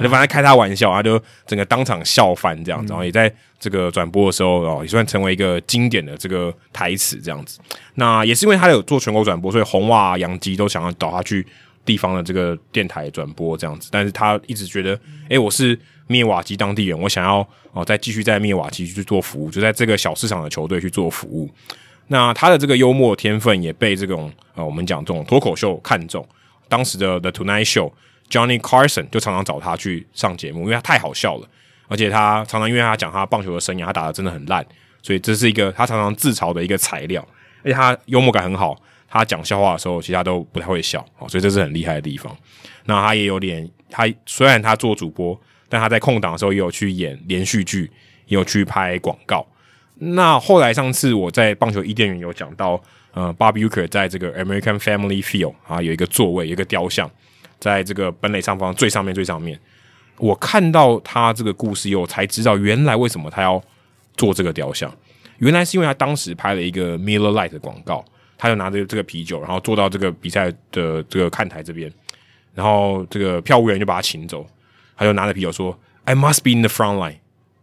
就反正开他玩笑，他就整个当场笑翻这样子，然后也在这个转播的时候哦，也算成为一个经典的这个台词这样子。那也是因为他有做全国转播，所以红袜、洋基都想要找他去地方的这个电台转播这样子。但是他一直觉得，诶，我是灭瓦基当地人，我想要哦再继续在灭瓦基去做服务，就在这个小市场的球队去做服务。那他的这个幽默天分也被这种呃我们讲这种脱口秀看中，当时的 The Tonight Show。Johnny Carson 就常常找他去上节目，因为他太好笑了，而且他常常因为他讲他棒球的生涯，他打得真的很烂，所以这是一个他常常自嘲的一个材料。而且他幽默感很好，他讲笑话的时候，其他都不太会笑，所以这是很厉害的地方。那他也有点，他虽然他做主播，但他在空档的时候也有去演连续剧，也有去拍广告。那后来上次我在棒球伊甸园有讲到，呃，Bob Uecker 在这个 American Family Field 啊有一个座位，有一个雕像。在这个本垒上方最上面最上面，我看到他这个故事以后，才知道原来为什么他要做这个雕像。原来是因为他当时拍了一个 Miller Light 的广告，他就拿着这个啤酒，然后坐到这个比赛的这个看台这边，然后这个票务员就把他请走，他就拿着啤酒说：“I must be in the front line,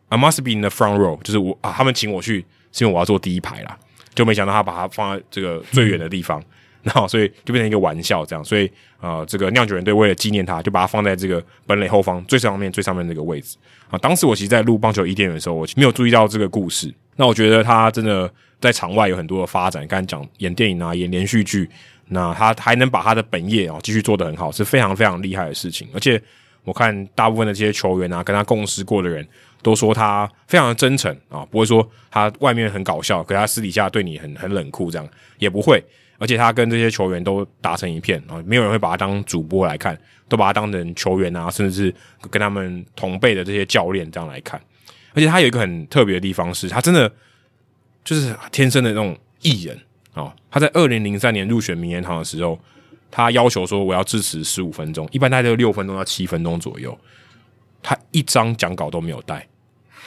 I must be in the front row。”就是我啊，他们请我去是因为我要坐第一排啦，就没想到他把他放在这个最远的地方。嗯 [laughs] 然后，所以就变成一个玩笑这样，所以呃，这个酿酒人队为了纪念他，就把他放在这个本垒后方最上面、最上面那个位置啊。当时我其实，在录棒球伊甸园的时候，我没有注意到这个故事。那我觉得他真的在场外有很多的发展，刚才讲演电影啊，演连续剧，那他还能把他的本业啊继续做得很好，是非常非常厉害的事情。而且我看大部分的这些球员啊，跟他共事过的人都说他非常的真诚啊，不会说他外面很搞笑，可他私底下对你很很冷酷，这样也不会。而且他跟这些球员都打成一片啊，没有人会把他当主播来看，都把他当成球员啊，甚至是跟他们同辈的这些教练这样来看。而且他有一个很特别的地方是，他真的就是天生的那种艺人啊。他在二零零三年入选名人堂的时候，他要求说我要致辞十五分钟，一般大概六分钟到七分钟左右。他一张讲稿都没有带，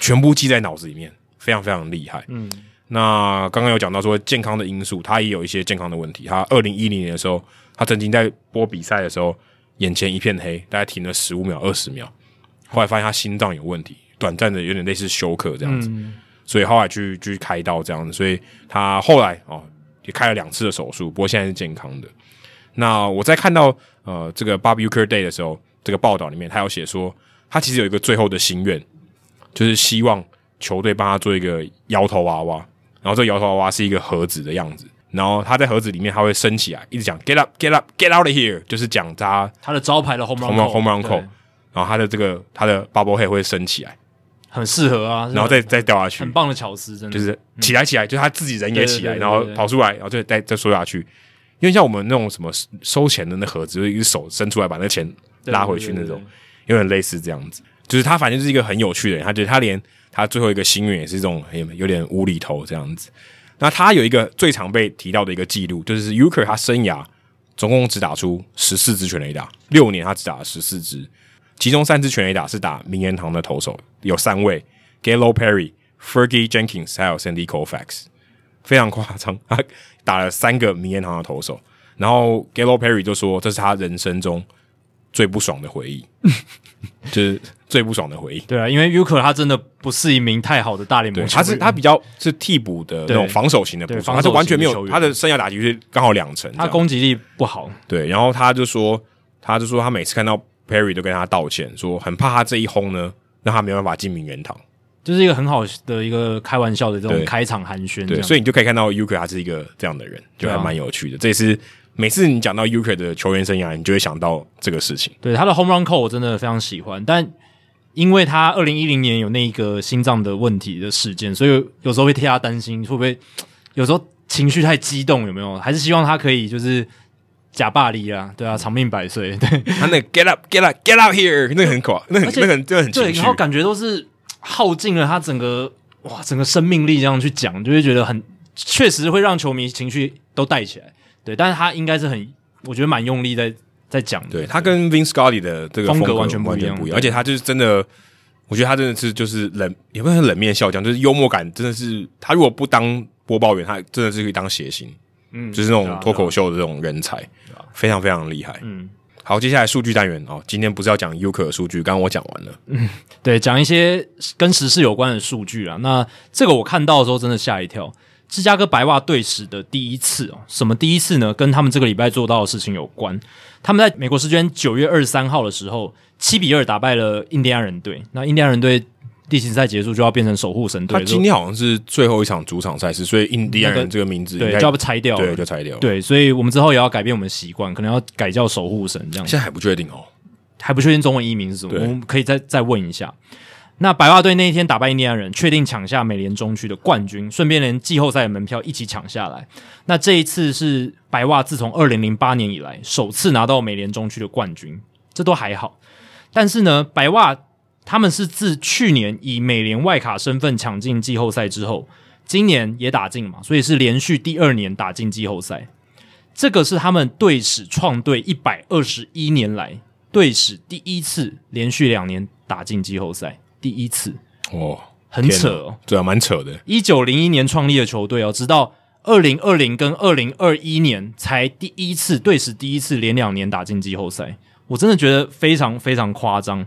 全部记在脑子里面，非常非常厉害。嗯。那刚刚有讲到说健康的因素，他也有一些健康的问题。他二零一零年的时候，他曾经在播比赛的时候，眼前一片黑，大概停了十五秒、二十秒，后来发现他心脏有问题，短暂的有点类似休克这样子，嗯、所以后来去去开刀这样子，所以他后来哦也开了两次的手术，不过现在是健康的。那我在看到呃这个 Bob Uecker Day 的时候，这个报道里面他有写说，他其实有一个最后的心愿，就是希望球队帮他做一个摇头娃娃。然后这个摇头娃娃是一个盒子的样子，然后他在盒子里面，他会升起来，一直讲 “get up, get up, get out of here”，就是讲他他的招牌的 home run home run call，然后他的这个他的 bubble head 会升起来，很适合啊，然后再再掉下去，很棒的巧思，真的。就是起来起来，就是他自己人也起来，然后跑出来，然后就再再说下去，因为像我们那种什么收钱的那盒子，就一只手伸出来把那钱拉回去那种，有点类似这样子，就是他反正是一个很有趣的人，他觉得他连。他最后一个心愿也是这种有点无厘头这样子。那他有一个最常被提到的一个记录，就是 Uker 他生涯总共只打出十四支全垒打，六年他只打了十四支，其中三支全垒打是打名人堂的投手，有三位 Galo Perry、Fergie Jenkins 还有 Sandy Koufax，非常夸张，[laughs] 他打了三个名人堂的投手。然后 Gallo Perry 就说这是他人生中最不爽的回忆，[laughs] 就是最不爽的回忆。对啊，因为 Uker 他真的不是一名太好的大联盟球员，他是他比较是替补的那种防守型的捕手，他是完全没有他的生涯打击是刚好两成，他攻击力不好。对，然后他就说，他就说他每次看到 Perry 都跟他道歉，说很怕他这一轰呢让他没办法进名人堂。就是一个很好的一个开玩笑的这种开场寒暄，对，所以你就可以看到 Uker 他是一个这样的人，就还蛮有趣的。啊、这也是每次你讲到 Uker 的球员生涯，你就会想到这个事情。对他的 Home Run Call 我真的非常喜欢，但因为他二零一零年有那一个心脏的问题的事件，所以有时候会替他担心，会不会 [tsk] 有时候情绪太激动，有没有？还是希望他可以就是假霸力啊，对啊，长命百岁。对他那个 Get up, Get up, Get out here，那个很垮，那很那个真的很对，然后感觉都是。耗尽了他整个哇，整个生命力这样去讲，就会觉得很确实会让球迷情绪都带起来。对，但是他应该是很，我觉得蛮用力在在讲的。对，他跟 Vin Scully 的这个风格完全不一样，不一样。而且他就是真的，我觉得他真的是就是冷，也不是冷面笑匠，就是幽默感真的是。他如果不当播报员，他真的是可以当谐星，嗯，就是那种脱口秀的这种人才，非常非常厉害，嗯。好，接下来数据单元哦。今天不是要讲 Uker 的数据，刚刚我讲完了。嗯，[laughs] 对，讲一些跟时事有关的数据啊。那这个我看到的时候真的吓一跳。芝加哥白袜队史的第一次哦，什么第一次呢？跟他们这个礼拜做到的事情有关。他们在美国时间九月二十三号的时候，七比二打败了印第安人队。那印第安人队。例行赛结束就要变成守护神队。他今天好像是最后一场主场赛事，所以印第安人这个名字、那个、对就要被拆掉，对，就拆掉。对，所以我们之后也要改变我们的习惯，可能要改叫守护神这样。现在还不确定哦，还不确定中文译名是什么，我们可以再再问一下。那白袜队那一天打败印第安人，确定抢下美联中区的冠军，顺便连季后赛的门票一起抢下来。那这一次是白袜自从二零零八年以来首次拿到美联中区的冠军，这都还好。但是呢，白袜。他们是自去年以美联外卡身份抢进季后赛之后，今年也打进嘛，所以是连续第二年打进季后赛。这个是他们队史创队一百二十一年来队史第一次连续两年打进季后赛，第一次哦，很扯哦，对啊，蛮扯的。一九零一年创立的球队哦，直到二零二零跟二零二一年才第一次队史第一次连两年打进季后赛，我真的觉得非常非常夸张。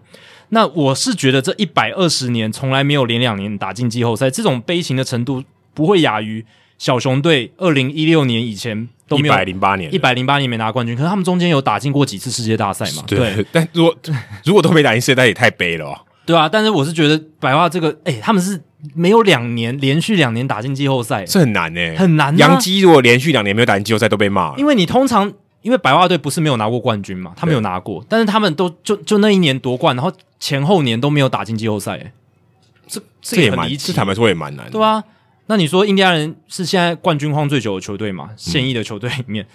那我是觉得这一百二十年从来没有连两年打进季后赛，这种悲情的程度不会亚于小熊队二零一六年以前都没有一百零八年一百零八年没拿冠军，可是他们中间有打进过几次世界大赛嘛？对，对但如果 [laughs] 如果都没打进世界大赛也太悲了，对啊。但是我是觉得白袜这个，哎、欸，他们是没有两年连续两年打进季后赛，是很难诶、欸，很难、啊。洋基如果连续两年没有打进季后赛都被骂，因为你通常。因为白袜队不是没有拿过冠军嘛，他没有拿过，但是他们都就就那一年夺冠，然后前后年都没有打进季后赛，哎，这这也蛮离奇，坦白说也蛮难，对啊，那你说印第安人是现在冠军荒最久的球队嘛？现役的球队里面，嗯、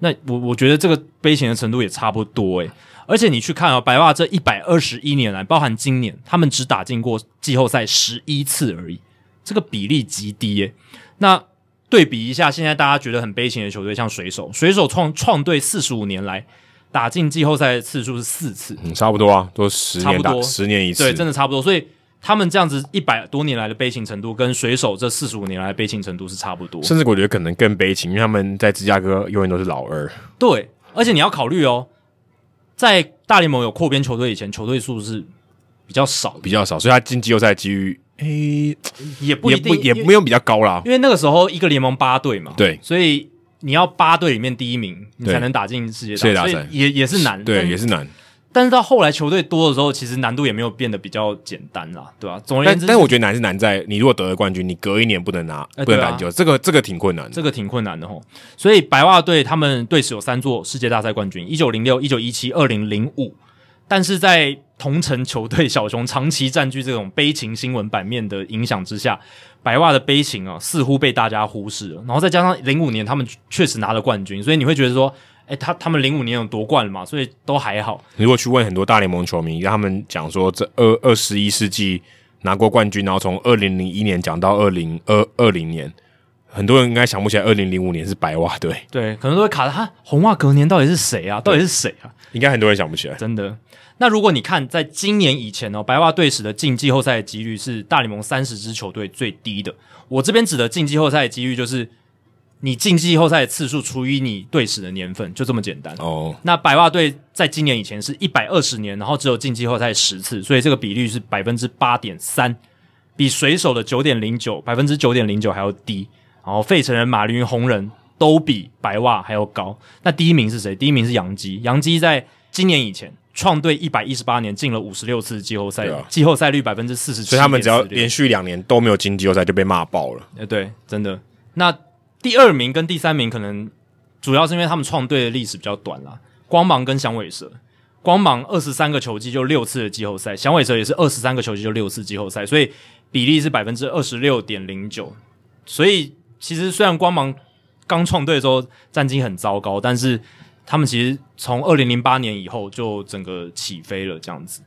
那我我觉得这个悲情的程度也差不多，诶。而且你去看啊、哦，白袜这一百二十一年来，包含今年，他们只打进过季后赛十一次而已，这个比例极低，耶。那。对比一下，现在大家觉得很悲情的球队，像水手，水手创创队四十五年来打进季后赛的次数是四次，嗯，差不多啊，都十年打十年一次，对，真的差不多。所以他们这样子一百多年来的悲情程度，跟水手这四十五年来的悲情程度是差不多，甚至我觉得可能更悲情，因为他们在芝加哥永远都是老二。对，而且你要考虑哦，在大联盟有扩编球队以前，球队数是比较少，比较少，所以他进季后赛的机遇。诶，也不也不，也没有比较高啦，因为那个时候一个联盟八队嘛，对，所以你要八队里面第一名，你才能打进世界大赛，也也是难，对，也是难。但是到后来球队多的时候，其实难度也没有变得比较简单啦，对吧？总而言之，但是我觉得难是难在你如果得了冠军，你隔一年不能拿，不能打就这个这个挺困难，这个挺困难的吼。所以白袜队他们队史有三座世界大赛冠军：一九零六、一九一七、二零零五。但是在同城球队小熊长期占据这种悲情新闻版面的影响之下，白袜的悲情啊似乎被大家忽视了。然后再加上零五年他们确实拿了冠军，所以你会觉得说，诶，他他们零五年有夺冠了嘛？所以都还好。如果去问很多大联盟球迷，让他们讲说这二二十一世纪拿过冠军，然后从二零零一年讲到二零二二零年，很多人应该想不起来二零零五年是白袜队。对，可能都会卡在哈红袜隔年到底是谁啊？到底是谁啊？应该很多人想不起来，真的。那如果你看，在今年以前哦，白袜队史的进季后赛的几率是大联盟三十支球队最低的。我这边指的进季后赛的几率，就是你进季后赛的次数除以你队史的年份，就这么简单。哦，那白袜队在今年以前是一百二十年，然后只有进季后赛十次，所以这个比率是百分之八点三，比水手的九点零九百分之九点零九还要低。然后费城人、马林鱼、红人都比白袜还要高。那第一名是谁？第一名是洋基。洋基在今年以前创队一百一十八年进了五十六次季后赛，啊、季后赛率百分之四十七，所以他们只要连续两年都没有进季后赛就被骂爆了。哎，对，真的。那第二名跟第三名可能主要是因为他们创队的历史比较短啦。光芒跟响尾蛇，光芒二十三个球季就六次的季后赛，响尾蛇也是二十三个球季就六次季后赛，所以比例是百分之二十六点零九。所以其实虽然光芒刚创队的时候战绩很糟糕，但是他们其实从二零零八年以后就整个起飞了这样子。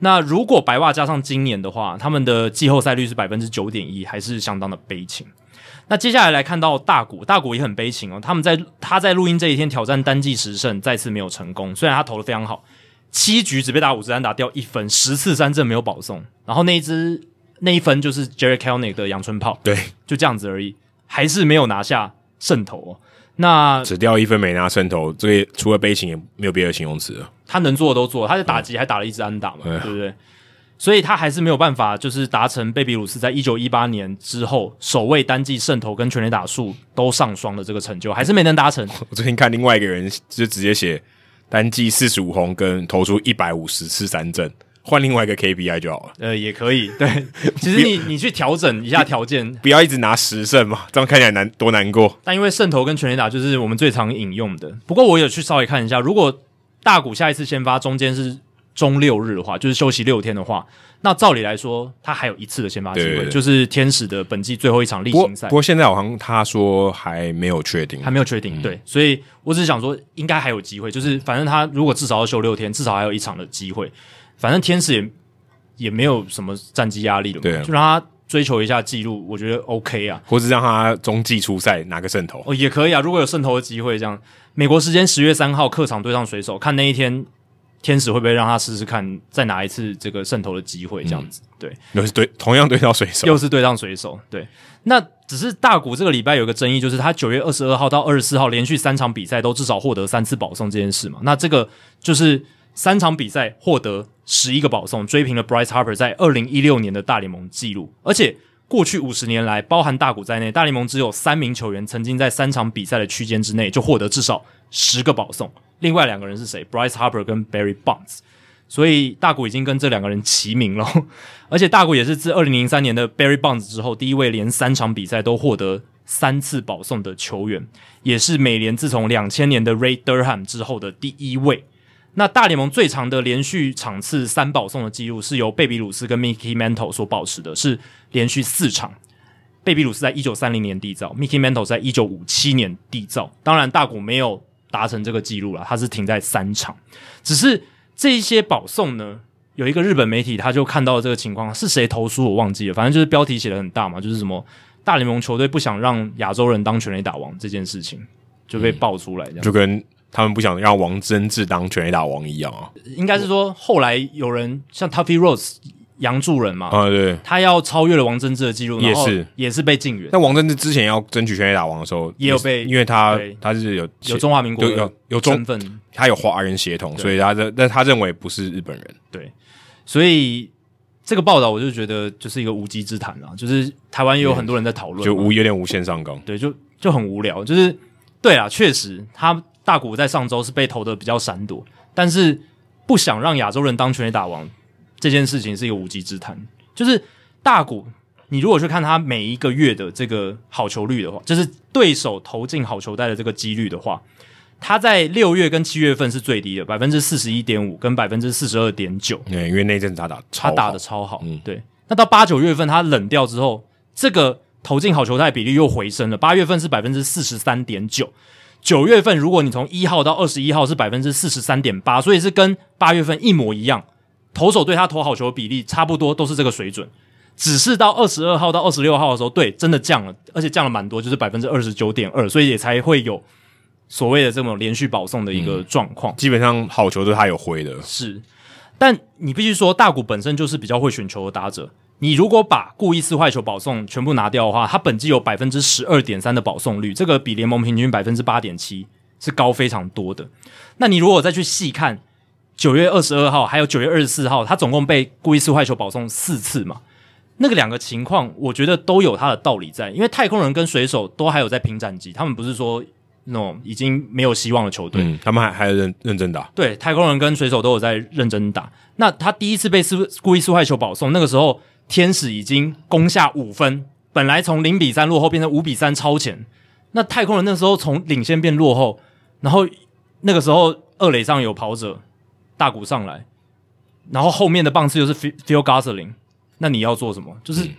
那如果白袜加上今年的话，他们的季后赛率是百分之九点一，还是相当的悲情。那接下来来看到大谷，大谷也很悲情哦。他们在他在录音这一天挑战单季十胜，再次没有成功。虽然他投的非常好，七局只被打五支安打掉一分，十次三振没有保送。然后那一支那一分就是 Jarred Kelenic 的阳春炮，对，就这样子而已，还是没有拿下胜投哦。那只掉一分没拿胜投，这个除了悲情也没有别的形容词了。他能做的都做，他在打击还打了一支安打嘛，嗯、对不对？所以他还是没有办法，就是达成贝比鲁斯在一九一八年之后首位单季胜投跟全垒打数都上双的这个成就，还是没能达成。[laughs] 我最近看另外一个人就直接写单季四十五轰跟投出一百五十次三振，换另外一个 KPI 就好了。呃，也可以。对，[laughs] 其实你你去调整一下条件，不要一直拿十胜嘛，这样看起来难多难过。但因为胜投跟全垒打就是我们最常引用的。不过我有去稍微看一下，如果大谷下一次先发中间是中六日的话，就是休息六天的话。那照理来说，他还有一次的先发机会，对对对，就是天使的本季最后一场例行赛。不过现在好像他说还没有确定，还没有确定。嗯、对，所以我只是想说，应该还有机会。就是反正他如果至少要休六天，至少还有一场的机会。反正天使也也没有什么战绩压力了，对、啊，就让他追求一下记录，我觉得 OK 啊。或是让他中继出赛拿个胜投哦，也可以啊。如果有胜投的机会，这样美国时间十月三号客场对上水手，看那一天。天使会不会让他试试看，再拿一次这个胜投的机会？这样子，嗯、对，又是对，同样对到水手，又是对上水手，对。那只是大谷这个礼拜有个争议，就是他九月二十二号到二十四号连续三场比赛都至少获得三次保送这件事嘛。那这个就是三场比赛获得十一个保送，追平了 Bryce Harper 在二零一六年的大联盟纪录。而且过去五十年来，包含大谷在内，大联盟只有三名球员曾经在三场比赛的区间之内就获得至少十个保送。另外两个人是谁？Bryce Harper 跟 Barry Bonds，所以大谷已经跟这两个人齐名了。[laughs] 而且大谷也是自二零零三年的 Barry Bonds 之后，第一位连三场比赛都获得三次保送的球员，也是美联自从两千年的 Ray Durham 之后的第一位。那大联盟最长的连续场次三保送的记录是由贝比鲁斯跟 Mickey Mantle 所保持的，是连续四场。贝比鲁斯在一九三零年缔造，Mickey Mantle 在一九五七年缔造。当然，大谷没有。达成这个记录了，他是停在三场，只是这一些保送呢，有一个日本媒体他就看到了这个情况，是谁投诉我忘记了，反正就是标题写的很大嘛，就是什么大联盟球队不想让亚洲人当全垒打王这件事情就被爆出来这样，嗯，就跟他们不想让王贞治当全垒打王一样啊，应该是说后来有人像 Tuffy Rose。杨助人嘛，啊对，他要超越了王贞治的记录，也是。也是被禁援。那王贞治之前要争取全垒打王的时候，也有被，因为他他是有有中华民国有有身份，他有华人血统，所以他认但他认为不是日本人。对，所以这个报道我就觉得就是一个无稽之谈啊，就是台湾也有很多人在讨论，就无有点无限上纲，对，就就很无聊。就是对啊，确实他大谷在上周是被投的比较闪躲，但是不想让亚洲人当全垒打王这件事情是一个无稽之谈。就是大谷，你如果去看他每一个月的这个好球率的话，就是对手投进好球带的这个几率的话，他在六月跟七月份是最低的，百分之四十一点五跟百分之四十二点九。对，因为那阵他打他打的超好，嗯，对。那到八九月份他冷掉之后，这个投进好球带比例又回升了，八月份是百分之四十三点九，九月份如果你从一号到二十一号是百分之四十三点八，所以是跟八月份一模一样。投手对他投好球的比例差不多都是这个水准，只是到二十二号到二十六号的时候，对，真的降了，而且降了蛮多，就是百分之二十九点二，所以也才会有所谓的这种连续保送的一个状况。基本上好球都他有挥的，是。但你必须说，大谷本身就是比较会选球的打者，你如果把故意四坏球保送全部拿掉的话，他本季有百分之十二点三的保送率，这个比联盟平均百分之八点七是高非常多的。那你如果再去细看九月二十二号还有九月二十四号，他总共被故意四坏球保送四次嘛？那个两个情况，我觉得都有他的道理在，因为太空人跟水手都还有在拼战绩，他们不是说那种已经没有希望的球队，嗯，他们还还认认真打。对，太空人跟水手都有在认真打。那他第一次被四故意四坏球保送，那个时候。天使已经攻下五分，本来从零比三落后变成五比三超前。那太空人那时候从领先变落后，然后那个时候二垒上有跑者大谷上来，然后后面的棒次又是 Phil Gosselin，那你要做什么？就是、嗯、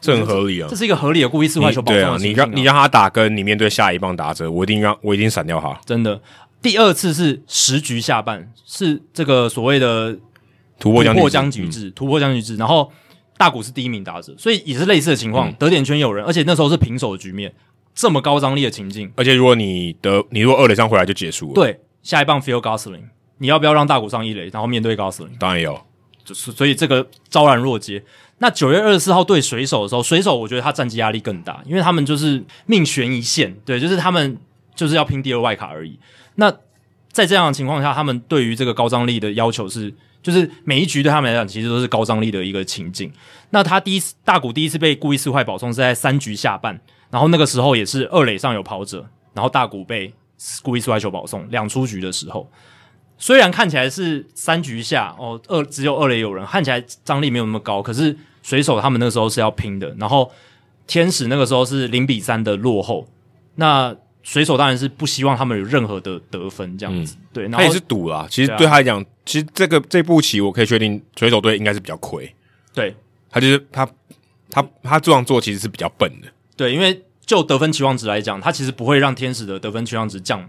这很合理啊，这是一个合理的故意四坏球保送的、啊。你让你让他打，跟你面对下一棒打者，我一定让我一定闪掉他。真的，第二次是十局下半，是这个所谓的突破僵局制，突破僵局制，然后。大谷是第一名打者，所以也是类似的情况，嗯、得点圈有人，而且那时候是平手的局面，这么高张力的情境，而且如果你得你如果二垒上回来就结束了，对，下一棒 Phil Gosselin，你要不要让大谷上一垒，然后面对 Gosselin？当然有，就是所以这个昭然若揭。那九月二十四号对水手的时候，水手我觉得他战绩压力更大，因为他们就是命悬一线，对，就是他们就是要拼第二外卡而已。那在这样的情况下，他们对于这个高张力的要求是。就是每一局对他们来讲，其实都是高张力的一个情境。那他第一次大谷第一次被故意撕坏保送是在三局下半，然后那个时候也是二垒上有跑者，然后大谷被故意撕坏球保送两出局的时候，虽然看起来是三局下哦，二只有二垒有人，看起来张力没有那么高，可是水手他们那个时候是要拼的，然后天使那个时候是零比三的落后，那。水手当然是不希望他们有任何的得分这样子，嗯、对，然后他也是赌啦。其实对他来讲，啊、其实这个这步棋我可以确定，水手队应该是比较亏。对，他就是他他他这样做其实是比较笨的。对，因为就得分期望值来讲，他其实不会让天使的得分期望值降，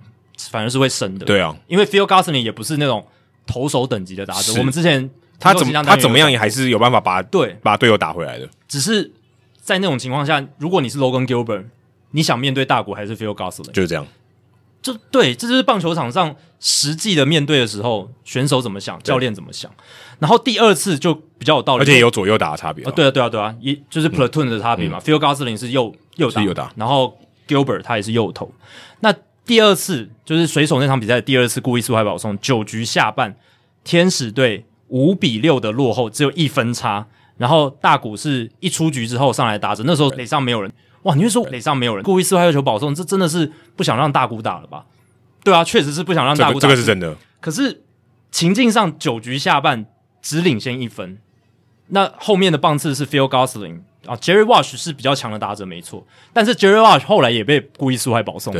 反而是会升的。对啊，因为 Phil Gosselin 也不是那种投手等级的打者。我们之前他怎么他怎么样也还是有办法把对把队友打回来的。只是在那种情况下，如果你是 Logan Gilbert，你想面对大谷还是 Phil Gosselin？就是这样。就对，这就是棒球场上实际的面对的时候，选手怎么想，教练怎么想。然后第二次就比较有道理，而且也有左右打的差别。哦，对啊，对啊，对啊，一就是 platoon 的差别嘛。Phil Gosselin 是右右打，右打，然后 Gilbert 他也是右投。那第二次就是水手那场比赛第二次故意四坏保送，九局下半，天使队五比六的落后，只有一分差。然后大谷是一出局之后上来打着，那时候垒上没有人。哇！你就说垒上没有人，故意四坏球保送，这真的是不想让大谷打了吧？对啊，确实是不想让大谷打。这个，是真的。可是情境上，九局下半只领先一分，那后面的棒次是 Phil Gosling 啊，Jerry Wash 是比较强的打者，没错。但是 Jerry Wash 后来也被故意四坏保送，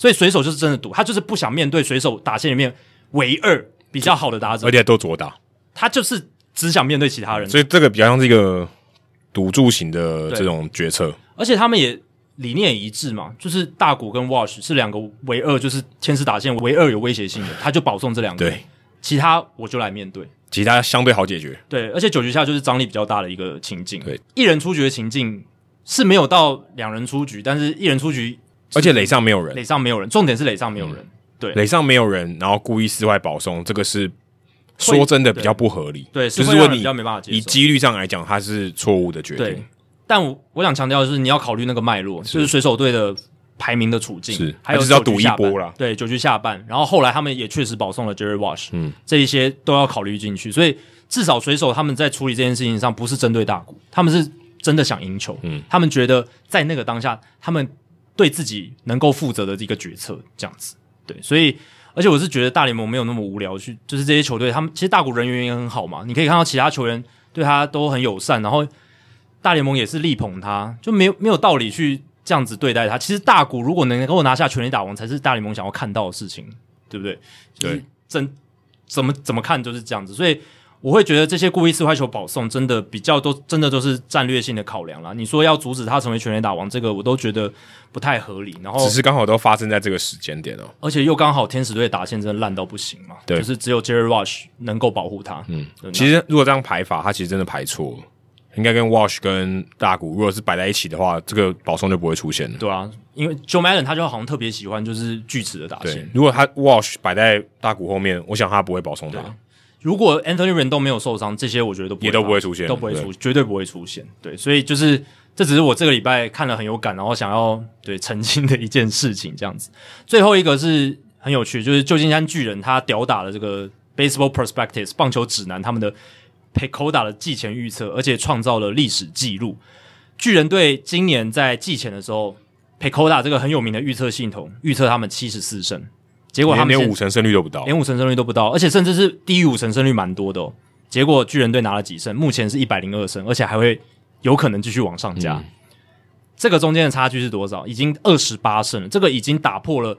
所以水手就是真的赌，他就是不想面对水手打线里面唯二比较好的打者，而且都左打，他就是只想面对其他人。所以这个比较像是一个赌注型的这种决策。而且他们也理念也一致嘛，就是大谷跟 Walsh 是两个唯二，就是天使打线唯二有威胁性的，他就保送这两个，对，其他我就来面对，其他相对好解决，对，而且九局下就是张力比较大的一个情境，对，一人出局的情境是没有到两人出局，但是一人出局，而且垒上没有人，垒上没有人，重点是垒上没有人，嗯、对，垒上没有人，然后故意室外保送，这个是说真的比较不合理，对，就是说你比较没办法接受，以几率上来讲，它是错误的决定。对但我我想强调的是，你要考虑那个脉络，就是水手队的排名的处境，是还有就是要赌一波了。对，九局下半，然后后来他们也确实保送了 Jerry Walsh，嗯，这一些都要考虑进去。所以至少水手他们在处理这件事情上不是针对大谷，他们是真的想赢球，嗯，他们觉得在那个当下，他们对自己能够负责的一个决策这样子。对，所以而且我是觉得大联盟没有那么无聊去，就是这些球队他们其实大谷人缘也很好嘛，你可以看到其他球员对他都很友善，然后。大联盟也是力捧他，就没有没有道理去这样子对待他。其实大谷如果能够拿下全垒打王，才是大联盟想要看到的事情，对不对？对，怎怎么怎么看就是这样子。所以我会觉得这些故意四坏球保送，真的比较都真的都是战略性的考量啦。你说要阻止他成为全垒打王，这个我都觉得不太合理。然后只是刚好都发生在这个时间点哦，而且又刚好天使队打线真的烂到不行嘛，对，就是只有 Jerry Rush 能够保护他。嗯，其实如果这样排法，他其实真的排错了。应该跟 Walsh 跟大谷，如果是摆在一起的话，这个保送就不会出现了。对啊，因为 Joe Madden 他就好像特别喜欢就是锯齿的打线。如果他 Walsh 摆在大谷后面，我想他不会保送他。如果 Anthony Rendon 没有受伤，这些我觉得都不会也都不会出现，都不会出，绝对不会出现。对，所以就是这只是我这个礼拜看了很有感，然后想要对澄清的一件事情，这样子。最后一个是很有趣，就是旧金山巨人他屌打了这个 Baseball Prospectus 棒球指南他们的 Pecoda 的季前预测，而且创造了历史记录。巨人队今年在季前的时候，Pecoda 这个很有名的预测系统预测他们七十四胜。结果他们连五成胜率都不到，连五成胜率都不到，而且甚至是低于五成胜率蛮多的哦。结果巨人队拿了几胜？目前是一百零二胜，而且还会有可能继续往上加。嗯、这个中间的差距是多少？已经二十八胜了，这个已经打破了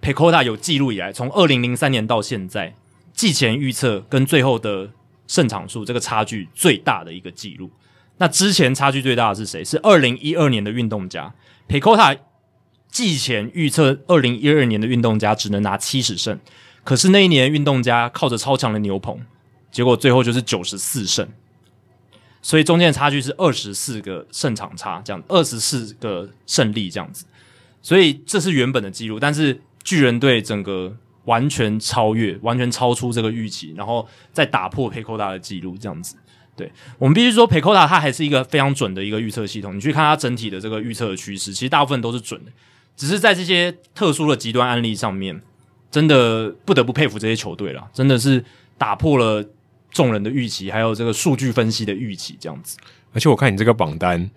PECOTA 有记录以来，从二零零三年到现在季前预测跟最后的胜场数这个差距最大的一个记录。那之前差距最大的是谁？是二零一二年的运动家 PECOTA。季前预测，二零一二年的运动家只能拿七十胜，可是那一年运动家靠着超强的牛棚，结果最后就是九十四胜，所以中间的差距是二十四个胜场差，这样二十四个胜利这样子，所以这是原本的记录，但是巨人队整个完全超越，完全超出这个预期，然后再打破 PECOTA 的记录这样子。对，我们必须说 PECOTA 它还是一个非常准的一个预测系统，你去看它整体的这个预测的趋势，其实大部分都是准的。只是在这些特殊的极端案例上面，真的不得不佩服这些球队了，真的是打破了众人的预期，还有这个数据分析的预期，这样子。而且我看你这个榜单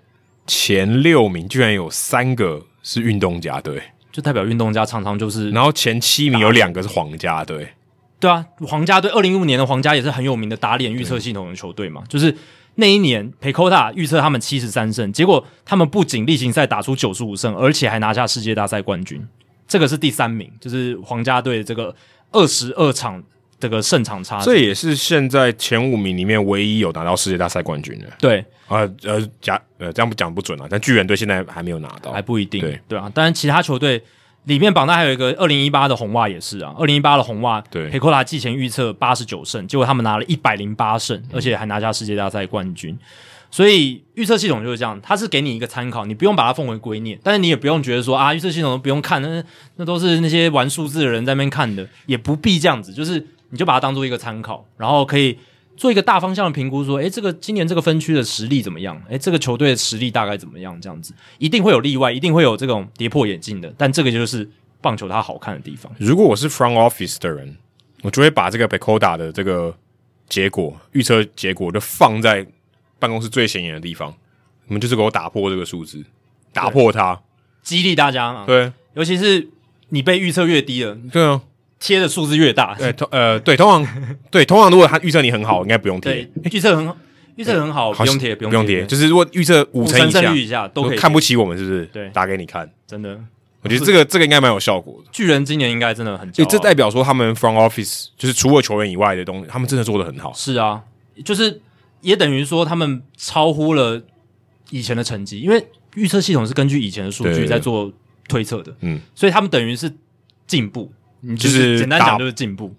前六名居然有三个是运动家队，就代表运动家常常就是。然后前七名有两个是皇家队，对啊，皇家队二零一五年的皇家也是很有名的打脸预测系统的球队嘛，就是。那一年，PECOTA 预测他们七十三胜，结果他们不仅例行赛打出九十五胜，而且还拿下世界大赛冠军。这个是第三名，就是皇家队这个二十二场这个胜场差。这也是现在前五名里面唯一有拿到世界大赛冠军的。对，啊呃假呃这样不讲不准啊，但巨人队现在还没有拿到，还不一定。对对啊，当然其他球队。里面榜单还有一个二零一八的红袜也是啊，二零一八的红袜，对，PECOTA 季前预测八十九胜，结果他们拿了一百零八胜，而且还拿下世界大赛冠军。嗯、所以预测系统就是这样，它是给你一个参考，你不用把它奉为圭臬，但是你也不用觉得说啊，预测系统都不用看，那那都是那些玩数字的人在那边看的，也不必这样子，就是你就把它当做一个参考，然后可以。做一个大方向的评估，说，诶，这个今年这个分区的实力怎么样？诶，这个球队的实力大概怎么样？这样子一定会有例外，一定会有这种跌破眼镜的，但这个就是棒球它好看的地方。如果我是 front office 的人，我就会把这个 p e c o d a 的这个结果预测结果就放在办公室最显眼的地方，你们就是给我打破这个数字，打破它，激励大家嘛。对，尤其是你被预测越低了，对啊。贴的数字越大，对，通呃，对，通常对，通常如果他预测你很好，应该不用贴。预测很好，预测很好，不用贴，不用贴。就是如果预测五成胜率以下，都看不起我们，是不是？对，打给你看，真的。我觉得这个 [laughs] 这个应该蛮有效果的。巨人今年应该真的很，就这代表说他们 front office 就是除了球员以外的东西，他们真的做的很好。是啊，就是也等于说他们超乎了以前的成绩，因为预测系统是根据以前的数据在做推测的，嗯，所以他们等于是进步。就是简单讲，就是进步，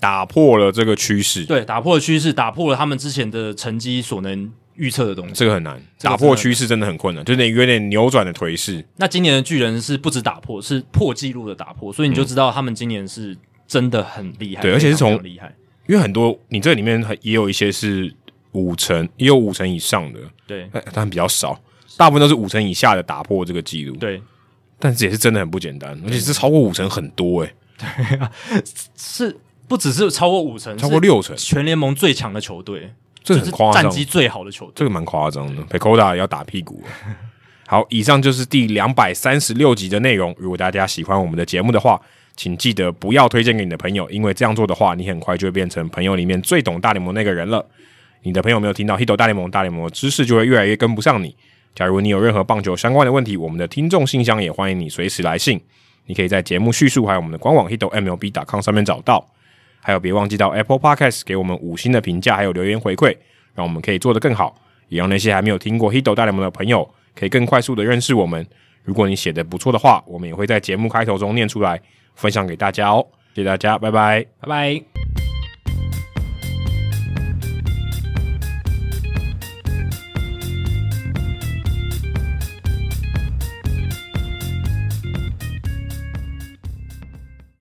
打破了这个趋势。对，打破了趋势，打破了他们之前的成绩所能预测的东西。这个很难，打破趋势真的很困难，就是有点扭转的颓势。那今年的巨人是不止打破，是破纪录的打破，所以你就知道他们今年是真的很厉害。对，而且是从厉害，因为很多你这里面也有一些是五成，也有五成以上的，对，但比较少，大部分都是五成以下的打破这个记录。对，但是也是真的很不简单，而且是超过五成很多诶、欸。[laughs] 对啊，是不只是超过五成，超过六成，全联盟最强的球队，这很夸张，战绩最好的球队，这个蛮夸张的。PECOTA 要打屁股。[laughs] 好，以上就是第两百三十六集的内容。如果大家喜欢我们的节目的话，请记得不要推荐给你的朋友，因为这样做的话，你很快就会变成朋友里面最懂大联盟那个人了。你的朋友没有听到 Hito 大联盟，大联盟的知识就会越来越跟不上你。假如你有任何棒球相关的问题，我们的听众信箱也欢迎你随时来信。你可以在节目叙述还有我们的官网 hitomlb.com 上面找到，还有别忘记到 Apple Podcast 给我们五星的评价，还有留言回馈，让我们可以做得更好，也让那些还没有听过 Hito 大联盟的朋友可以更快速的认识我们。如果你写的不错的话，我们也会在节目开头中念出来，分享给大家哦。谢谢大家，拜拜，拜拜。